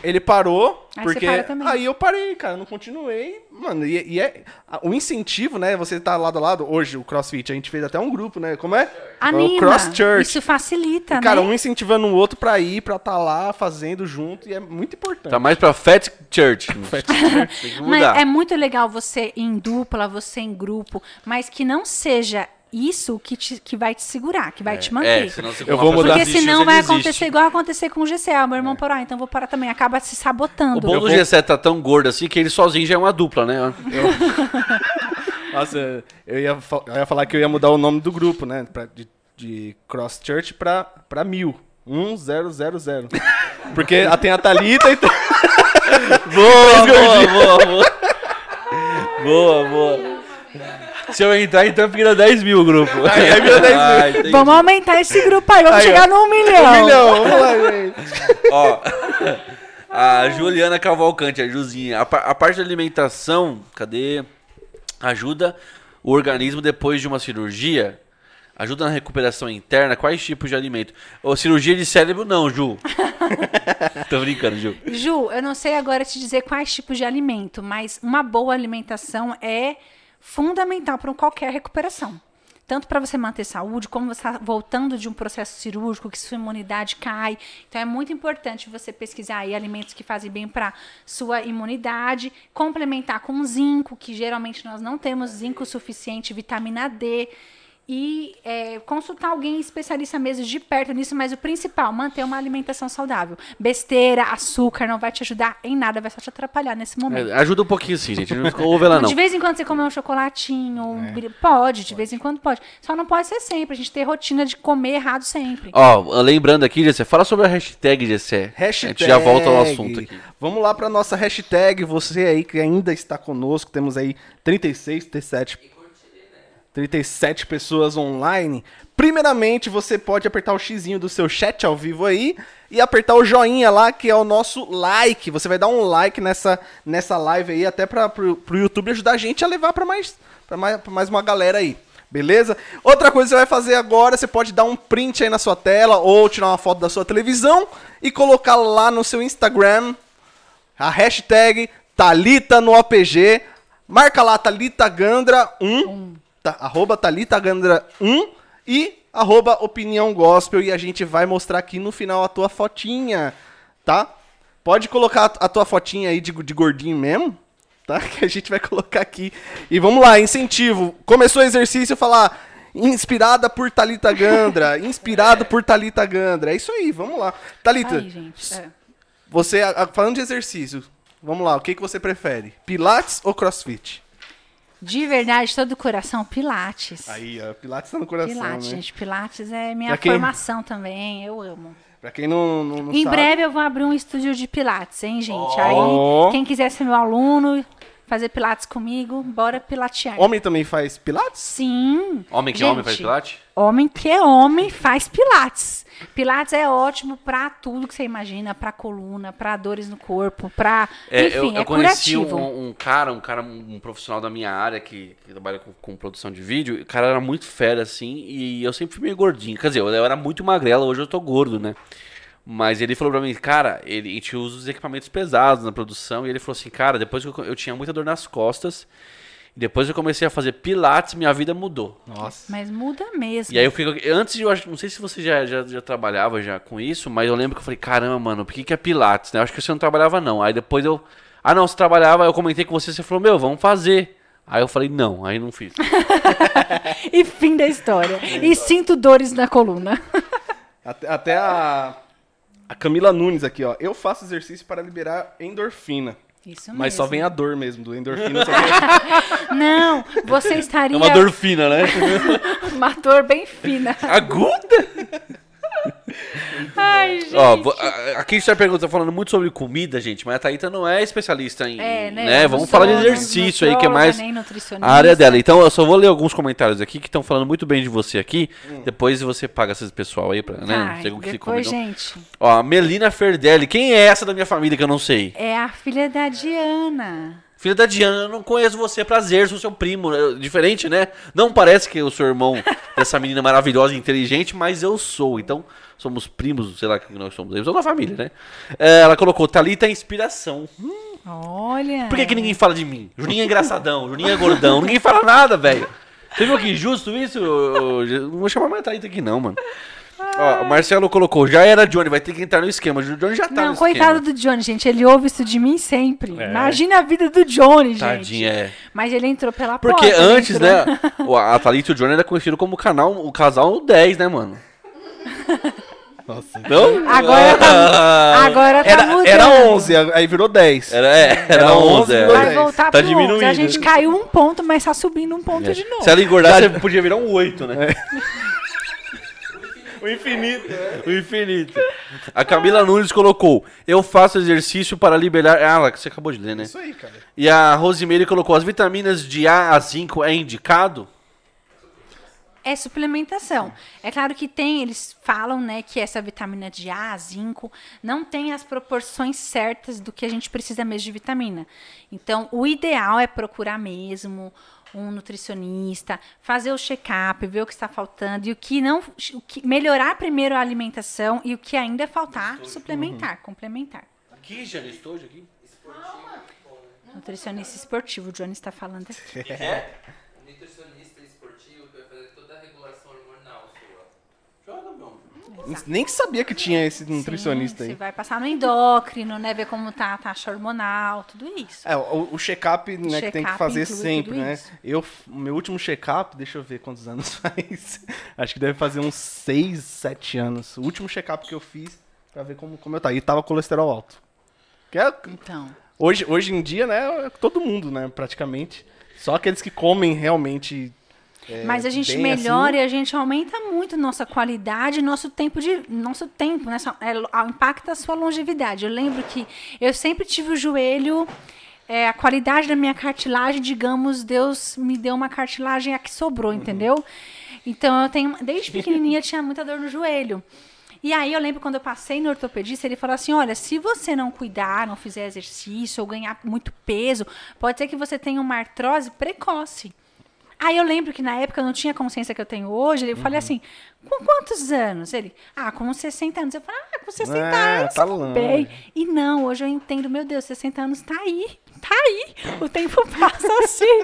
Ele parou, Aí você porque. Aí eu parei, cara, não continuei. Mano, e, e é. O incentivo, né? Você tá lado a lado. Hoje, o CrossFit, a gente fez até um grupo, né? Como é? Anima. O Cross Church. Isso facilita, E, cara, né? um incentivando o outro pra ir, pra estar lá fazendo junto, e é muito importante. Tá mais pra Fat Church. Tem que Mas mudar. é muito legal você em dupla, você em grupo, mas que não seja isso que, te- que vai te segurar, que vai te manter. É, senão você Eu vou mudar. Porque desiste, senão vai desiste. acontecer igual acontecer com o GC. Ah, meu irmão parou, ah, então vou parar também. Acaba se O sabotando. bom do G7 tá tão gordo assim que ele sozinho já é uma dupla, né? Nossa, eu ia, eu ia falar que eu ia mudar o nome do grupo, né? Pra, de, de Cross Church pra, pra mil. Um, zero, zero, zero. Porque a- tem a Thalita e. Boa, boa, boa, boa. Boa, boa. Se eu entrar, então vira 10 mil o grupo. Aí, aí vira 10 mil. Ah, entendi. Vamos aumentar esse grupo aí, vamos Aí, ó. chegar no milhão. Um milhão, vamos lá, gente. Ó, a Juliana Cavalcante, a Juzinha. A, a parte da alimentação, cadê? Ajuda o organismo depois de uma cirurgia? Ajuda na recuperação interna? Quais tipos de alimento? Ô, cirurgia de cérebro não, Ju. Tô brincando, Ju. Ju, eu não sei agora te dizer quais tipos de alimento, mas uma boa alimentação é fundamental para qualquer recuperação. Tanto para você manter saúde, como você está voltando de um processo cirúrgico, que sua imunidade cai. Então é muito importante você pesquisar aí alimentos que fazem bem para sua imunidade, complementar com zinco, que geralmente nós não temos zinco suficiente, vitamina D e é, consultar alguém especialista mesmo de perto nisso, mas o principal, manter uma alimentação saudável. Besteira, açúcar não vai te ajudar em nada, vai só te atrapalhar nesse momento. É, ajuda um pouquinho sim, gente. Não ouve ela não. De vez em quando você comer um chocolatinho, um bri- pode, de vez em quando pode. Só não pode ser sempre, a gente ter rotina de comer errado sempre. Ó, lembrando aqui, Gessé, fala sobre a hashtag, Gessé. Hashtag. A gente já volta ao assunto aqui. Vamos lá pra nossa hashtag. Você aí que ainda está conosco, temos aí 36, 37. 37 pessoas online. Primeiramente, você pode apertar o xizinho do seu chat ao vivo aí e apertar o joinha lá, que é o nosso like. Você vai dar um like nessa, nessa live aí, até para pro, YouTube ajudar a gente a levar para mais, pra mais, mais uma galera aí. Beleza? Outra coisa que você vai fazer agora, você pode dar um print aí na sua tela ou tirar uma foto da sua televisão e colocar lá no seu Instagram a hashtag Talita no APG. Marca lá Talita Gandra 1, tá, arroba Talita Gandra 1 e arroba Opinião Gospel e a gente vai mostrar aqui no final a tua fotinha, tá? Pode colocar a tua fotinha aí de, de gordinho mesmo, tá? Que a gente vai colocar aqui. E vamos lá, incentivo. Começou o exercício, falar inspirada por Talita Gandra, inspirado por Talita Gandra. É isso aí, vamos lá. Talita, gente. é. você falando de exercício, vamos lá, o que que você prefere? Pilates ou CrossFit? De verdade, todo o coração, Pilates. Aí, ó, Pilates tá no coração, Pilates, né? gente. Pilates é minha quem- formação também. Eu amo. Pra quem não, não, não em sabe, breve eu vou abrir um estúdio de Pilates, hein, gente? Ó. Aí, quem quiser ser meu aluno, fazer Pilates comigo, bora pilatear. homem também faz Pilates? Sim. Homem que Gente, homem faz pilates? Homem que é homem faz Pilates. Pilates é ótimo pra tudo que você imagina, pra coluna, pra dores no corpo, pra. É, Enfim, eu, eu é conheci curativo. um, um cara, um cara, um profissional da minha área que, que trabalha com, com produção de vídeo. e O cara era muito fera, assim, e eu sempre fui meio gordinho. Quer dizer, eu, eu era muito magrelo, hoje eu tô gordo, né? Mas ele falou pra mim, cara, ele, a gente usa os equipamentos pesados na produção, e ele falou assim, cara, depois que eu, eu tinha muita dor nas costas, e depois eu comecei a fazer pilates, minha vida mudou. Nossa. Mas muda mesmo. E aí eu fico. Antes de eu acho, não sei se você já, já, já trabalhava já com isso, mas eu lembro que eu falei, caramba, mano, por que, que é Pilates, né? Eu acho que você não trabalhava, não. Aí depois eu. Ah, não, você trabalhava, eu comentei com você, você falou, meu, vamos fazer. Aí eu falei, não, aí não fiz. E fim da história. E sinto dores na coluna. Até, até a, a Camila Nunes aqui, ó. Eu faço exercício para liberar endorfina. Isso Mas só mesmo. vem a dor mesmo, do endorfina. Só vem... Não, você estaria. É uma dor fina, né? uma dor bem fina. Aguda? Ai, gente. Ó, aqui a gente tá perguntando, tá falando muito sobre comida, gente, mas a Thaíta não é especialista em. É, né? né? Vamos falar de exercício aí, que é mais. A área dela. Então eu só vou ler alguns comentários aqui que estão falando muito bem de você aqui. Hum. Depois você paga esse pessoal aí, pra, né? Ai, que depois, gente, Ó, a Melina Ferdelli. Quem é essa da minha família que eu não sei? é a filha da Diana. Filha da Diana, eu não conheço você. Prazer, sou seu primo. É Diferente, né? Não parece que eu sou irmão dessa menina maravilhosa e inteligente, mas eu sou. Então, somos primos, sei lá que nós somos. Sou da família, né? É, ela colocou, Thalita é inspiração. Olha. Por que, que ninguém fala de mim? Juninho é engraçadão, Juninho é gordão. Ninguém fala nada, velho. Você viu que injusto isso? Eu Não vou chamar mais a Thalita aqui, não, mano. Ó, o Marcelo colocou, já era Johnny, vai ter que entrar no esquema. O Johnny já tá Não, no coitado esquema. do Johnny, gente. Ele ouve isso de mim sempre. É. Imagina a vida do Johnny, gente. Tadinha, é. Mas ele entrou pela Porque porta. ele antes, entrou- né, o- a Thalita e o Johnny era conhecido como o canal, o casal 10, né, mano? Nossa. Não? Agora tá, agora tá Era, mudando. era 11, aí virou 10. Era, é, era, Era 11, 11, é. Vai 10. voltar Tá pro 11. diminuindo. A gente caiu um ponto, mas tá subindo um ponto de novo. Se ela engordar, você podia virar um 8, né? O infinito. O infinito. A Camila Nunes colocou: Eu faço exercício para liberar. Ah, que você acabou de ler, né? Isso aí, cara. E a Rosimeire colocou: As vitaminas de A a 5 é indicado? É suplementação. É claro que tem, eles falam, né, que essa vitamina de A, zinco, não tem as proporções certas do que a gente precisa mesmo de vitamina. Então, o ideal é procurar mesmo um nutricionista, fazer o check-up, ver o que está faltando e o que não, o que melhorar primeiro a alimentação e o que ainda faltar, suplementar, complementar. Aqui, Jane, estou aqui. Nutricionista esportivo, o Johnny está falando aqui. nutricionista esportivo que vai fazer toda a regulação hormonal sua. Joga, meu amor. Nem sabia que tinha esse nutricionista Sim, aí. Você vai passar no endócrino, né? Ver como tá a taxa hormonal, tudo isso. É, o, o check-up, né, que tem que fazer sempre, né? isso. Eu, o meu último check-up, deixa eu ver quantos anos faz. Acho que deve fazer uns 6, 7 anos. O último check-up que eu fiz pra ver como, como eu tava. E tava colesterol alto. Que é, Então, hoje, hoje em dia, né, é todo mundo, né, praticamente. Só aqueles que comem realmente. É, mas a gente melhora assim. e a gente aumenta muito nossa qualidade, nosso tempo de, nosso tempo, né? É, impacta a sua longevidade. Eu lembro que eu sempre tive o joelho é, a qualidade da minha cartilagem, digamos, Deus me deu uma cartilagem a que sobrou, entendeu? Então eu tenho, desde pequenininha eu tinha muita dor no joelho. E aí eu lembro quando eu passei no ortopedista, ele falou assim: olha, se você não cuidar, não fizer exercício ou ganhar muito peso, pode ser que você tenha uma artrose precoce. Aí eu lembro que na época eu não tinha a consciência que eu tenho hoje. Eu falei assim: com quantos anos? Ele, ah, com uns 60 anos. Eu falei, ah, com 60 É, anos. tá bem. E não, hoje eu entendo, meu Deus, 60 anos tá aí. Tá aí. O tempo passa assim.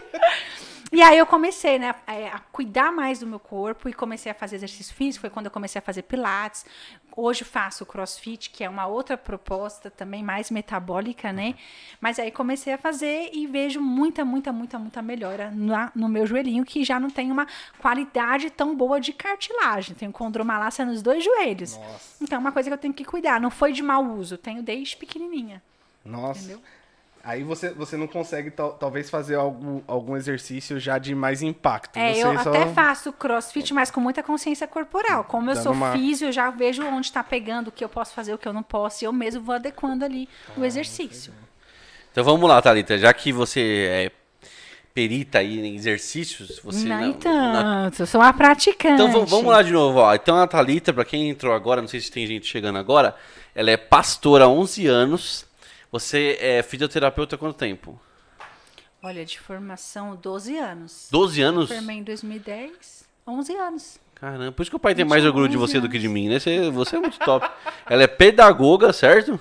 E aí eu comecei, né, a, a cuidar mais do meu corpo e comecei a fazer exercício físico. Foi quando eu comecei a fazer pilates. Hoje faço crossfit, que é uma outra proposta também mais metabólica, né? Mas aí comecei a fazer e vejo muita, muita, muita, muita melhora na- no meu joelhinho, que já não tem uma qualidade tão boa de cartilagem. Tenho condromalácia nos dois joelhos. Então é uma coisa que eu tenho que cuidar. Não foi de mau uso, tenho desde pequenininha. Nossa. Entendeu? Aí você, você não consegue tal- talvez fazer algum, algum exercício já de mais impacto. É, você eu só... até faço crossfit, mas com muita consciência corporal. Como eu Dando sou uma- físio, eu já vejo onde está pegando, o que eu posso fazer, o que eu não posso, e eu mesmo vou adequando ali o Ah, exercício. Então vamos lá, Thalita. Já que você é perita aí em exercícios, você não, não- então, na- eu sou uma praticante. Então vamos, lá de novo, ó. Então a Thalita, pra quem entrou agora, não sei se tem gente chegando agora, ela é pastora há 11 anos. Você é fisioterapeuta há quanto tempo? Olha, de formação, 12 anos. 12 anos? Formei em 2010, 11 anos. Caramba, por isso que o pai tem mais orgulho de 11 você do que de anos. mim, né? Você, você é muito top. ela é pedagoga, certo?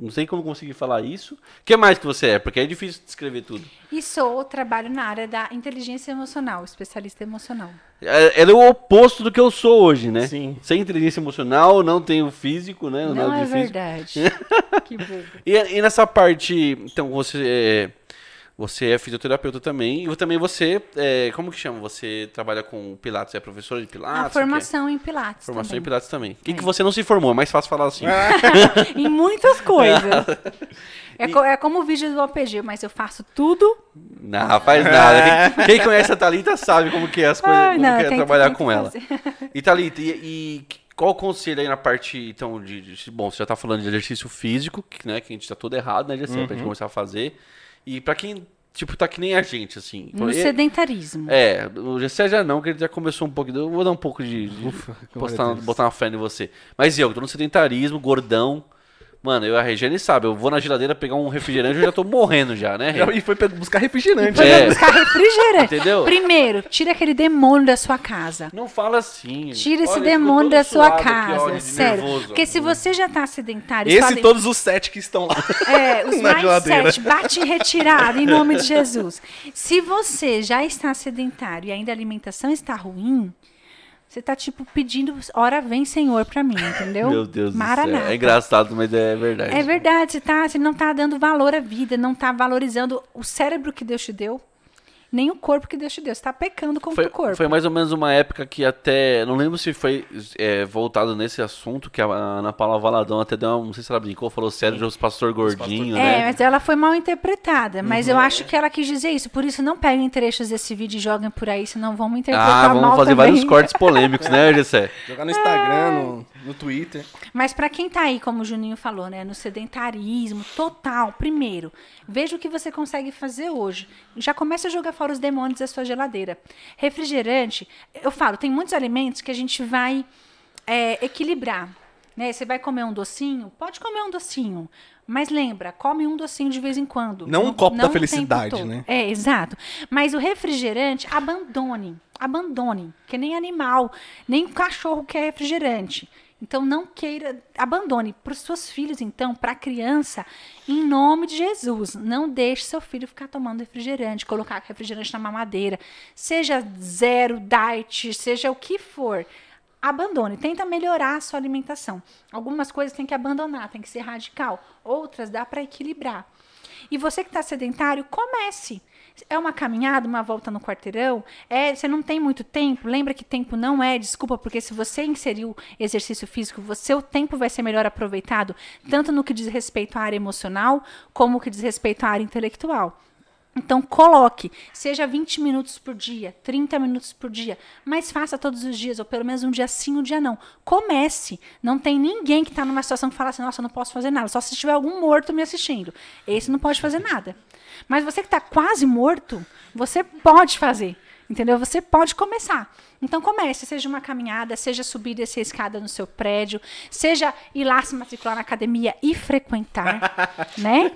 Não sei como conseguir falar isso. O que mais que você é? Porque é difícil descrever tudo. E sou, trabalho na área da inteligência emocional, especialista emocional. É- Ela é o oposto do que eu sou hoje, né? Sim. Sem inteligência emocional, não tenho físico, né? Não nada é verdade. que bobo. E, e nessa parte, então você é, você é fisioterapeuta também e também você, é, como que chama? Você trabalha com Pilates, é professora de Pilates? A quê? formação em Pilates Formação em também. Pilates também. O que, que É. você não se formou? É mais fácil falar assim. em muitas coisas. É, co- é como o vídeo do OPG, mas eu faço tudo. Não, faz nada. Quem, quem conhece a Thalita sabe como que é as coisas, Ai, como não, que é trabalhar que com ela. E Thalita, e, e qual o conselho aí na parte, então, de, de- Bom, você já tá falando de exercício físico, que, né, que a gente tá todo errado, né, Jessé, pra gente começar a fazer. E pra quem, tipo, tá que nem a gente, assim. No e- sedentarismo. É, o Gessé já não, que ele já começou um pouco. Eu vou dar um pouco de. de postar, glória a Deus. botar uma fé em você. Mas eu, que tô no sedentarismo, gordão. Mano, eu a Regiane sabe, eu vou na geladeira pegar um refrigerante e eu já tô morrendo já, né, Rê? E foi buscar refrigerante. Foi É. buscar refrigerante. Entendeu? Primeiro, tira aquele demônio da sua casa. Não fala assim. Tira esse Olha, demônio da sua aqui, casa. olha, de sério. nervoso, ó. Porque se você já tá sedentário, Esse e todos os sete que estão lá. É, os na mais geladeira. sete, bate em retirada, em nome de Jesus. Se você já está sedentário e ainda a alimentação está ruim, você tá, tipo, pedindo, ora vem, Senhor, pra mim, entendeu? Meu Deus do Maranata. céu. É engraçado, mas é verdade. É verdade, você, tá, você não tá dando valor à vida, não tá valorizando o cérebro que Deus te deu, nem o corpo que Deus te deu. Você tá pecando contra Foi, o corpo. foi mais ou menos uma época que até. Não lembro se foi é, voltado nesse assunto, que a Ana Paula Valadão até deu uma. Não sei se ela brincou, falou Sérgio os pastor gordinho, É, né? mas ela foi mal interpretada. Mas eu acho que ela quis dizer isso. Por isso, não peguem trechos desse vídeo e joguem por aí, senão vamos interpretar Ah, vamos mal fazer também. vários cortes polêmicos, né, Gessé? Jogar no Instagram, no, no Twitter. Mas para quem tá aí, como o Juninho falou, né, no sedentarismo total, primeiro, veja o que você consegue fazer hoje. Já começa a jogar fora os demônios da sua geladeira. Refrigerante, eu falo, tem muitos alimentos que a gente vai é, equilibrar. Né? Você vai comer um docinho? Pode comer um docinho. Mas lembra, come um docinho de vez em quando. Não um copo da o tempo felicidade, né? É, exato. Mas o refrigerante, abandone. Abandone. Que nem animal, nem cachorro quer refrigerante. Então não queira, abandone para os seus filhos, então, para a criança, em nome de Jesus. Não deixe seu filho ficar tomando refrigerante, colocar refrigerante na mamadeira, seja zero, diet, seja o que for. Abandone, tenta melhorar a sua alimentação. Algumas coisas tem que abandonar, tem que ser radical. Outras dá para equilibrar. E você que está sedentário, comece. É uma caminhada, uma volta no quarteirão. É, você não tem muito tempo. Lembra que tempo não é desculpa, porque se você inseriu exercício físico, o seu tempo vai ser melhor aproveitado, tanto no que diz respeito à área emocional, como no que diz respeito à área intelectual. Então coloque, seja 20 minutos por dia, 30 minutos por dia, mas faça todos os dias, ou pelo menos um dia sim, um dia não. Comece. Não tem ninguém que está numa situação que fala assim, nossa, eu não posso fazer nada, só se tiver algum morto me assistindo. Esse não pode fazer nada. Mas você que está quase morto, você pode fazer. Entendeu? Você pode começar. Então comece, seja uma caminhada, seja subir e descer a escada no seu prédio, seja ir lá se matricular na academia e frequentar, né?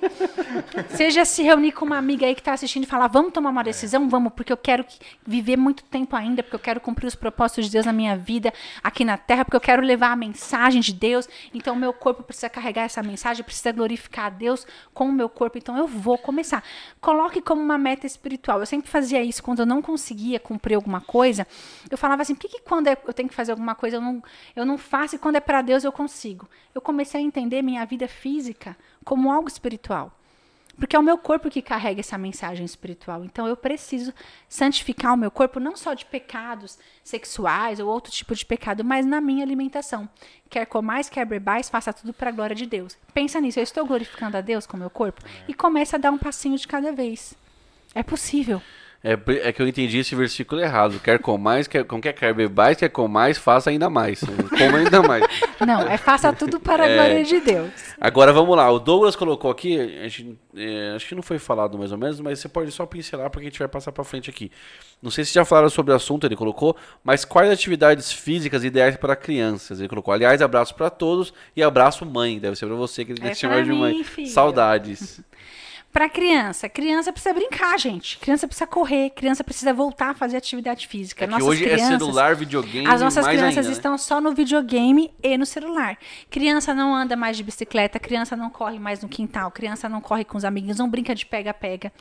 Seja se reunir com uma amiga aí que está assistindo e falar, vamos tomar uma decisão? Vamos, porque eu quero que- viver muito tempo ainda, porque eu quero cumprir os propósitos de Deus na minha vida aqui na Terra, porque eu quero levar a mensagem de Deus. Então o meu corpo precisa carregar essa mensagem, precisa glorificar a Deus com o meu corpo. Então eu vou começar. Coloque como uma meta espiritual. Eu sempre fazia isso quando eu não conseguia cumprir alguma coisa. Eu falava assim, por que, que quando é- eu tenho que fazer alguma coisa eu não, eu não faço e quando é para Deus eu consigo? Eu comecei a entender minha vida física como algo espiritual. Porque é o meu corpo que carrega essa mensagem espiritual. Então eu preciso santificar o meu corpo não só de pecados sexuais ou outro tipo de pecado, mas na minha alimentação. Quer comais, quer bebais, faça tudo para a glória de Deus. Pensa nisso, eu estou glorificando a Deus com o meu corpo? E comece a dar um passinho de cada vez. É possível. É, é que eu entendi esse versículo errado. Quer com mais, quer, como que é? Quer bebais, quer com mais, faça ainda mais. Coma ainda mais. Não, é faça tudo para a É. glória de Deus. Agora vamos lá. O Douglas colocou aqui, a gente, é, acho que não foi falado mais ou menos, mas você pode só pincelar porque a gente vai passar pra frente aqui. Não sei se já falaram sobre o assunto, ele colocou, mas quais atividades físicas ideais para crianças? Ele colocou, aliás, abraço pra todos e abraço mãe. Deve ser pra você que ele É chamar de mãe. filho. Saudades. Para criança, criança precisa brincar, gente. Criança precisa correr, criança precisa voltar a fazer atividade física. É Nossas hoje é crianças, celular, videogame, As nossas crianças ainda, né? estão só no videogame e no celular. Criança não anda mais de bicicleta, criança não corre mais no quintal, criança não corre com os amiguinhos, não brinca de pega-pega.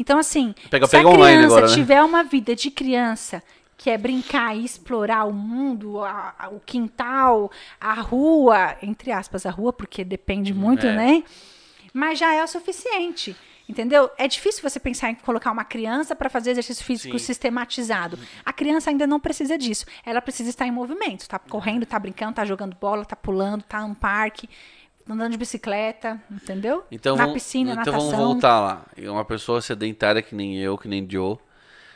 Então, assim, Pega, se pega a criança agora, né? tiver uma vida de criança que é brincar e explorar o mundo, a- a- o quintal, a rua, entre aspas, a rua, porque depende muito, é. né? Mas já é o suficiente. Entendeu? É difícil você pensar em colocar uma criança para fazer exercício físico Sim. sistematizado. A criança ainda não precisa disso. Ela precisa estar em movimento. Tá correndo, tá brincando, tá jogando bola, tá pulando, tá no parque, andando de bicicleta, entendeu? Então, Na piscina, então natação. vamos voltar lá. É Uma pessoa sedentária que nem eu, que nem Joe.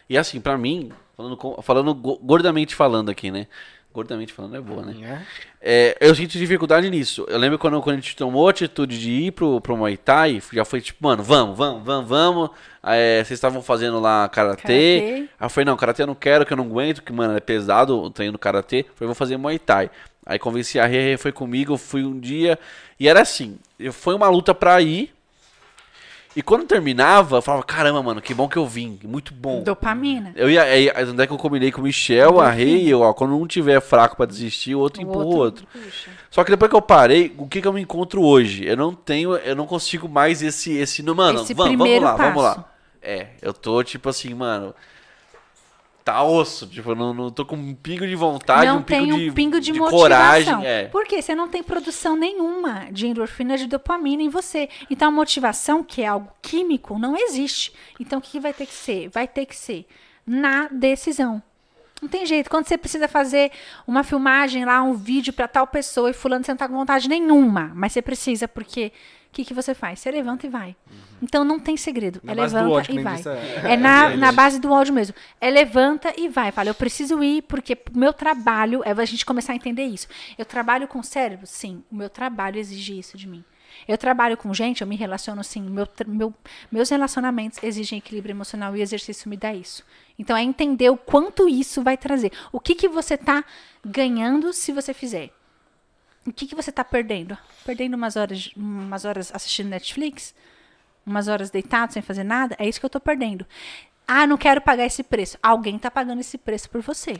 E assim, pra mim, falando, falando go- gordamente falando aqui, né? Gordamente falando é boa, né? É, eu sinto dificuldade nisso. Eu lembro quando, quando a gente tomou a atitude de ir pro, pro Muay Thai, já foi tipo, mano, vamos, vamos, vamos, vamos. É, vocês estavam fazendo lá karatê. Karatê. Aí eu falei, não, karatê eu não quero, que eu não aguento, que, mano, é pesado o treino do karatê. Eu falei, vou fazer Muay Thai. Aí convenci a Rê, foi comigo, fui um dia. E era assim, foi uma luta pra ir. E quando terminava, eu falava, caramba, mano, que bom que eu vim, muito bom. Dopamina. Eu ia, aí, onde é que eu combinei com o Michel, a Rei, eu, ó, quando um tiver fraco pra desistir, o outro O empurra o outro. puxa. Só que depois que eu parei, o que que eu me encontro hoje? Eu não tenho, eu não consigo mais esse, esse, no, mano, Esse vamos, vamos lá, vamos passo. lá. É, eu tô tipo assim, mano, tá osso, tipo, eu não, não tô com um pingo de vontade, não um pingo tem um de, pingo de, motivação. coragem, é. Por quê? Você não tem produção nenhuma de endorfina de dopamina em você. Então a motivação, que é algo químico, não existe. Então o que que vai ter que ser? Vai ter que ser na decisão. Não tem jeito. Quando você precisa fazer uma filmagem lá, um vídeo pra tal pessoa e fulano você não tá com vontade nenhuma, mas você precisa porque o que, que você faz? Você levanta e vai. Então não tem segredo. Na é levanta ódio, e vai. é. É na, na base do ódio mesmo. É levanta e vai. Fala, eu preciso ir porque o meu trabalho é a gente começar a entender isso. Eu trabalho com o cérebro? Sim. O meu trabalho exige isso de mim. Eu trabalho com gente, eu me relaciono sim. Meu, meu, meus relacionamentos exigem equilíbrio emocional e o exercício me dá isso. Então é entender o quanto isso vai trazer. O que, que você está ganhando se você fizer. O que, que você está perdendo? Perdendo umas horas, umas horas assistindo Netflix? Umas horas deitado sem fazer nada? É isso que eu estou perdendo. Ah, não quero pagar esse preço. Alguém está pagando esse preço por você.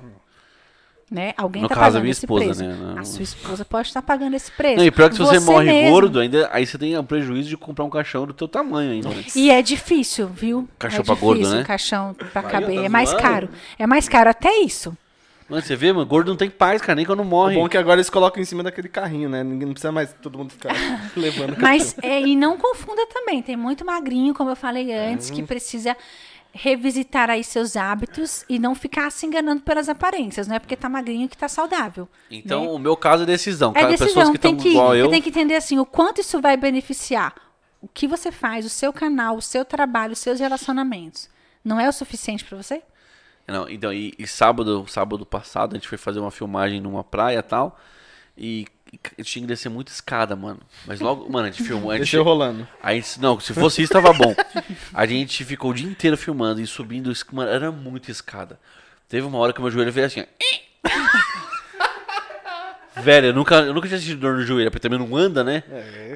Né? Alguém No está caso, a pagando minha esse esposa, preço. né? Não- A sua esposa pode estar pagando esse preço. Não, e pior que se você, morre mesmo. gordo, ainda, aí você tem o prejuízo de comprar um caixão do teu tamanho ainda. né? E é difícil, viu? Caixão é pra gordo, difícil, né? caixão pra caber. tá é mais caro. É mais caro até isso. Mano, você vê, mano, gordo não tem paz, cara, nem quando O morre. bom é que agora eles colocam em cima daquele carrinho, né? Ninguém não precisa mais todo mundo ficar levando. Mas, é, e não confunda também, tem muito magrinho, como eu falei antes, que precisa revisitar aí seus hábitos e não ficar se enganando pelas aparências, não é porque tá magrinho que tá saudável. Então, né? o meu caso é decisão. é cara, pessoas decisão, que tem estão que, igual eu. você tem que entender assim, o quanto isso vai beneficiar o que você faz, o seu canal, o seu trabalho, os seus relacionamentos, não é o suficiente pra você? Não, então, e, e sábado, sábado passado, a gente foi fazer uma filmagem numa praia e tal. E, e tinha que descer muita escada, mano. Mas logo, mano, a gente filmou. A gente, Deixa eu rolando. a gente- não, se fosse isso, tava bom. A gente ficou o dia inteiro filmando e subindo. Mano, era muita escada. Teve uma hora que meu joelho fez assim. Velho, eu nunca, eu nunca tinha sentido dor no joelho, porque também não anda, né?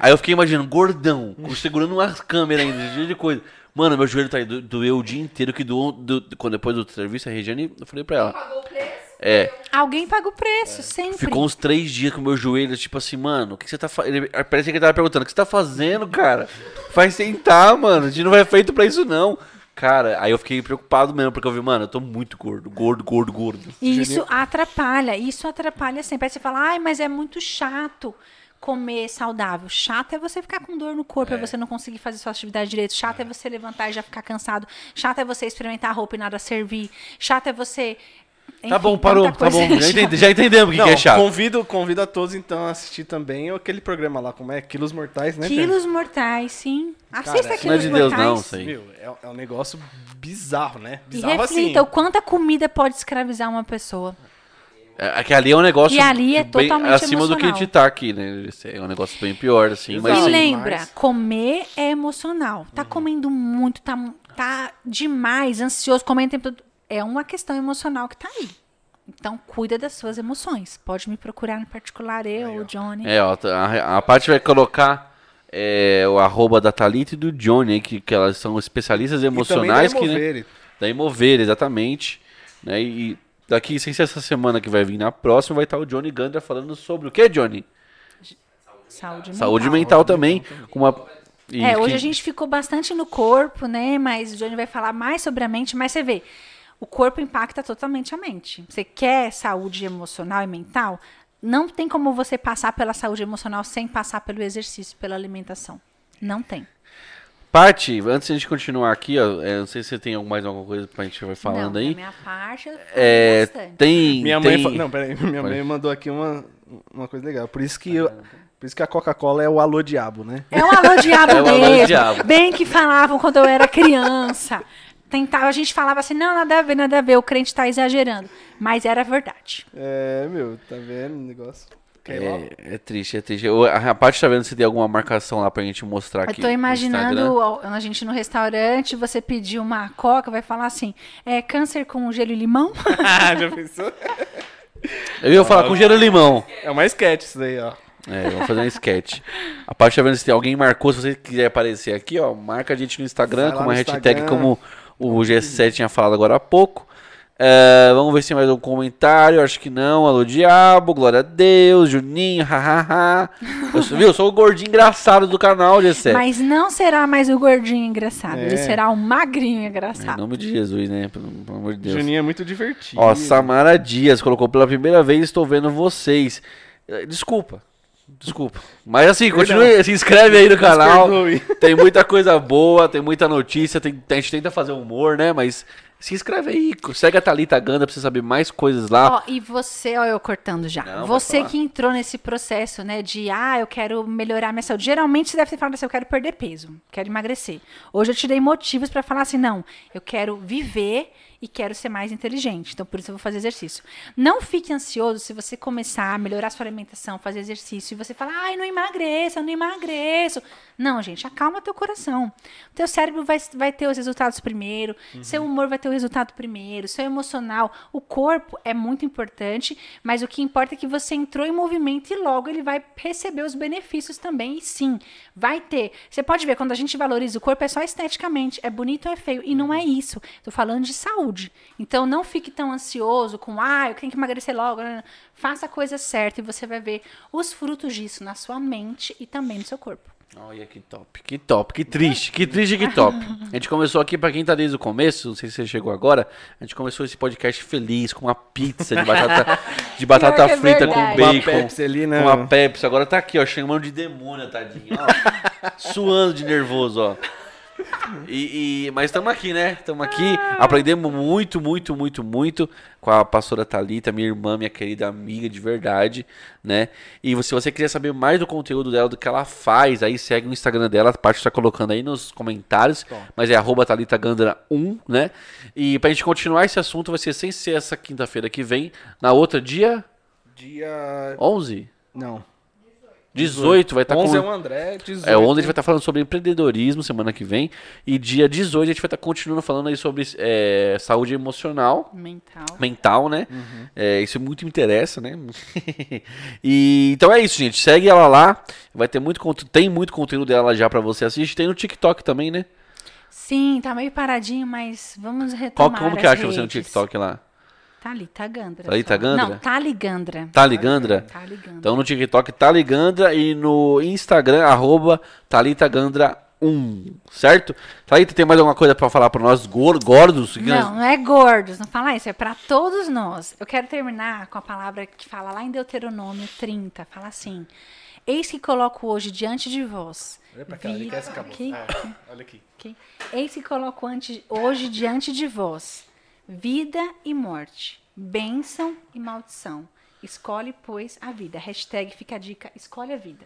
Aí eu fiquei imaginando, gordão, segurando uma câmera ainda, jeito de coisa. Mano, meu joelho tá aí, do- doeu o dia inteiro, que doou, do, quando depois do serviço, a Regiane, eu falei pra ela. Pagou o preço? É, Alguém paga o preço, sempre. ficou uns três dias com o meu joelho, tipo assim, mano, o que, você tá fazendo? Parece que ele tava perguntando, o que você tá fazendo, cara? Faz sentar, mano, a gente não é feito pra isso, não. Cara, aí eu fiquei preocupado mesmo, porque eu vi, mano, eu tô muito gordo, gordo, gordo, gordo. E isso atrapalha, isso atrapalha sempre. Aí você fala, ai, mas é muito chato comer saudável. Chato é você ficar com dor no corpo, é, você não conseguir fazer sua atividade direito. Chato é. você levantar e já ficar cansado. Chato é você experimentar a roupa e nada servir. Chato é você. Tá Enfim, bom, parou, tá bom, já, entendi, já entendemos o que, que é chato. Convido, convido a todos então a assistir também aquele programa lá, como é? Quilos Mortais, né? Pedro? Quilos mortais, sim. Assista Isso não é quilos de Deus, mortais. não, aí. Meu, é, é um negócio bizarro, né? E Bizarro reflita assim. o quanto a comida pode escravizar uma pessoa. É, é que ali é um negócio E ali é bem totalmente acima do que a gente emocional. tá aqui, né? É um negócio bem pior, assim. Mas e assim, lembra, Mas- comer é emocional. Tá comendo muito, tá, tá demais, ansioso, comendo o tempo todo. É uma questão emocional que tá aí. Então, cuida das suas emoções. Pode me procurar no particular, eu, o Johnny. É, ó, tá- a, a parte vai colocar é, o arroba da Thalita e do Johnny, aí, que, que elas são especialistas E também emocionais. da que, né, da Imover, exatamente. Né, e daqui, sem ser essa semana que vai vir na próxima, vai estar o Johnny Gandra falando sobre o que, Johnny? Saúde mental. Saúde mental também. Com uma, É, hoje que- a gente ficou bastante no corpo, né? Mas o Johnny vai falar mais sobre a mente, mas você vê, o corpo impacta totalmente a mente. Você quer saúde emocional e mental? Não tem como você passar pela saúde emocional sem passar pelo exercício, pela alimentação. Não tem. Parte, antes de a gente continuar aqui, ó, é, não sei se você tem mais alguma coisa pra gente vai falando não, aí. Minha parte, É, bastante. tem. Minha tem... mãe, fa- não, peraí, minha mãe mandou aqui uma, uma coisa legal. Por isso que eu, por isso que a Coca-Cola é o alô diabo, né? É um alô diabo É um alô mesmo. diabo. Bem que falavam quando eu era criança. Tentava, a gente falava assim, não, nada a ver, nada a ver, o crente tá exagerando. Mas era verdade. É, meu, tá vendo o negócio? É, é triste, é triste. Eu- a parte tá vendo se tem alguma marcação lá pra gente mostrar Eu aqui. tô no imaginando a gente no restaurante, você pedir uma coca, vai falar assim, é câncer com gelo e limão? Ah, já pensou? Eu ia falar com gelo e limão. É uma sketch isso daí, ó. É, vamos fazer um sketch. A parte tá vendo se tem alguém marcou, se você quiser aparecer aqui, ó, marca a gente no Instagram com uma hashtag Instagram. como o G7 tinha falado agora há pouco. É, vamos ver se tem mais um comentário. Acho que não. Alô, diabo. Glória a Deus. Juninho. Hahaha. Eu sou, viu? Eu sou o gordinho engraçado do canal, G7. Mas não será mais o gordinho engraçado, ele É. será o magrinho Em engraçado. nome de Jesus, né? Pelo, pelo amor de Deus. Juninho é muito divertido. Ó, Samara Dias colocou pela primeira vez, estou vendo vocês. Eh, Desculpa. Desculpa. Mas assim, continue, se inscreve aí no canal. Tem muita coisa boa, tem muita notícia, tem, a gente tenta fazer humor, né? Mas se inscreve aí, segue a Thalita Ganda pra você saber mais coisas lá. Ó, e você, ó, eu cortando já. Não, você que entrou nesse processo, né, de ah, eu quero melhorar minha saúde. Geralmente você deve ter falado assim, eu quero perder peso, quero emagrecer. Hoje eu te dei motivos pra falar assim, não, eu quero viver e quero ser mais inteligente. Então por isso eu vou fazer exercício. Não fique ansioso se você começar a melhorar sua alimentação, fazer exercício e você falar, ai, não emagreço, eu não emagreço. Não, gente, acalma teu coração. O teu cérebro vai, vai ter os resultados primeiro, seu humor vai ter o resultado primeiro, seu emocional, o corpo é muito importante, mas o que importa é que você entrou em movimento e logo ele vai receber os benefícios também. E sim, vai ter. Você pode ver, quando a gente valoriza o corpo, é só esteticamente, é bonito ou é feio. E não é isso. Tô falando de saúde. Então não fique tão ansioso com, ah, eu tenho que emagrecer logo. Faça a coisa certa e você vai ver os frutos disso na sua mente e também no seu corpo. Olha que top, que top, que triste, que triste, que top. A gente começou aqui, pra quem tá desde o começo, não sei se você chegou agora, a gente começou esse podcast feliz, com uma pizza de batata, de batata é frita com bacon. Uma Pepsi ali, né? Com uma Pepsi, agora tá aqui, ó, chamando de demônio, tadinho, ó. suando de nervoso, ó. E, e- mas estamos aqui, né? Estamos aqui. Aprendemos muito, muito, muito, muito com a pastora Thalita, minha irmã, minha querida amiga de verdade, né? E se você quiser saber mais do conteúdo dela, do que ela faz, aí segue o Instagram dela, a parte está colocando aí nos comentários, mas é arroba Thalita Gandra 1, né? E pra gente continuar esse assunto, vai ser sem ser essa quinta-feira que vem, na outra dia Dia. 11? Não. 18 vai estar 11 com... é o André, 18. É, onde a gente vai estar falando sobre empreendedorismo semana que vem. E dia 18 a gente vai estar continuando falando aí sobre é, saúde emocional, Mental. mental, né? É, isso muito me interessa, né? e então é isso, gente. Segue ela lá. Vai ter muito conteúdo. Tem muito conteúdo dela já pra você assistir. Tem no TikTok também, né? Sim, tá meio paradinho, mas vamos Qual, retomar como que acha você no. TikTok lá? Thalita Gandra. Thalita só. Gandra? Não, Taligandra. Tá ligandra? Taligandra. Então no TikTok tá ligandra e no Instagram, arroba Talitagandra1, certo? Thalita, tem mais alguma coisa pra falar pra nós gor- gordos? Que Não, não é gordos, não fala isso, é pra todos nós. Eu quero terminar com a palavra que fala lá em Deuteronômio 30, fala assim: Eis que coloco hoje diante de vós. Olha pra cá, ele vida- quer esse cabelo. Aqui, É, olha aqui. Eis que coloco ante- hoje diante de vós vida e morte, bênção e maldição. Escolhe, pois, a vida. Hashtag fica a dica, escolhe a vida.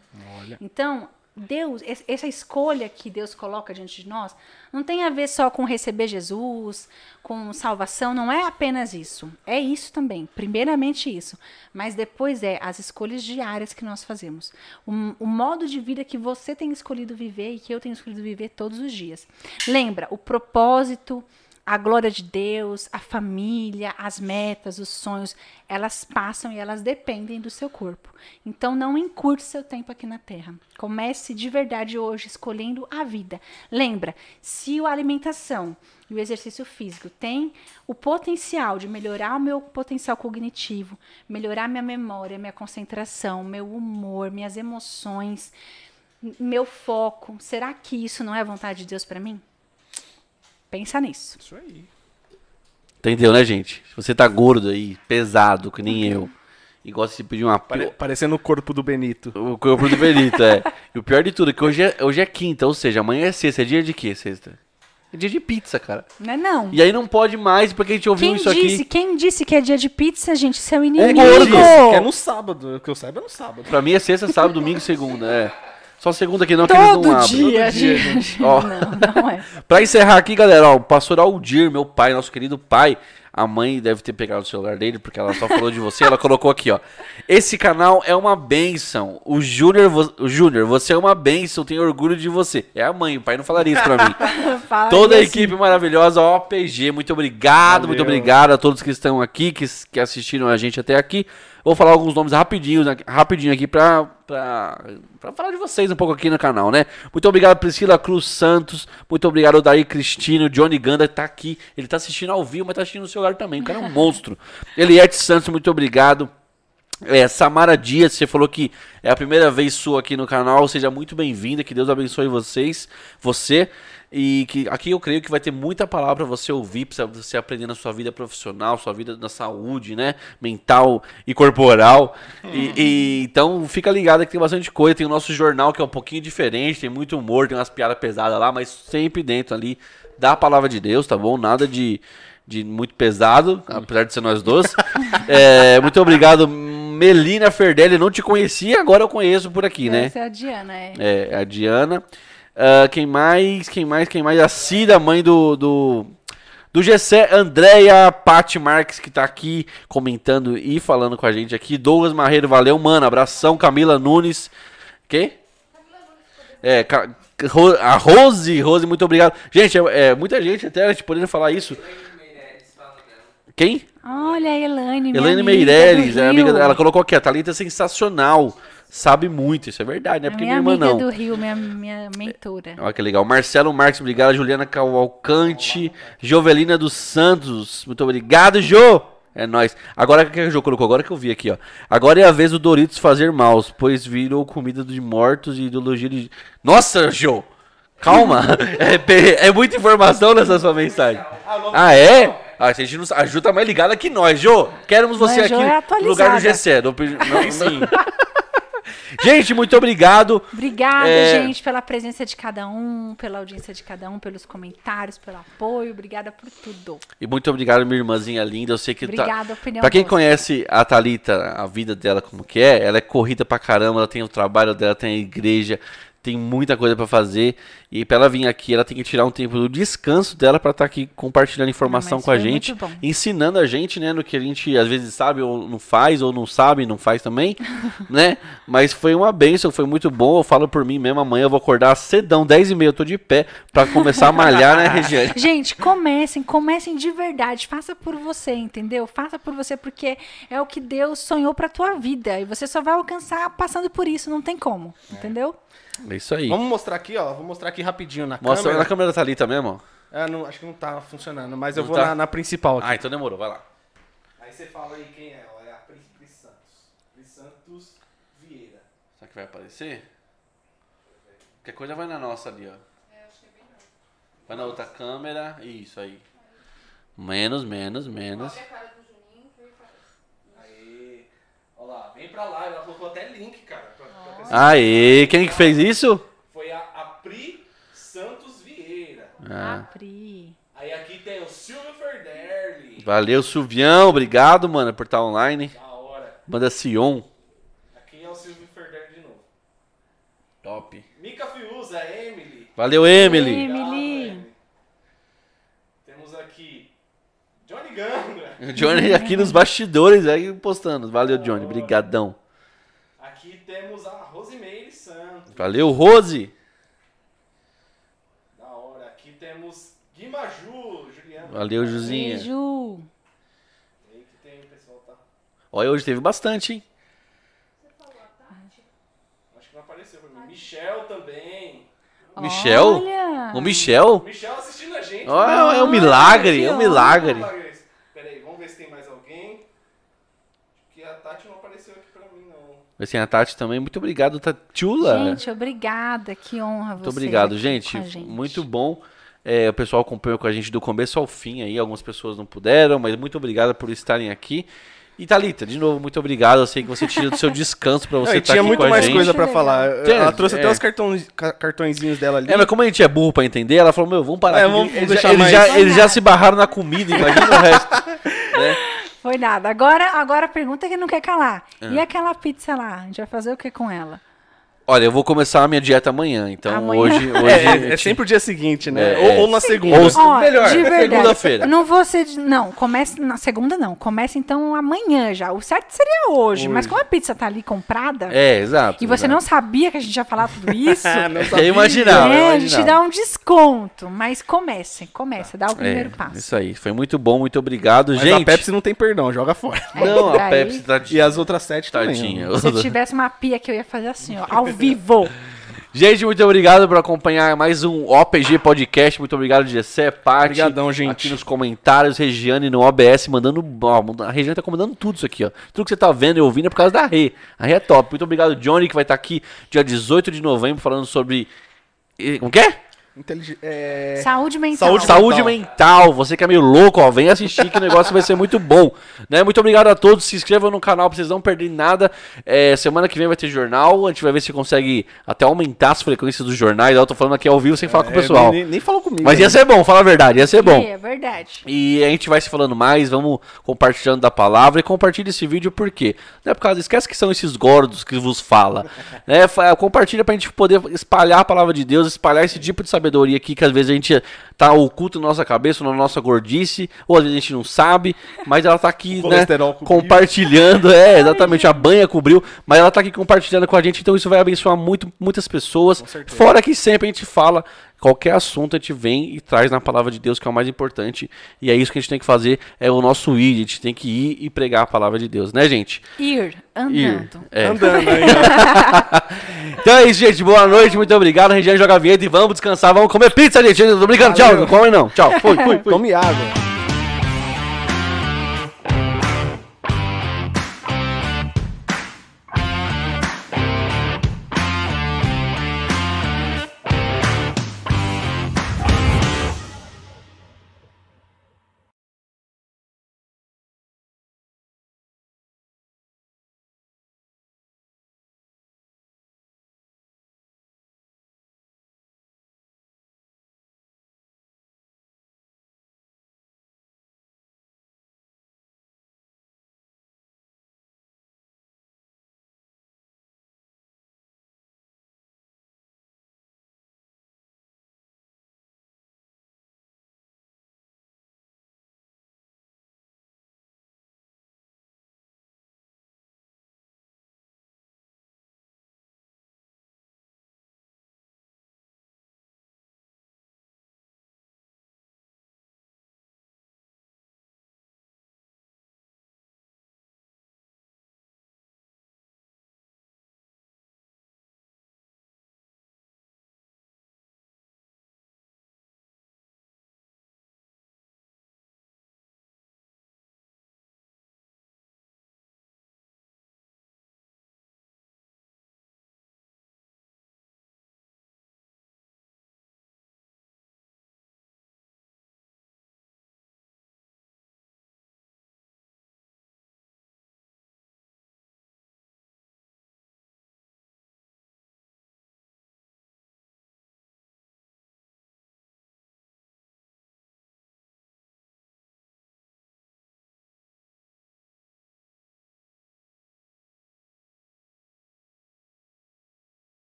Então, Deus, es- essa escolha que Deus coloca diante de nós, não tem a ver só com receber Jesus, com salvação, não é apenas isso. É isso também, primeiramente isso. Mas depois é as escolhas diárias que nós fazemos. O, o modo de vida que você tem escolhido viver e que eu tenho escolhido viver todos os dias. Lembra, o propósito, a glória de Deus, a família, as metas, os sonhos, elas passam e elas dependem do seu corpo. Então não encurte seu tempo aqui na Terra. Comece de verdade hoje escolhendo a vida. Lembra, se a alimentação e o exercício físico têm o potencial de melhorar o meu potencial cognitivo, melhorar minha memória, minha concentração, meu humor, minhas emoções, meu foco, será que isso não é vontade de Deus para mim? Pensa nisso. Isso aí. Entendeu, né, gente? Se você tá gordo aí, pesado, que nem eu, e gosta de pedir uma Pare- parecendo o corpo do Benito. O corpo do Benito, é. E o pior de tudo é que hoje é, hoje é quinta, ou seja, amanhã é sexta. É dia de quê, sexta? É dia de pizza, cara. Não é não. E aí não pode mais, porque a gente ouviu Quem isso disse, aqui. quem disse que é dia de pizza, gente? Seu É inimigo. gordo. Que é no sábado. O que eu saiba é no sábado. Pra mim é sexta, sábado, domingo e segunda, é. Só segunda que não, que eles não Todo abrem. dia, Todo dia, gente. Ó. Não, não é. Pra encerrar aqui, galera, ó, o pastor Aldir, meu pai, nosso querido pai, a mãe deve ter pegado o celular dele, porque ela só falou de você, ela colocou aqui, ó. Esse canal é uma benção. O Júnior, vo- o Júnior, você é uma benção, tenho orgulho de você. É a mãe, o pai não falaria isso pra mim. Toda a assim. equipe maravilhosa, OPG, muito obrigado, Valeu. muito obrigado a todos que estão aqui, que, que assistiram a gente até aqui. Vou falar alguns nomes rapidinho, rapidinho aqui pra, pra, pra falar de vocês um pouco aqui no canal, né? Muito obrigado, Priscila Cruz Santos. Muito obrigado, Daí Cristino. Johnny Ganda tá aqui. Ele tá assistindo ao vivo, mas tá assistindo no celular também. O cara é um monstro. Eliette Santos, muito obrigado. É, Samara Dias, você falou que é a primeira vez sua aqui no canal, seja muito bem-vinda, que Deus abençoe vocês, você, e que aqui eu creio que vai ter muita palavra para você ouvir, para você aprender na sua vida profissional, sua vida na saúde, né, mental e corporal, e, e- então fica ligado que tem bastante coisa, tem o nosso jornal que é um pouquinho diferente, tem muito humor, tem umas piadas pesadas lá, mas sempre dentro ali da palavra de Deus, tá bom? Nada de de muito pesado, apesar de ser nós dois. É, muito obrigado, Melina Ferdelli. Não te conhecia, agora eu conheço por aqui, né? Essa é a Diana, é. É, a Diana. Ah, quem mais? Quem mais? Quem mais? A Cida, mãe do. do... Do Gessé, Andréia, Pati Marques, que tá aqui comentando e falando com a gente aqui. Douglas Marreiro, valeu, mano. Abração, Camila Nunes. Quem? É, a Rose, Rose, muito obrigado. Gente, é, é, muita gente até a gente poderia falar isso. Quem? Olha a Elaine, Elaine amiga Meirelles, é amiga, ela colocou aqui, a Thalita é sensacional, sabe muito, isso é verdade, não é porque minha minha, irmã amiga não. do Rio, minha, minha mentora. Olha que legal. Marcelo Marques, obrigado. Juliana Cavalcante. Jovelina dos Santos, muito obrigado, Jô. É nóis. Agora o que a Jô colocou? Agora que eu vi aqui, ó. Agora é a vez do Doritos fazer maus, pois virou comida de mortos e ideologia de. Nossa, Jô! Calma! é, é muita informação nessa sua mensagem. Ah, é? Ah, a gente não, a Ju tá mais ligada que nós, Jô. Queremos você Mas aqui é no lugar do. GC. Não, não, sim. Gente, muito obrigado. Obrigada, É. gente, pela presença de cada um, pela audiência de cada um, pelos comentários, pelo apoio. Obrigada por tudo. E muito obrigado, minha irmãzinha linda. Eu sei que tá. Obrigada, opinião. Pra quem conhece a Thalita, a vida dela como que é, ela é corrida pra caramba, ela tem o trabalho dela, tem a igreja, tem muita coisa pra fazer. E pra ela vir aqui, ela tem que tirar um tempo do descanso dela pra estar aqui compartilhando informação com a gente, ensinando a gente, né, no que a gente às vezes sabe ou não faz, ou não sabe, não faz também, né? Mas foi uma benção, foi muito bom. Eu falo por mim mesmo, amanhã eu vou acordar cedão, 10 e meia, eu tô de pé pra começar a malhar, né, Regiane? Gente, comecem, comecem de verdade. Faça por você, entendeu? Faça por você porque é o que Deus sonhou pra tua vida e você só vai alcançar passando por isso, não tem como, entendeu? É isso aí. Vamos mostrar aqui, ó. Vou mostrar aqui rapidinho na Mostra câmera. na câmera da Thalita mesmo, ó. É, não- acho que não tá funcionando, mas eu Não vou tá? na, na principal aqui. Ah, então demorou, vai lá. Aí você fala aí quem é, ó. É a Pris, Pris Santos. Pris Santos Vieira. Será que vai aparecer? Qualquer coisa vai na nossa ali, ó. Vai na outra câmera. Isso aí. Menos, menos, menos. Aí. Ó lá, vem pra lá. Ela colocou até link, cara. pra- pra pessoa. Aê, quem que fez isso? Foi a, a Pri Santos Vieira. Ah, Apri. Aí aqui tem o Silvio Ferderli. valeu, Silvião. Obrigado, mano, por estar online. Da hora. Banda Sion. Aqui é o Silvio Ferderli de novo. Top. Mica Fiuza, Emily. Valeu, Emily. Emily. Temos aqui Johnny Gandra. O Johnny aqui nos bastidores aí postando. Valeu, Johnny. Brigadão. Aqui temos a Rosimeire Santos. Valeu, Rose. Da hora. Aqui temos Guimaju, Juliana. Valeu, Juzinha. Beijo. E aí que tem pessoal tá. Olha, hoje teve bastante, hein? Acho que não apareceu pra mim. Michel também. Michel? Olha. O Michel? Michel assistindo a gente. Ó, é um milagre, é um milagre. Peraí, vamos ver se tem mais alguém. Acho que a Tati não apareceu aqui pra mim, não. Assim, a Tati também. Muito obrigado, Tatiula. Gente, obrigada. Que honra você. Muito obrigado, aqui gente. com a gente. Muito bom. É, o pessoal acompanhou com a gente do começo ao fim aí. Algumas pessoas não puderam, mas muito obrigado por estarem aqui. E Thalita, de novo, muito obrigado. Eu sei que você tira do seu descanso pra Não, você estar tinha aqui muito com a mais gente. coisa pra Legal. falar. Tem, Ela trouxe é. até os cartões, ca- cartõezinhos dela ali. É, mas como a gente é burro pra entender, ela falou, meu, vamos parar É, aqui. vamos eles, deixar já, eles, mais- já, eles já se barraram na comida, imagina o resto. Foi nada. Agora, agora a pergunta é que não quer calar. É. E aquela pizza lá? A gente vai fazer o que com ela? Olha, eu vou começar a minha dieta amanhã, então Amanhã? hoje... hoje É, é sempre o dia seguinte, né? É, ou, é. ou na segunda. Ou- Ó, melhor, de verdade. segunda-feira. Não vou ser. de- Não, comece na segunda, não. Comece então amanhã já. O certo seria hoje. Mas como a pizza tá ali comprada É, exato. e você não exato. sabia que a gente ia falar tudo isso. não imaginava, é, eu a gente dá um desconto. Mas comecem, comece, dá o primeiro É, passo. isso aí, foi muito bom, muito obrigado, Mas gente. a Pepsi não tem perdão, joga fora. Não, a Pepsi tá E as outras sete também. tadinha. ó. Se tivesse uma pia que eu ia fazer assim, ó, ao vivo. Gente, muito obrigado por acompanhar mais um OPG Podcast. Muito obrigado, Gessé, Paty. Obrigadão, gente. Aqui nos comentários, Regiane no OBS, mandando. ó, a Regiane tá comandando tudo isso aqui, ó. Tudo que você tá vendo e ouvindo é por causa da Rê. A Rê é top. Muito obrigado, Johnny, que vai estar aqui dia 18 de novembro falando sobre. Como que é? Intelig- é... Saúde mental. Saúde Saúde mental. mental. Você que é meio louco, ó, vem assistir que o negócio vai ser muito bom. Né? Muito obrigado a todos. Se inscrevam no canal pra vocês não perderem nada. É, semana que vem vai ter jornal. A gente vai ver se consegue até aumentar as frequências dos jornais. Eu tô falando aqui ao vivo sem falar com o É, pessoal. Nem, nem falou comigo. Mas né? ia ser bom, fala a verdade, ia ser bom. É verdade. E a gente vai se falando mais, vamos compartilhando da palavra e compartilha esse vídeo por quê? Não é por causa, esquece que são esses gordos que vos fala. né? Compartilha pra gente poder espalhar a palavra de Deus, espalhar esse tipo de sabedoria aqui que às vezes a gente tá oculto na nossa cabeça, na nossa gordice, ou às vezes a gente não sabe, mas ela tá aqui, né, compartilhando, é, exatamente, a banha cobriu, mas ela tá aqui compartilhando com a gente, então isso vai abençoar muito, muitas pessoas. Fora que sempre a gente fala qualquer assunto a gente vem e traz na palavra de Deus, que é o mais importante. E é isso que a gente tem que fazer, é o nosso ir, a gente tem que ir e pregar a palavra de Deus, né, gente? Ir, andando. Ir. É. Andando aí, ó. Então é isso, gente. Boa noite, muito obrigado. Regiane joga a vinheta e vamos descansar, vamos comer pizza, gente. Tô brincando, tchau. Valeu. Não come não. Tchau. Fui, fui, fui. Tome água.